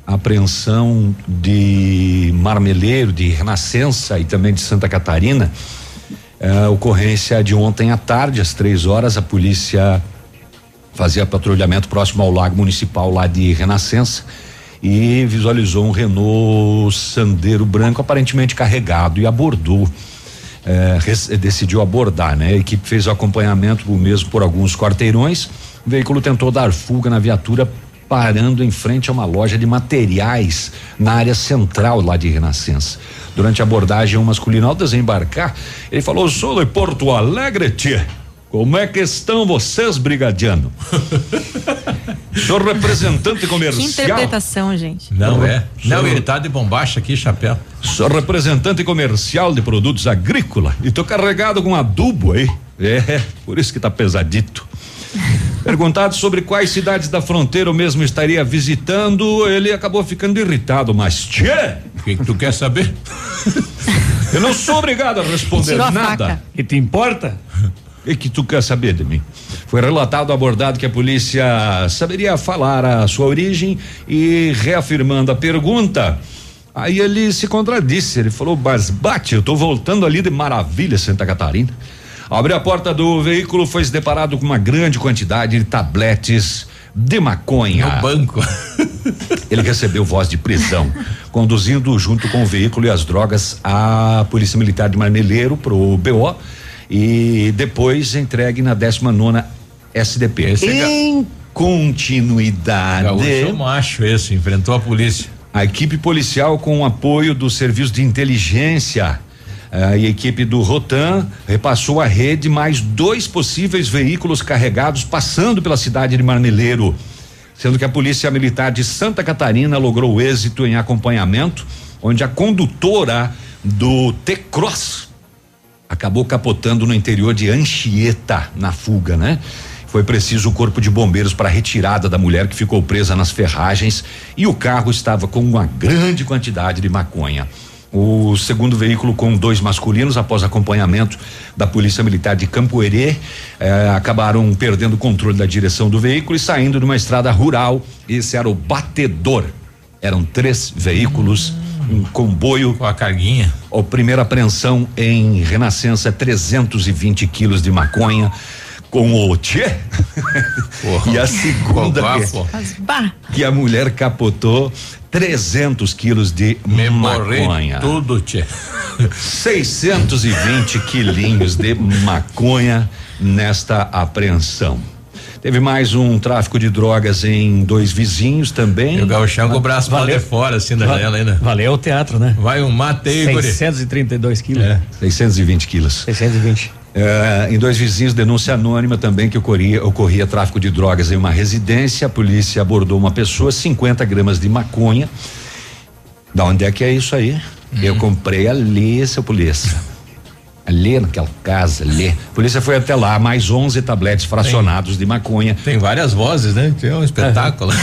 apreensão de Marmeleiro, de Renascença e também de Santa Catarina. É, ocorrência de ontem à tarde, às três horas, a polícia fazia patrulhamento próximo ao lago municipal lá de Renascença e visualizou um Renault Sandero branco aparentemente carregado e abordou. res- decidiu abordar, né? A equipe fez o acompanhamento o mesmo por alguns quarteirões. O veículo tentou dar fuga na viatura, parando em frente a uma loja de materiais na área central lá de Renascença. Durante a abordagem, um masculino ao desembarcar, ele falou: sou de Porto Alegre, tia. Como é que estão vocês, brigadiano? Sou representante
Que
comercial.
interpretação, gente.
Não é. Não,
Sou-
ele tá de bombacha aqui, chapéu.
Sou representante comercial de produtos agrícola e tô carregado com adubo aí. É, por isso que tá pesadito. Perguntado sobre quais cidades da fronteira o mesmo estaria visitando, ele acabou ficando irritado, mas tchê!
O que, que tu quer saber?
Eu não sou obrigado a responder
a
nada.
faca.
E te importa? E que tu quer saber de mim? Foi relatado abordado que a polícia saberia falar a sua origem e reafirmando a pergunta. Aí ele se contradisse, ele falou, mas bate, eu tô voltando ali de Maravilha, Santa Catarina. Abriu a porta do veículo, foi se deparado com uma grande quantidade de tabletes de maconha.
No banco.
Ele recebeu voz de prisão, conduzindo junto com o veículo e as drogas a Polícia Militar de Marmeleiro pro BO e depois entregue na 19 nona SDP.
Esse é
em continuidade.
Gaúcho macho esse, enfrentou a polícia.
A equipe policial, com o apoio do Serviço de Inteligência a equipe do Rotan, repassou à rede mais dois possíveis veículos carregados passando pela cidade de Marmeleiro. Sendo que a Polícia Militar de Santa Catarina logrou êxito em acompanhamento, onde a condutora do T-Cross acabou capotando no interior de Anchieta, na fuga, né? Foi preciso o corpo de bombeiros para a retirada da mulher que ficou presa nas ferragens e o carro estava com uma grande quantidade de maconha. O segundo veículo com dois masculinos, após acompanhamento da Polícia Militar de Campo Herê, eh, acabaram perdendo o controle da direção do veículo e saindo de uma estrada rural. Esse era o batedor. Eram três veículos, um comboio.
Com a carguinha.
A primeira apreensão em Renascença, 320 quilos de maconha com o Tchê. e a segunda que, que a mulher capotou 300 quilos de
Me
maconha.
tudo, tchê.
620 quilinhos de maconha nesta apreensão. Teve mais um tráfico de drogas em dois vizinhos também.
E o gauchão com o braço pra de fora, assim, da janela ainda.
Valeu o teatro, né?
Vai um mate aí, guri.
632 quilos.
É, 620 quilos.
620.
É, em dois vizinhos, denúncia anônima também que ocorria, ocorria tráfico de drogas em uma residência. A polícia abordou uma pessoa, 50 gramas de maconha. Da onde é que é isso aí? Eu comprei ali, seu polícia. Ali naquela casa, ali. A polícia foi até lá, mais 11 tabletes fracionados de maconha.
Tem várias vozes, né? Tem um espetáculo.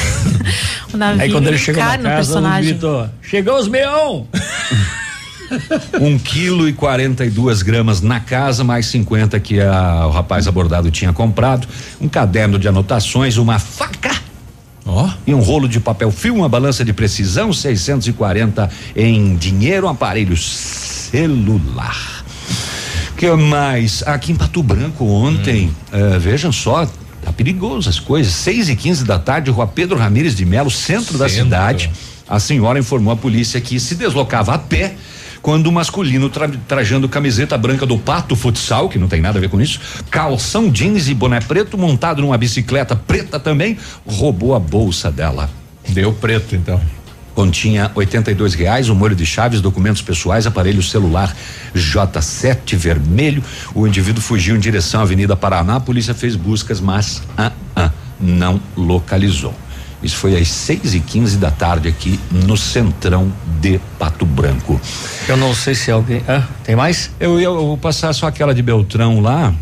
O navio
Aí quando ele chegou na casa, ele
personagem.
gritou: Chegou os meão!
Um quilo e 42 gramas na casa, mais 50 que a- o rapaz abordado tinha comprado, um caderno de anotações, uma faca. E um rolo de papel filme, uma balança de precisão, 640 em dinheiro, um aparelho celular. que mais? Aqui em Pato Branco ontem, eh, vejam só, tá perigoso as coisas. 6 e 15 da tarde, rua Pedro Ramires de Melo, centro, da
Centro.
cidade. A senhora informou a polícia que se deslocava a pé quando o masculino tra- trajando camiseta branca do Pato Futsal, que não tem nada a ver com isso, calção jeans e boné preto, montado numa bicicleta preta também, roubou a bolsa dela.
Deu preto, então.
Continha 82 reais, um molho de chaves, documentos pessoais, aparelho celular J7 vermelho. O indivíduo fugiu em direção à Avenida Paraná. A polícia fez buscas, mas ah, ah, não localizou. Isso foi às 6 e 15 da tarde aqui no centrão de Pato Branco.
Eu não sei se alguém. Ah, tem mais?
Eu ia eu vou passar só aquela de Beltrão lá,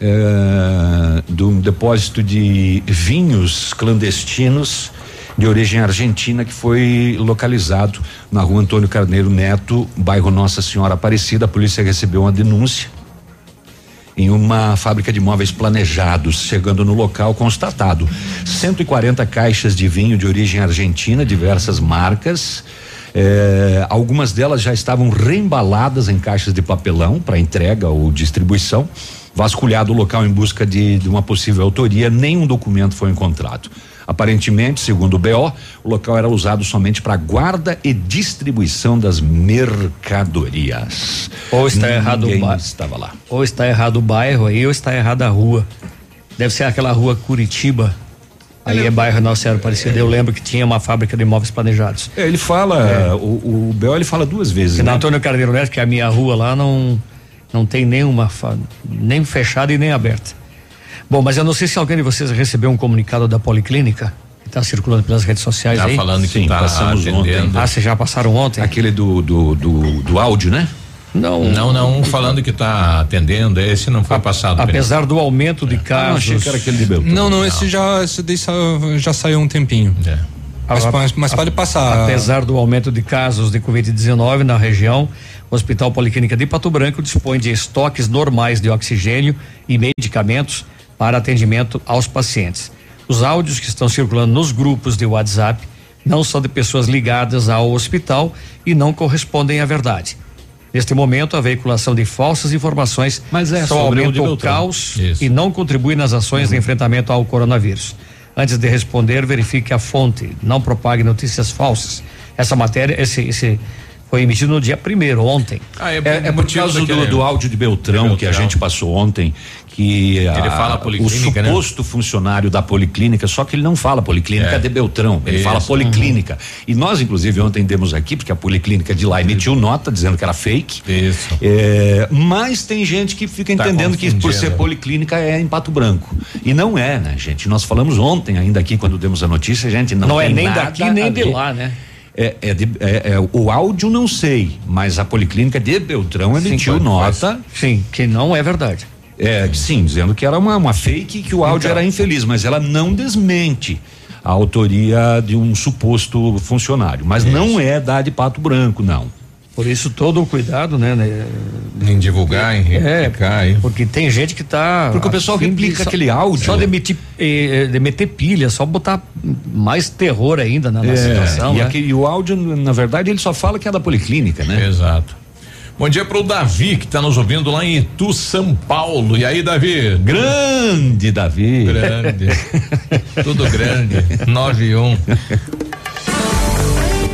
é, do depósito de vinhos clandestinos de origem argentina que foi localizado na rua Antônio Carneiro Neto, bairro Nossa Senhora Aparecida. A polícia recebeu uma denúncia em uma fábrica de móveis planejados. Chegando no local, constatado 140 caixas de vinho de origem argentina, diversas marcas. Eh, algumas delas já estavam reembaladas em caixas de papelão para entrega ou distribuição. Vasculhado o local em busca de, de uma possível autoria, nenhum documento foi encontrado. Aparentemente, segundo o BO, o local era usado somente para guarda e distribuição das mercadorias.
Ou está errado o
Ninguém
ba-
estava lá.
Ou está errado o bairro aí, ou está errada a rua. Deve ser aquela rua Curitiba. Aí é bairro Nossa Senhora Aparecida. Eu lembro que tinha uma fábrica de imóveis planejados.
É, ele fala, o, o Bel ele fala duas vezes.
E
né?
na Antônio Carneiro Neto, que é a minha rua lá, não, não tem nenhuma, nem fechada e nem aberta. Bom, mas eu não sei se alguém de vocês recebeu um comunicado da Policlínica, que está circulando pelas redes sociais
Tá
aí.
falando que
Sim,
tá
passamos
atendendo.
ontem.
Ah, vocês já passaram ontem?
Aquele do, do, do, do áudio, né?
Não.
Não, não, falando que tá atendendo, esse não foi passado.
Apesar do aumento de casos.
achei que era aquele de Beltrão.
Não, não, esse já, esse daí sa- já saiu um tempinho. Mas,
A-
mas, mas pode passar.
Apesar do aumento de casos de Covid-19 na região, o Hospital Policlínica de Pato Branco dispõe de estoques normais de oxigênio e medicamentos para atendimento aos pacientes. Os áudios que estão circulando nos grupos de WhatsApp não são de pessoas ligadas ao hospital e não correspondem à verdade. Neste momento, a veiculação de falsas informações
Mas é
só
sobre o
aumenta o
Beltrão.
caos
Isso.
e não contribui nas ações de enfrentamento ao coronavírus. Antes de responder, verifique a fonte, não propague notícias falsas. Essa matéria, esse, esse foi emitido no dia primeiro, ontem.
Ah,
É, é por
motivo
causa do, do áudio de Beltrão,
De
que a gente passou ontem, que a-
Ele fala
o
policlínica, né?
suposto funcionário da policlínica, só que ele não fala policlínica
É.
de Beltrão, ele
Isso.
fala policlínica. E nós, inclusive, ontem demos aqui, porque a policlínica de lá emitiu nota dizendo que era fake.
Isso.
É, mas tem gente que fica
Tá
entendendo que por ser policlínica é em Pato Branco. E não é, né, gente? Nós falamos ontem ainda aqui, quando demos a notícia, gente, não,
Não, é nem
nada
daqui nem de lá, né?
É, é de- é- é, o áudio não sei, mas a Policlínica de Beltrão emitiu nota.
Sim, que não é verdade.
É, sim, dizendo que era uma, uma fake que o áudio
Então.
era infeliz, mas ela não desmente a autoria de um suposto funcionário. Mas não é da de Pato Branco, não.
Por isso todo o cuidado, né? né
em divulgar, em replicar.
É, porque tem gente que tá.
Porque o pessoal replica
só,
aquele áudio.
Só de meter, eh, de meter pilha, só botar mais terror ainda na, na
É,
situação.
e,
né?
aquele, e o áudio, na verdade, ele só fala que é da policlínica, né?
Exato. Bom dia pro Davi, que está nos ouvindo lá em Itu, São Paulo. E aí, Davi?
Grande Davi.
Grande. Tudo grande. 91.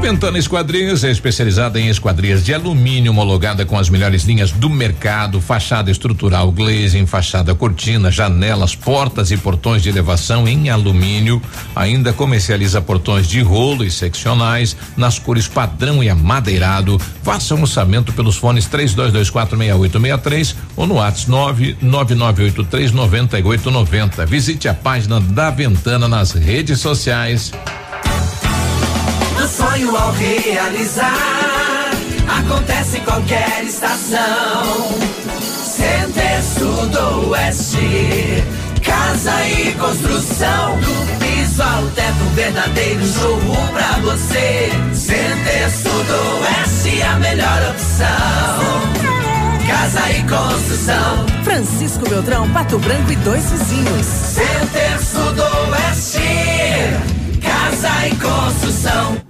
Ventana Esquadrias é especializada em esquadrias de alumínio homologada com as melhores linhas do mercado, fachada estrutural, glazing, fachada cortina, janelas, portas e portões de elevação em alumínio. Ainda comercializa portões de rolo e seccionais nas cores padrão e amadeirado. Faça um orçamento pelos fones 32246863 ou no WhatsApp 999839890. Visite a página da Ventana nas redes sociais.
Sonho ao realizar acontece em qualquer estação. Center Sudoeste, casa e construção. Do piso ao teto, um verdadeiro showroom pra você. Center Sudoeste, a melhor opção. Casa e construção.
Francisco Beltrão, Pato Branco e dois vizinhos.
Center Sudoeste, casa e construção.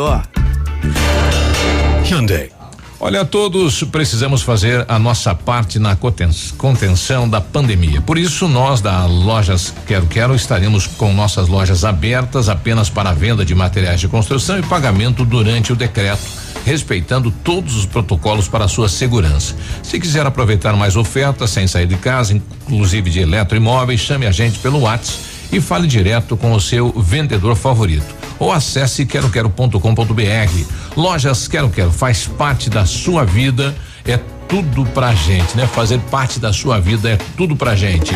Hyundai. Olha, todos precisamos fazer a nossa parte na contenção da pandemia. Por isso, nós da Lojas Quero Quero estaremos com nossas lojas abertas apenas para a venda de materiais de construção e pagamento durante o decreto, respeitando todos os protocolos para sua segurança. Se quiser aproveitar mais ofertas sem sair de casa, inclusive de eletroimóveis, chame a gente pelo WhatsApp e fale direto com o seu vendedor favorito. Ou acesse queroquero.com.br. Lojas Quero Quero faz parte da sua vida, é tudo pra gente, né? Fazer parte da sua vida é tudo pra gente.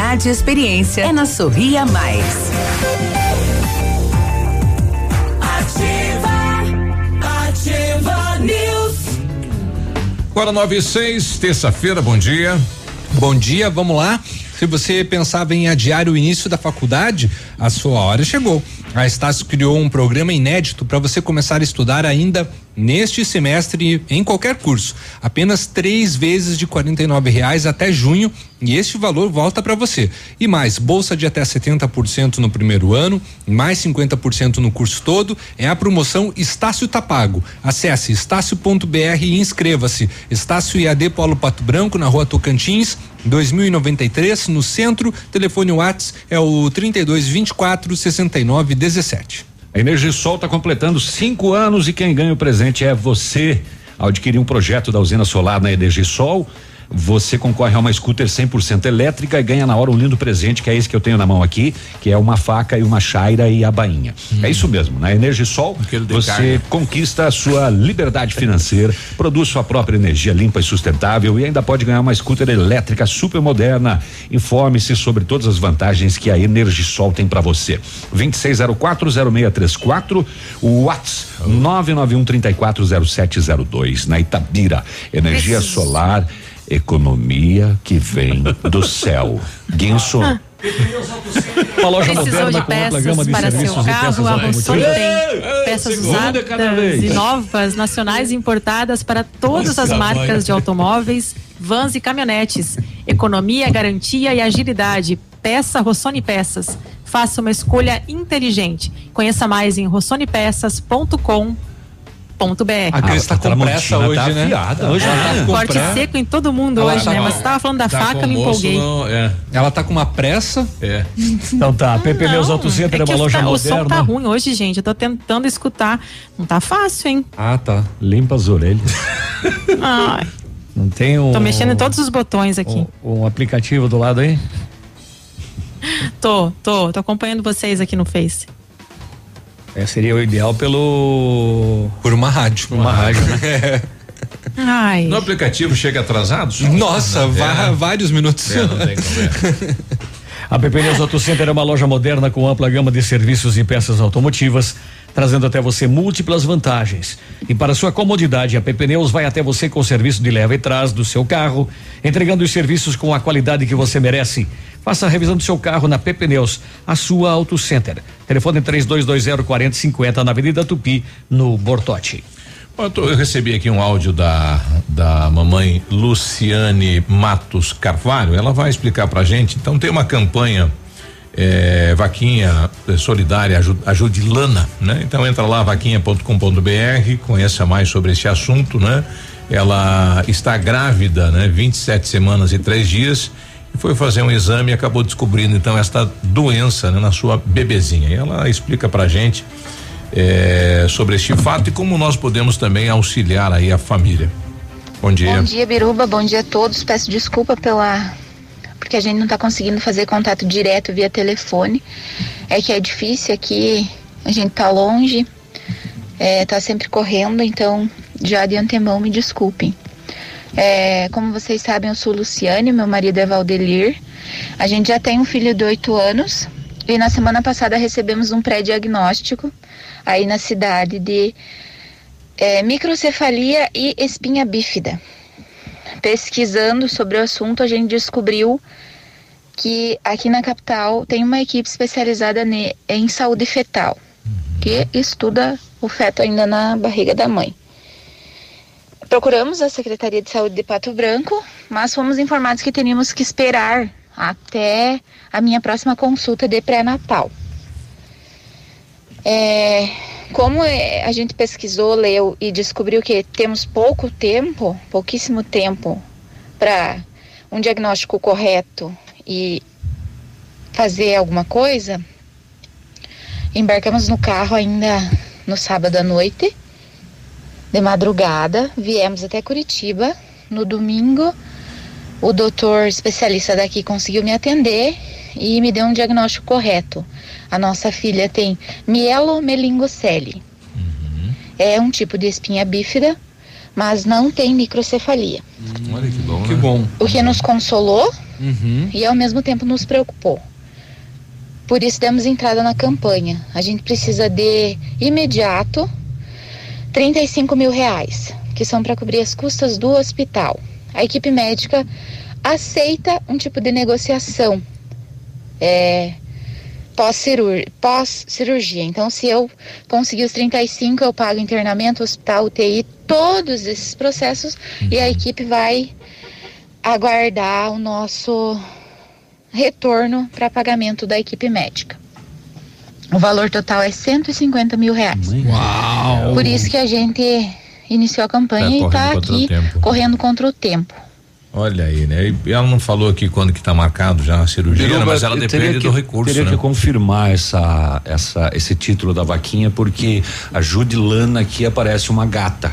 e experiência. É na Sorria Mais.
Ativa, ativa
Agora 9 e 6, terça-feira, bom dia.
Bom dia, vamos lá. Se você pensava em adiar o início da faculdade, a sua hora chegou. A Estácio criou um programa inédito para você começar a estudar ainda neste semestre em qualquer curso. Apenas três vezes de R$ reais até junho e este valor volta para você. E mais, bolsa de até 70% no primeiro ano, mais 50% no curso todo. É a promoção Estácio Tapago. Acesse estácio.br e inscreva-se. Estácio IAD Polo Pato Branco, na rua Tocantins, 2093, no centro. Telefone Whats é o 32 24 69 17.
A Energisol está completando cinco anos e quem ganha o presente é você. Ao adquirir um projeto da usina solar na Energisol, você concorre a uma scooter 100% elétrica e ganha na hora um lindo presente, que é esse que eu tenho na mão aqui, que é uma faca e uma chaira e a bainha.
Hum.
É isso mesmo, na Energisol, você
carne.
conquista a sua liberdade financeira, produz sua própria energia limpa e sustentável e ainda pode ganhar uma scooter elétrica super moderna. Informe-se sobre todas as vantagens que a Energisol tem para você. 26040634, o Whats 991 340702 na Itabira. Energia
Preciso.
solar, economia que vem do céu. Guinso.
Uma loja
Precisou
moderna
de
com ampla
peças
gama de
para
serviços
seu
e
carro,
peças
a Rossoni tem peças usadas e novas, nacionais e importadas para todas
Nossa,
as marcas
mãe.
de automóveis, vans e caminhonetes. Economia, garantia e agilidade. Peça Rossoni Peças. Faça uma escolha inteligente. Conheça mais em rossonepeças.com.br.
A Cris tá com pressa hoje,
tá
né?
afiada,
hoje ela tá com
Corte
pressa.
seco em todo mundo
Ela
hoje,
tá
né? Mas você tava falando da
tá
faca, me empolguei.
não, é.
Ela tá com uma pressa?
É.
Então tá, PP Neus Auto Center é, uma loja
tá- o
moderna.
som tá ruim hoje, gente. Eu tô tentando escutar. Não tá fácil, hein?
Ah, tá.
Limpa as orelhas.
Ai,
Não tem um.
tô mexendo em todos os botões aqui.
Um aplicativo do lado aí?
Tô, tô, tô acompanhando vocês aqui no Face.
É, seria o ideal pelo.
Por uma rádio.
Por uma rádio, né?
Ai.
No aplicativo chega atrasado? só?
Nossa,
é.
vários minutos.
É, não tem como
A PP Neus Auto Center é uma loja moderna com ampla gama de serviços e peças automotivas, trazendo até você múltiplas vantagens. E para sua comodidade, a PP Neus vai até você com o serviço de leva e trás do seu carro, entregando os serviços com a qualidade que você merece. Faça a revisão do seu carro na PP Neus, a sua Auto Center. Telefone 3220 4050 na Avenida Tupi, no Bortote.
Eu, recebi aqui um áudio da, da mamãe Luciane Matos Carvalho. Ela vai explicar pra gente. Então tem uma campanha eh, vaquinha eh, solidária Aju- ajude Lana, né? Então entra lá vaquinha.com.br, conheça mais sobre esse assunto, né? Ela está grávida, né? 27 semanas e três dias foi fazer um exame e acabou descobrindo então esta doença né, na sua bebezinha. E ela explica pra gente eh, sobre este fato e como nós podemos também auxiliar aí a família. Bom dia.
Bom dia, Biruba. Bom dia a todos. Peço desculpa pela. Porque a gente não está conseguindo fazer contato direto via telefone. É que é difícil aqui, a gente tá longe, é, tá sempre correndo, então já de antemão me desculpem. É, como vocês sabem, eu sou Luciane, meu marido é Valdelir. A gente já tem um filho de oito anos e na semana passada recebemos um pré-diagnóstico aí na cidade de é, microcefalia e espinha bífida. Pesquisando sobre o assunto, a gente descobriu que aqui na capital tem uma equipe especializada em saúde fetal, que estuda o feto ainda na barriga da mãe. Procuramos a Secretaria de Saúde de Pato Branco, mas fomos informados que teríamos que esperar até a minha próxima consulta de pré-natal. É, como é, a gente pesquisou, leu e descobriu que temos pouco tempo, pouquíssimo tempo, para um diagnóstico correto e fazer alguma coisa, embarcamos no carro ainda no sábado à noite, de madrugada, viemos até Curitiba. No domingo, o doutor especialista daqui conseguiu me atender e me deu um diagnóstico correto. A nossa filha tem mielomelingocele. É um tipo de espinha bífida, mas não tem microcefalia.
Olha que bom.
Que bom.
O que nos consolou
Uhum.
e ao mesmo tempo nos preocupou. Por isso demos entrada na campanha. A gente precisa de imediato 35 mil reais, que são para cobrir as custas do hospital. A equipe médica aceita um tipo de negociação é, pós-cirurgia. Pós -cirurgia. então, se eu conseguir os 35, eu pago internamento, hospital, UTI, todos esses processos e a equipe vai aguardar o nosso retorno para pagamento da equipe médica. O valor total é 150 mil reais.
Uau!
Por isso que a gente iniciou a campanha
Tá
e está
correndo contra o
aqui
tempo.
correndo contra o tempo.
Olha aí, né? E ela não falou aqui quando que tá marcado já a cirurgia, né?
Biruba,
mas ela depende
teria que-
do recurso,
Teria
né?
que confirmar essa, essa, esse título da vaquinha, porque a Judilana aqui aparece uma gata.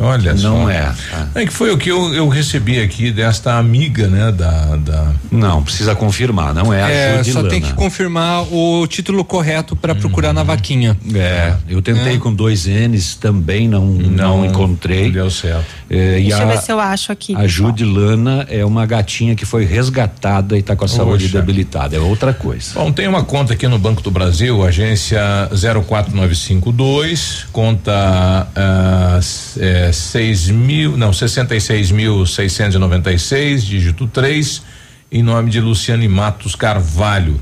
Olha
Não
só.
é.
É que foi o que eu, eu recebi aqui desta amiga, né? Da, da...
Não, precisa confirmar, não é a
É, só
Judilana.
tem que confirmar o título correto para procurar na vaquinha.
É, eu tentei
É.
com dois N's também, não, não, encontrei.
Deu certo.
É, e
Deixa
a,
eu ver se eu acho aqui.
a Judilana é uma gatinha que foi resgatada e está com a saúde
Poxa.
debilitada. É outra coisa.
Bom, tem uma conta aqui no Banco do Brasil, agência 04952, conta ah, s- seis mil, não, 66.696, dígito 3, em nome de Luciane Matos Carvalho.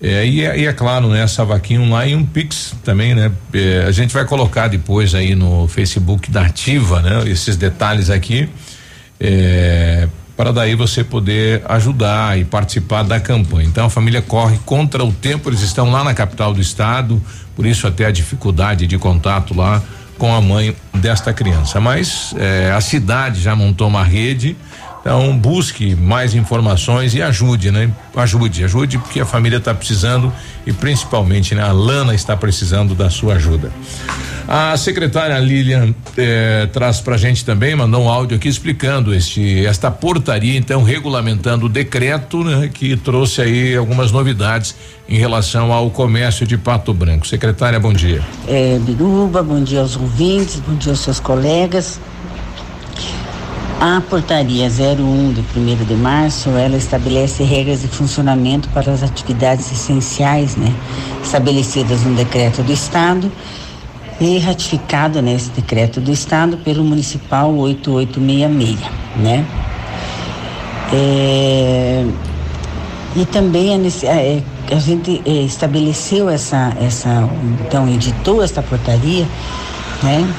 É, e, é, e é claro, né, essa vaquinha lá e um Pix também, né? É, a gente vai colocar depois aí no Facebook da Ativa, né? Esses detalhes aqui. É, para daí você poder ajudar e participar da campanha. Então a família corre contra o tempo, eles estão lá na capital do estado, por isso até a dificuldade de contato lá com a mãe desta criança. Mas eh, a cidade já montou uma rede, então busque mais informações e ajude, né? Ajude, ajude, porque a família está precisando e principalmente né, a Lana está precisando da sua ajuda. A secretária Lilian eh, traz pra gente também, mandou um áudio aqui explicando este, esta portaria, então, regulamentando o decreto, né, que trouxe aí algumas novidades em relação ao comércio de Pato Branco. Secretária, bom dia.
é, Biruba, bom dia aos ouvintes, bom dia aos seus colegas. A portaria 01 de 1 de março, ela estabelece regras de funcionamento para as atividades essenciais, né, estabelecidas no decreto do Estado e ratificado nesse decreto do Estado pelo Municipal 8866, né? É, e também a, nece- é, a gente é, estabeleceu essa, essa, então editou esta portaria, né?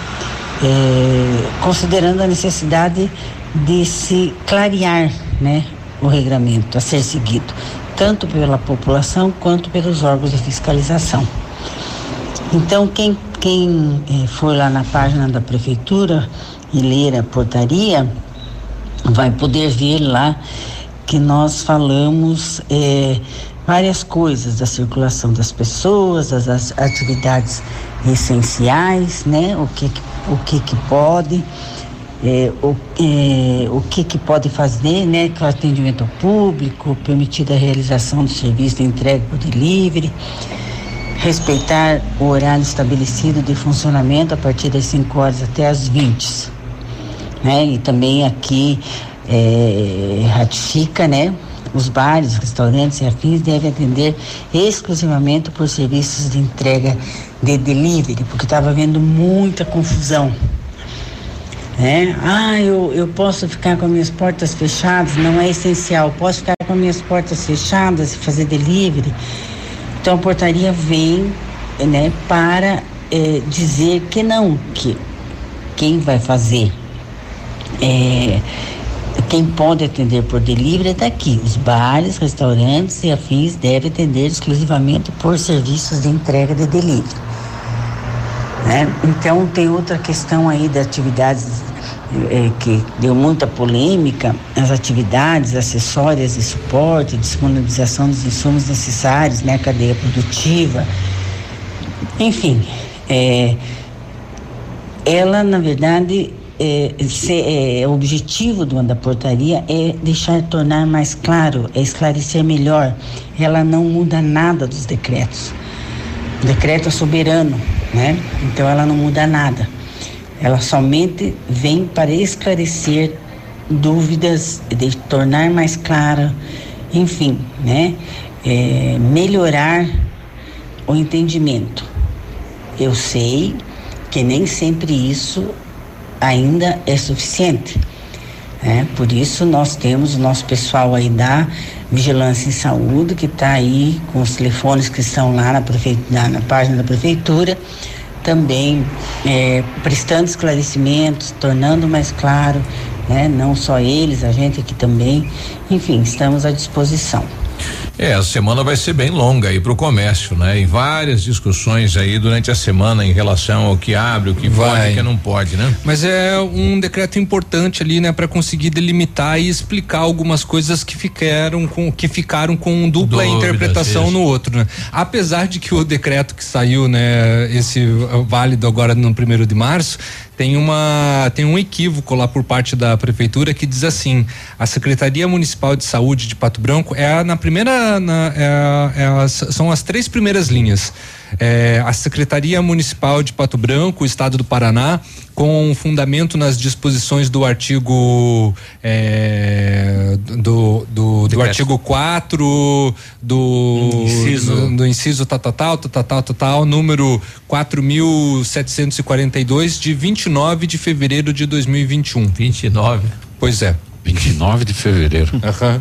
É, considerando a necessidade de se clarear, né? O regramento a ser seguido, tanto pela população quanto pelos órgãos de fiscalização. Então, quem, quem eh, for lá na página da prefeitura e ler a portaria, vai poder ver lá que nós falamos eh, várias coisas da circulação das pessoas, das atividades essenciais, né? O que, que- o que, que pode, eh, o, eh, o que, que pode fazer, né? Com o atendimento público, permitida a realização do serviço de entrega por delivery respeitar o horário estabelecido de funcionamento a partir das 5 horas até as 20. Né? E também aqui eh, ratifica, né? Os bares, restaurantes e afins devem atender exclusivamente por serviços de entrega de delivery, porque estava havendo muita confusão. Né? Ah, eu, eu posso ficar com minhas portas fechadas, não é essencial. Posso ficar com minhas portas fechadas e fazer delivery. Então a portaria vem né, para eh, dizer que não, que quem vai fazer, eh, quem pode atender por delivery é daqui. Os bares, restaurantes e afins devem atender exclusivamente por serviços de entrega de delivery. né? Então tem outra questão aí de atividades eh, que deu muita polêmica, as atividades acessórias de suporte, disponibilização dos insumos necessários, né, cadeia produtiva, enfim, eh, ela na verdade é, se- é, o objetivo do, da portaria é deixar tornar mais claro, é esclarecer melhor. Ela não muda nada dos decretos. O decreto é soberano, né? Então ela não muda nada. Ela somente vem para esclarecer dúvidas, de tornar mais clara, enfim, né? É, melhorar o entendimento. Eu sei que nem sempre isso ainda é suficiente. né? por isso nós temos o nosso pessoal aí da Vigilância em Saúde, que está aí com os telefones que estão lá na, na, na página da prefeitura, também eh, prestando esclarecimentos, tornando mais claro, né? não só eles, a gente aqui também. Enfim, estamos à disposição.
É, a semana vai ser bem longa aí pro comércio, né? E várias discussões aí durante a semana em relação ao que abre, o que pode e o que não pode, né?
Mas é um decreto importante ali, né, para conseguir delimitar e explicar algumas coisas que ficaram com que ficaram com dupla
Dúvidas,
interpretação
isso.
no outro, né? Apesar de que o decreto que saiu, né, esse válido agora no primeiro de março, tem uma tem um equívoco lá por parte da prefeitura que diz assim: a Secretaria Municipal de Saúde de Pato Branco é a- na primeira na- é a- é as- são as três primeiras linhas. É, a Secretaria Municipal de Pato Branco, Estado do Paraná, com fundamento nas disposições do artigo é, do, do, do artigo 4 do
Inciso.
do, do inciso tal, tal, tal, tal, tal, tal, tal, número 4.742 de 29 de fevereiro de 2021.
29.
Pois é.
29 de fevereiro.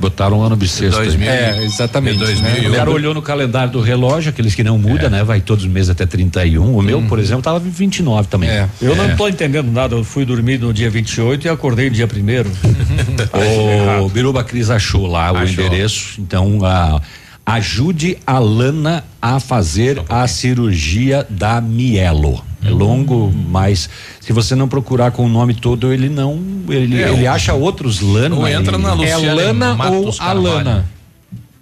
Botaram um ano bissexto. aí.
É, exatamente. né?
O cara olhou no calendário do relógio, aqueles que não muda, né? Vai todos os meses até 31. O meu, por exemplo, tava em 29 também.
É. Eu não estou entendendo nada. Eu fui dormir no dia 28 e acordei no dia primeiro.
O Biruba Cris achou lá o
Achou.
endereço. Então, a- ajude a Lana a fazer a cirurgia da mielo. É longo, mas se você não procurar com o nome todo, ele não. Ele,
É,
ele acha outros Lana.
ou entra na Luciane
É Lana
Matos
ou
Carvalho.
Alana?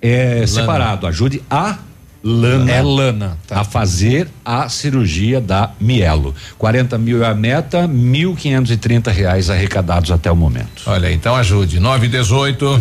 É
Lana.
separado. Ajude a Lana.
É Lana,
A fazer a cirurgia da mielo. 40 mil é a meta, 1.530 reais arrecadados até o momento.
Olha, então ajude. 918.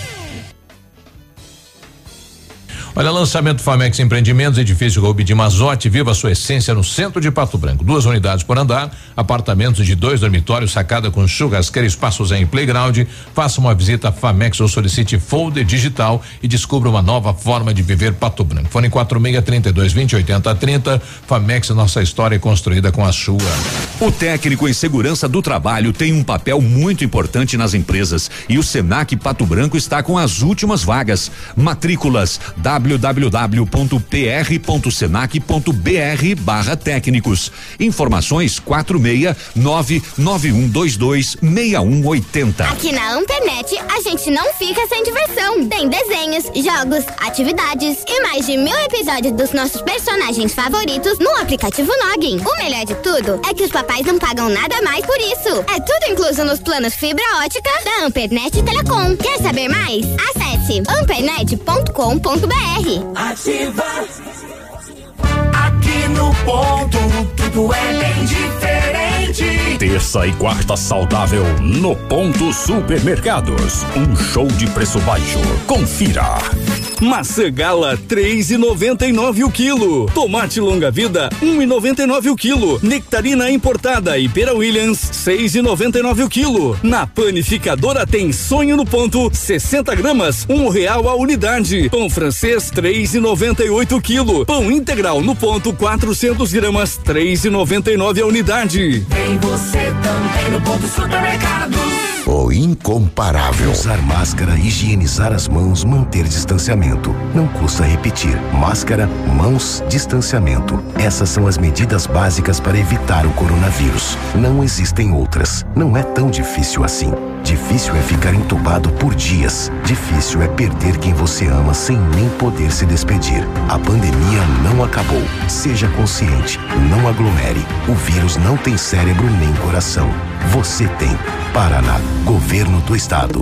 Olha, lançamento Famex Empreendimentos, edifício Rubi de Mazote, viva sua essência no centro de Pato Branco. Duas unidades por andar, apartamentos de dois dormitórios, sacada com churrasqueira, espaços em playground. Faça uma visita a Famex ou solicite folder digital e descubra uma nova forma de viver Pato Branco. Fone 46 32 20 80 30. Famex, nossa história é construída com a sua.
O técnico em segurança do trabalho tem um papel muito importante nas empresas e o Senac Pato Branco está com as últimas vagas. Matrículas www.pr.senac.br barra técnicos. Informações 46 99122 6180.
Aqui na Ampernet, a gente não fica sem diversão. Tem desenhos, jogos, atividades e mais de mil episódios dos nossos personagens favoritos no aplicativo Noggin. O melhor de tudo é que os papais não pagam nada mais por isso. É tudo incluso nos planos fibra ótica da Ampernet Telecom. Quer saber mais? Acesse ampernet.com.br.
Ativa. Aqui no ponto, tudo é bem diferente.
Terça e quarta saudável no Ponto Supermercados. Um show de preço baixo. Confira.
Maçã gala 3,99 o quilo. Tomate longa vida 1,99 o quilo. Nectarina importada e pera Williams 6,99 o quilo. Na panificadora tem sonho no ponto 60 gramas um real a unidade. Pão francês 3,98 o quilo. Pão integral no ponto 400 gramas 3,99 a unidade.
Tem você também no ponto supermercado.
O incomparável. Usar máscara, higienizar as mãos, manter distanciamento. Não custa repetir. Máscara, mãos, distanciamento. Essas são as medidas básicas para evitar o coronavírus. Não existem outras. Não é tão difícil assim. Difícil é ficar entubado por dias. Difícil é perder quem você ama sem nem poder se despedir. A pandemia não acabou. Seja consciente. Não aglomere. O vírus não tem cérebro nem coração. Você tem. Paraná. Governo do Estado.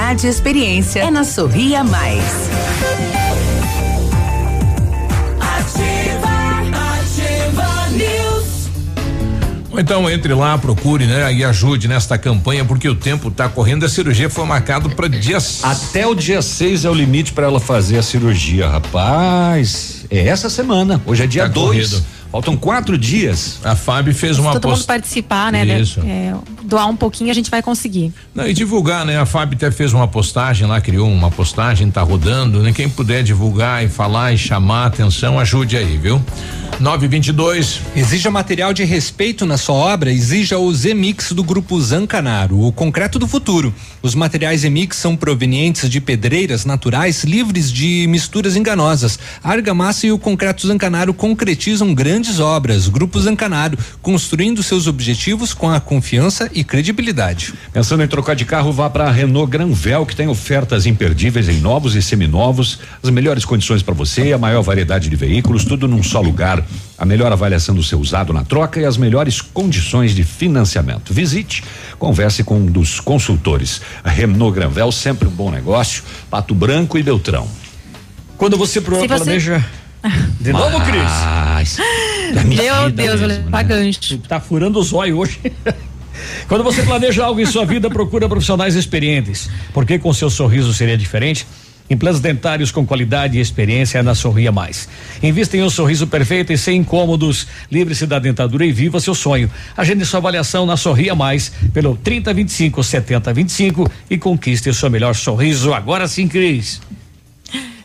e experiência. É na Sorria Mais.
Então entre lá, procure, né? E ajude nesta campanha, porque o tempo tá correndo. A cirurgia foi marcado para dia
Até o dia 6 é o limite para ela fazer a cirurgia, rapaz. É essa semana. Hoje é dia
Tá
2.
corrido.
Faltam quatro dias.
A Fábio fez uma
Todo mundo
post...
participar, né?
Isso.
É, doar um pouquinho a gente vai conseguir.
Não, e divulgar, né? A Fábio até fez uma postagem lá, criou uma postagem, tá rodando, né? Quem puder divulgar e falar e chamar a atenção, ajude aí, viu? 922.
Exija material de respeito na sua obra, exija o Zemix do grupo Zancanaro, o concreto do futuro. Os materiais Zemix são provenientes de pedreiras naturais livres de misturas enganosas. A argamassa e o concreto Zancanaro concretizam grandes obras. Grupo Zancanaro, construindo seus objetivos com a confiança e credibilidade.
Pensando em trocar de carro, vá para a Renault Granvel, que tem ofertas imperdíveis em novos e seminovos, as melhores condições para você, a maior variedade de veículos, tudo num só lugar. A melhor avaliação do seu usado na troca e as melhores condições de financiamento. Visite, converse com um dos consultores. A Renault Granvel, sempre um bom negócio. Pato Branco e Beltrão.
Quando você
Se você-
planeja. De novo, Cris?
Mas,
Meu Deus, vou levar gancho.
Tá furando o zóio hoje. Quando você planeja algo em sua vida, procura profissionais experientes. Porque com seu sorriso seria diferente? Implantes dentários com qualidade e experiência é na Sorria Mais. Invista em um sorriso perfeito e sem incômodos. Livre-se da dentadura e viva seu sonho. Agende sua avaliação na Sorria Mais pelo 3025 7025 e conquiste o seu melhor sorriso. Agora sim, Cris.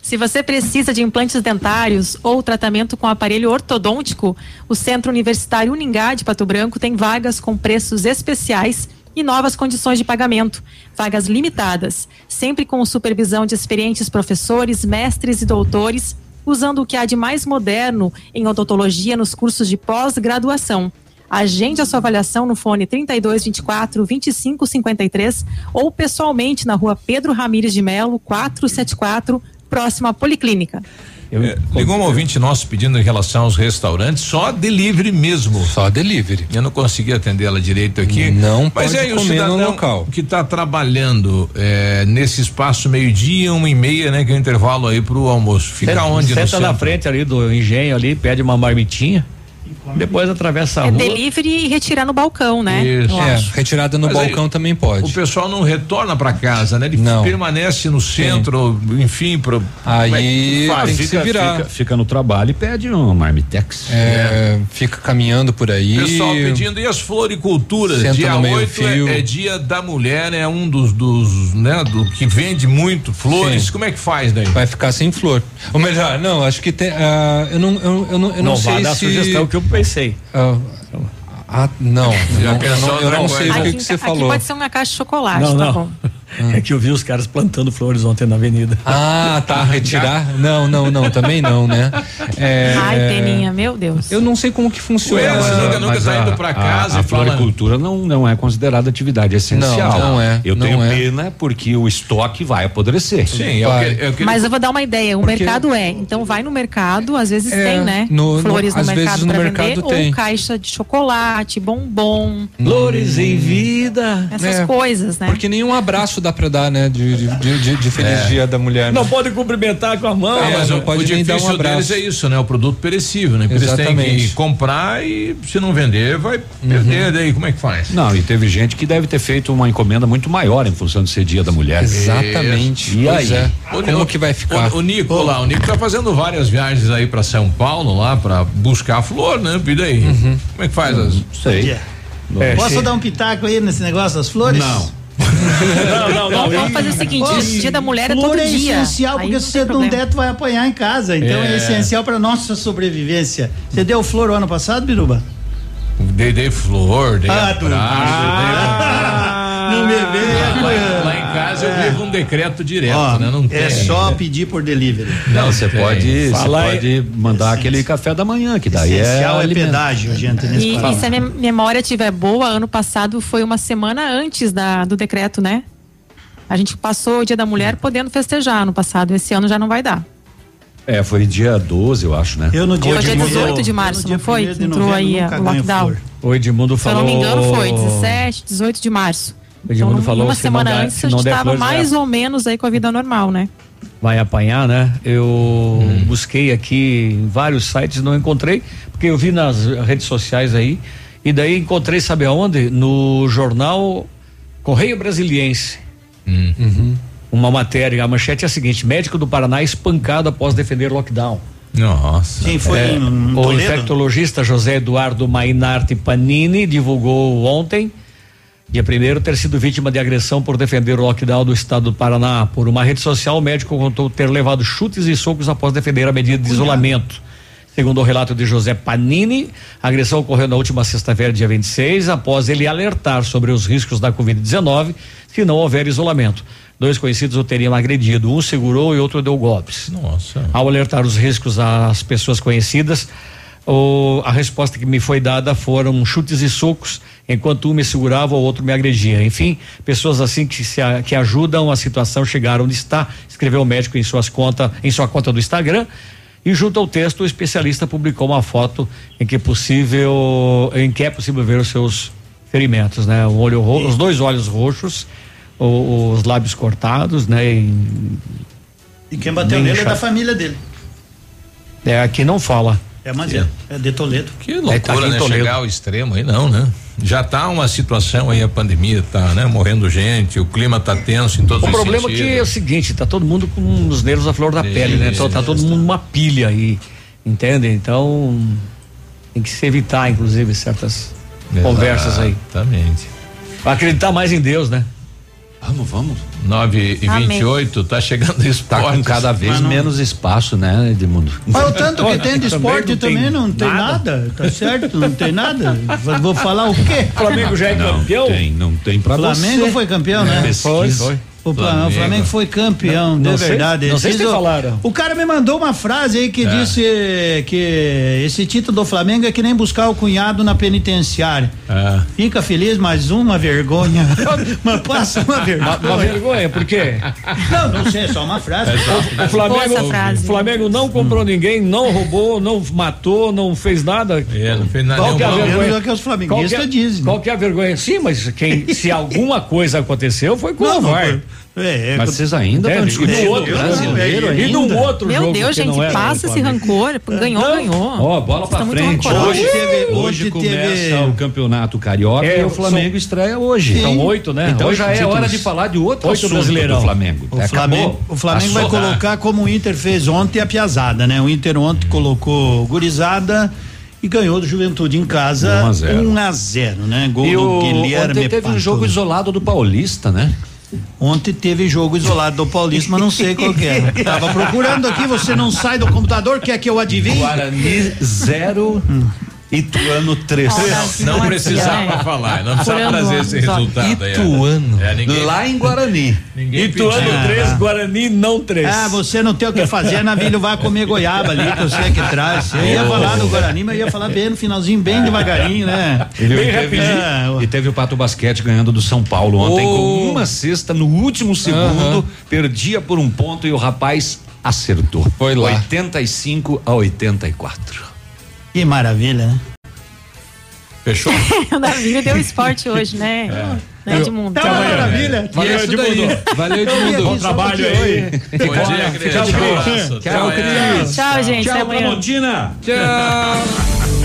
Se você precisa de implantes dentários ou tratamento com aparelho ortodôntico, o Centro Universitário Uningá de Pato Branco tem vagas com preços especiais e novas condições de pagamento. Vagas limitadas, sempre com supervisão de experientes professores, mestres e doutores, usando o que há de mais moderno em odontologia nos cursos de pós-graduação. Agende a sua avaliação no fone 3224 2553 ou pessoalmente na rua Pedro Ramires de Melo, 474, próximo à Policlínica.
É, ligou um ouvinte nosso pedindo em relação aos restaurantes, só delivery mesmo.
Só delivery.
Eu não consegui atender ela direito aqui.
Não
Mas
pode
aí o
comer no
cidadão
local.
que está trabalhando é, nesse espaço meio-dia, uma e meia, né? Que é o intervalo aí pro almoço. Fica
Senta-
onde? no
Senta na frente ali do engenho ali, pede uma marmitinha. Depois atravessa a
É
rua.
delivery e retirar no balcão, né?
Isso.
É, retirada no
Mas aí,
balcão também pode.
O pessoal não retorna para casa, né? Ele
Não.
permanece no centro, enfim, pro.
Aí
é faz?
tem que se virar.
Fica, fica no trabalho e pede um marmitex.
É, fica caminhando por aí.
Pessoal pedindo, e as floriculturas?
Senta
dia
no
8
meio-fio.
é, é dia da mulher, é um dos, dos, né, do que vende muito flores.
Sim.
Como é que faz daí?
Vai ficar sem flor. Ou melhor, não, acho que tem. ah, eu não, eu, eu não, eu não,
não
sei
vai dar
se.
sugestão que eu pensei.
Ah, ah, não. Não,
pensou
eu não, eu não sei o que,
Aqui,
que você
aqui
falou.
pode ser uma caixa de chocolate,
Não,
tá
não.
bom.
É que eu vi os caras plantando flores ontem na avenida.
Ah, tá, retirar? Não, não, não, também não, né? É,
Ai, peninha, meu Deus.
Eu não sei como que funciona.
Ué, você nunca, nunca
Mas
tá indo
a-
pra
a-
casa
a,
e fala.
floricultura não, não é considerada atividade essencial.
Não, não é,
Eu
não
tenho
é.
pena porque o estoque vai apodrecer.
Sim, é o
Vai.
que, é o que
Mas eu vou dar uma ideia, o
Porque-
mercado é, então vai no mercado, às vezes
É,
tem, né?
no-
Flores no,
às
mercado
vezes no
pra
mercado
vender,
tem.
ou caixa de chocolate, bombom,
Flores em vida.
essas
É,
coisas, né?
Porque nenhum abraço dá pra dar, né? De, de, de, de- de feliz dia da mulher. né?
Não pode cumprimentar com a mão.
É, mas
não
o,
pode
o
nem dar um
difícil deles
abraço.
é isso, né? O produto perecível, né? Porque eles têm que comprar e se não vender, vai perder. Daí como é que faz?
Não, e teve gente que deve ter feito uma encomenda muito maior em função de ser dia da mulher.
Exatamente.
E aí?
é.
O-
Como
o-
que vai ficar?
O, o Nico lá, o Nico tá fazendo várias viagens aí pra São Paulo lá pra buscar flor, né? E daí?
Uhum.
Como é que faz? As...
Sei.
É,
Posso
che-
dar um pitaco aí nesse negócio das flores?
Não.
Não, não, não.
Vamos fazer o seguinte, esse dia da mulher é
Flor
todo
é
dia.
essencial,
Aí
porque se você não
problema.
der, tu vai apanhar em casa. Então é,
É.
essencial para nossa sobrevivência. Você deu flor o ano passado, Biruba?
Dei, dei flor, dei
Ah,
dei-
Ah, não beber.
Lá, lá em casa eu vivo um decreto direto,
Ó,
né? Não
é
tem.
só pedir por delivery.
Não, você pode, você pode mandar aquele café da manhã, que daí
Essencial
é,
é, pedágio, gente, nesse
E, e se a minha memória estiver boa, ano passado foi uma semana antes da, do decreto, né? A gente passou o Dia da Mulher podendo festejar ano passado. Esse ano já não vai dar.
É, foi dia 12, eu acho, né?
Eu no dia
Foi dia
primeiro-
18 de março,
no
não foi? entrou aí o lockdown.
flor.
O Edmundo
Se eu
falou.
não me engano, foi 17, 18 de março.
O Edmundo
Então,
falou
uma
se
semana
não der-
antes
se
a
não
gente estava mais
vai-
ou menos aí com a vida normal, né?
vai apanhar, né? Eu busquei aqui em vários sites, não encontrei, porque eu vi nas redes sociais aí, e daí encontrei, sabe aonde? No jornal Correio Brasiliense. Uma matéria, a manchete é a seguinte: médico do Paraná espancado após defender lockdown.
Nossa.
Quem foi
É,
em
o
Toledo?
infectologista José Eduardo Mainarte Panini divulgou ontem, dia 1 ter sido vítima de agressão por defender o lockdown do estado do Paraná. Por uma rede social, o médico contou ter levado chutes e socos após defender a medida de isolamento. Segundo o relato de José Panini, a agressão ocorreu na última sexta-feira, dia 26, após ele alertar sobre os riscos da Covid-19 se não houver isolamento. Dois conhecidos o teriam agredido, um segurou e outro deu golpes.
Nossa.
Ao alertar os riscos às pessoas conhecidas, o- a resposta que me foi dada foram chutes e socos, enquanto um me segurava, o outro me agredia. Enfim, pessoas assim que, se a- que ajudam a situação chegar onde está, escreveu o médico em suas conta, em sua conta do Instagram. E junto ao texto, o especialista publicou uma foto em que possível, em que é possível ver os seus ferimentos, né? O olho ro- os dois olhos roxos, o- os lábios cortados, né? E,
E quem bateu nele é da família dele.
é aqui não fala.
É, mas é, é de Toledo.
Que
É, tá
loucura,
aqui em
né?
Toledo.
Chegar ao extremo aí, não, né? Já tá uma situação aí, a pandemia tá, né? Morrendo gente, o clima tá tenso em todos
O
os
problema
sentidos.
aqui é o seguinte, tá todo mundo com os nervos à flor da pele, né? Então tá todo mundo numa pilha aí, entende? Então tem que se evitar, inclusive, certas conversas aí.
Exatamente.
Acreditar mais em Deus, né?
Vamos, vamos.
9 e
Amém.
28 tá chegando isso.
Tá com cada vez
não-
menos espaço, né, Edmundo?
Mas o tanto que tem de
Também
esporte
não tem
também não tem
nada.
nada. tá certo? Não tem nada. Vou- falar o quê?
O Flamengo já é campeão?
Tem, não tem pra
Flamengo
você.
foi campeão,
É,
né?
pesquisa.
Foi, foi.
O, Fla- o
Flamengo.
Flamengo foi campeão,
Não
de
sei-
verdade.
não sei se
o-
falaram.
O cara me mandou uma frase aí que
É.
disse que esse título do Flamengo é que nem buscar o cunhado na penitenciária.
É.
Fica feliz, mas uma vergonha. mas passa uma
Uma,
vergonha.
uma vergonha, por quê?
Não, não sei, é só uma frase.
O
Boa
Flamengo,
essa frase.
o Flamengo não comprou ninguém, não roubou, não matou, não fez nada.
É, não fez nada.
Qual que é a vergonha?
é o que os flamenguistas
Qual que é-
dizem.
Qual que é a vergonha? Sim, mas quem, se alguma coisa aconteceu, foi com
Não,
o
não
VAR.
É, é,
Mas vocês ainda estão
E
discutindo
no outro,
o brasileiro
e
ainda.
num outro
Meu
jogo
Deus,
que
gente, passa esse rancor. Ganhou, ganhou.
Ó, bola pra frente. Hoje,
Teve-
hoje
hoje
começa
teve-
o campeonato carioca
É,
e o Flamengo
são-
estreia hoje.
São oito, né?
Então já é
títulos.
hora de falar de outro
Oito Brasileirão.
do Flamengo.
O. Flamengo, o Flamengo vai colocar como o Inter fez ontem a piazada, né? O Inter ontem colocou gurizada e ganhou do Juventude em casa
1 a 0.
1 a 0, né? Gol
E
do
o,
Guilherme
ontem teve um jogo isolado do Paulista, né?
Ontem teve jogo isolado do Paulista, mas não sei qual que é. Tava procurando aqui, você não sai do computador, quer que eu adivinhe?
Guarani 0, Ituano 3.
Não precisava falar, não precisava trazer esse resultado aí.
Ituano.
É, ninguém,
Lá em Guarani.
ninguém
Ituano
pediu.
3, Guarani não 3.
Ah, você não tem o que fazer, Navilho vai comer goiaba ali, que eu sei que traz. Eu ia falar do Guarani, mas ia falar bem no finalzinho, bem devagarinho, né?
E
Bem
teve,
rapidinho.
e teve o Pato Basquete ganhando do São Paulo ontem
Oh.
com uma cesta no último segundo, perdia por um ponto e o rapaz acertou.
Foi lá.
85 a 84.
Que maravilha, né?
Fechou?
O Davi deu esporte hoje, né? Né, Edmundo?
Tá uma maravilha.
Valeu,
é.
Edmundo. Valeu, Edmundo.
Bom trabalho aí.
Bom dia, Cris.
Tchau. Cris.
Tchau, gente.
Tchau,
amanhã.
Tramontina.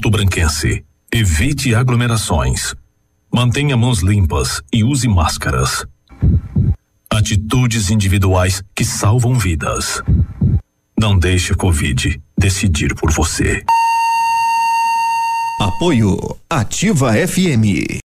Pato Branquense. Evite aglomerações. Mantenha mãos limpas e use máscaras. Atitudes individuais que salvam vidas. Não deixe a Covid decidir por você.
Apoio Ativa FM.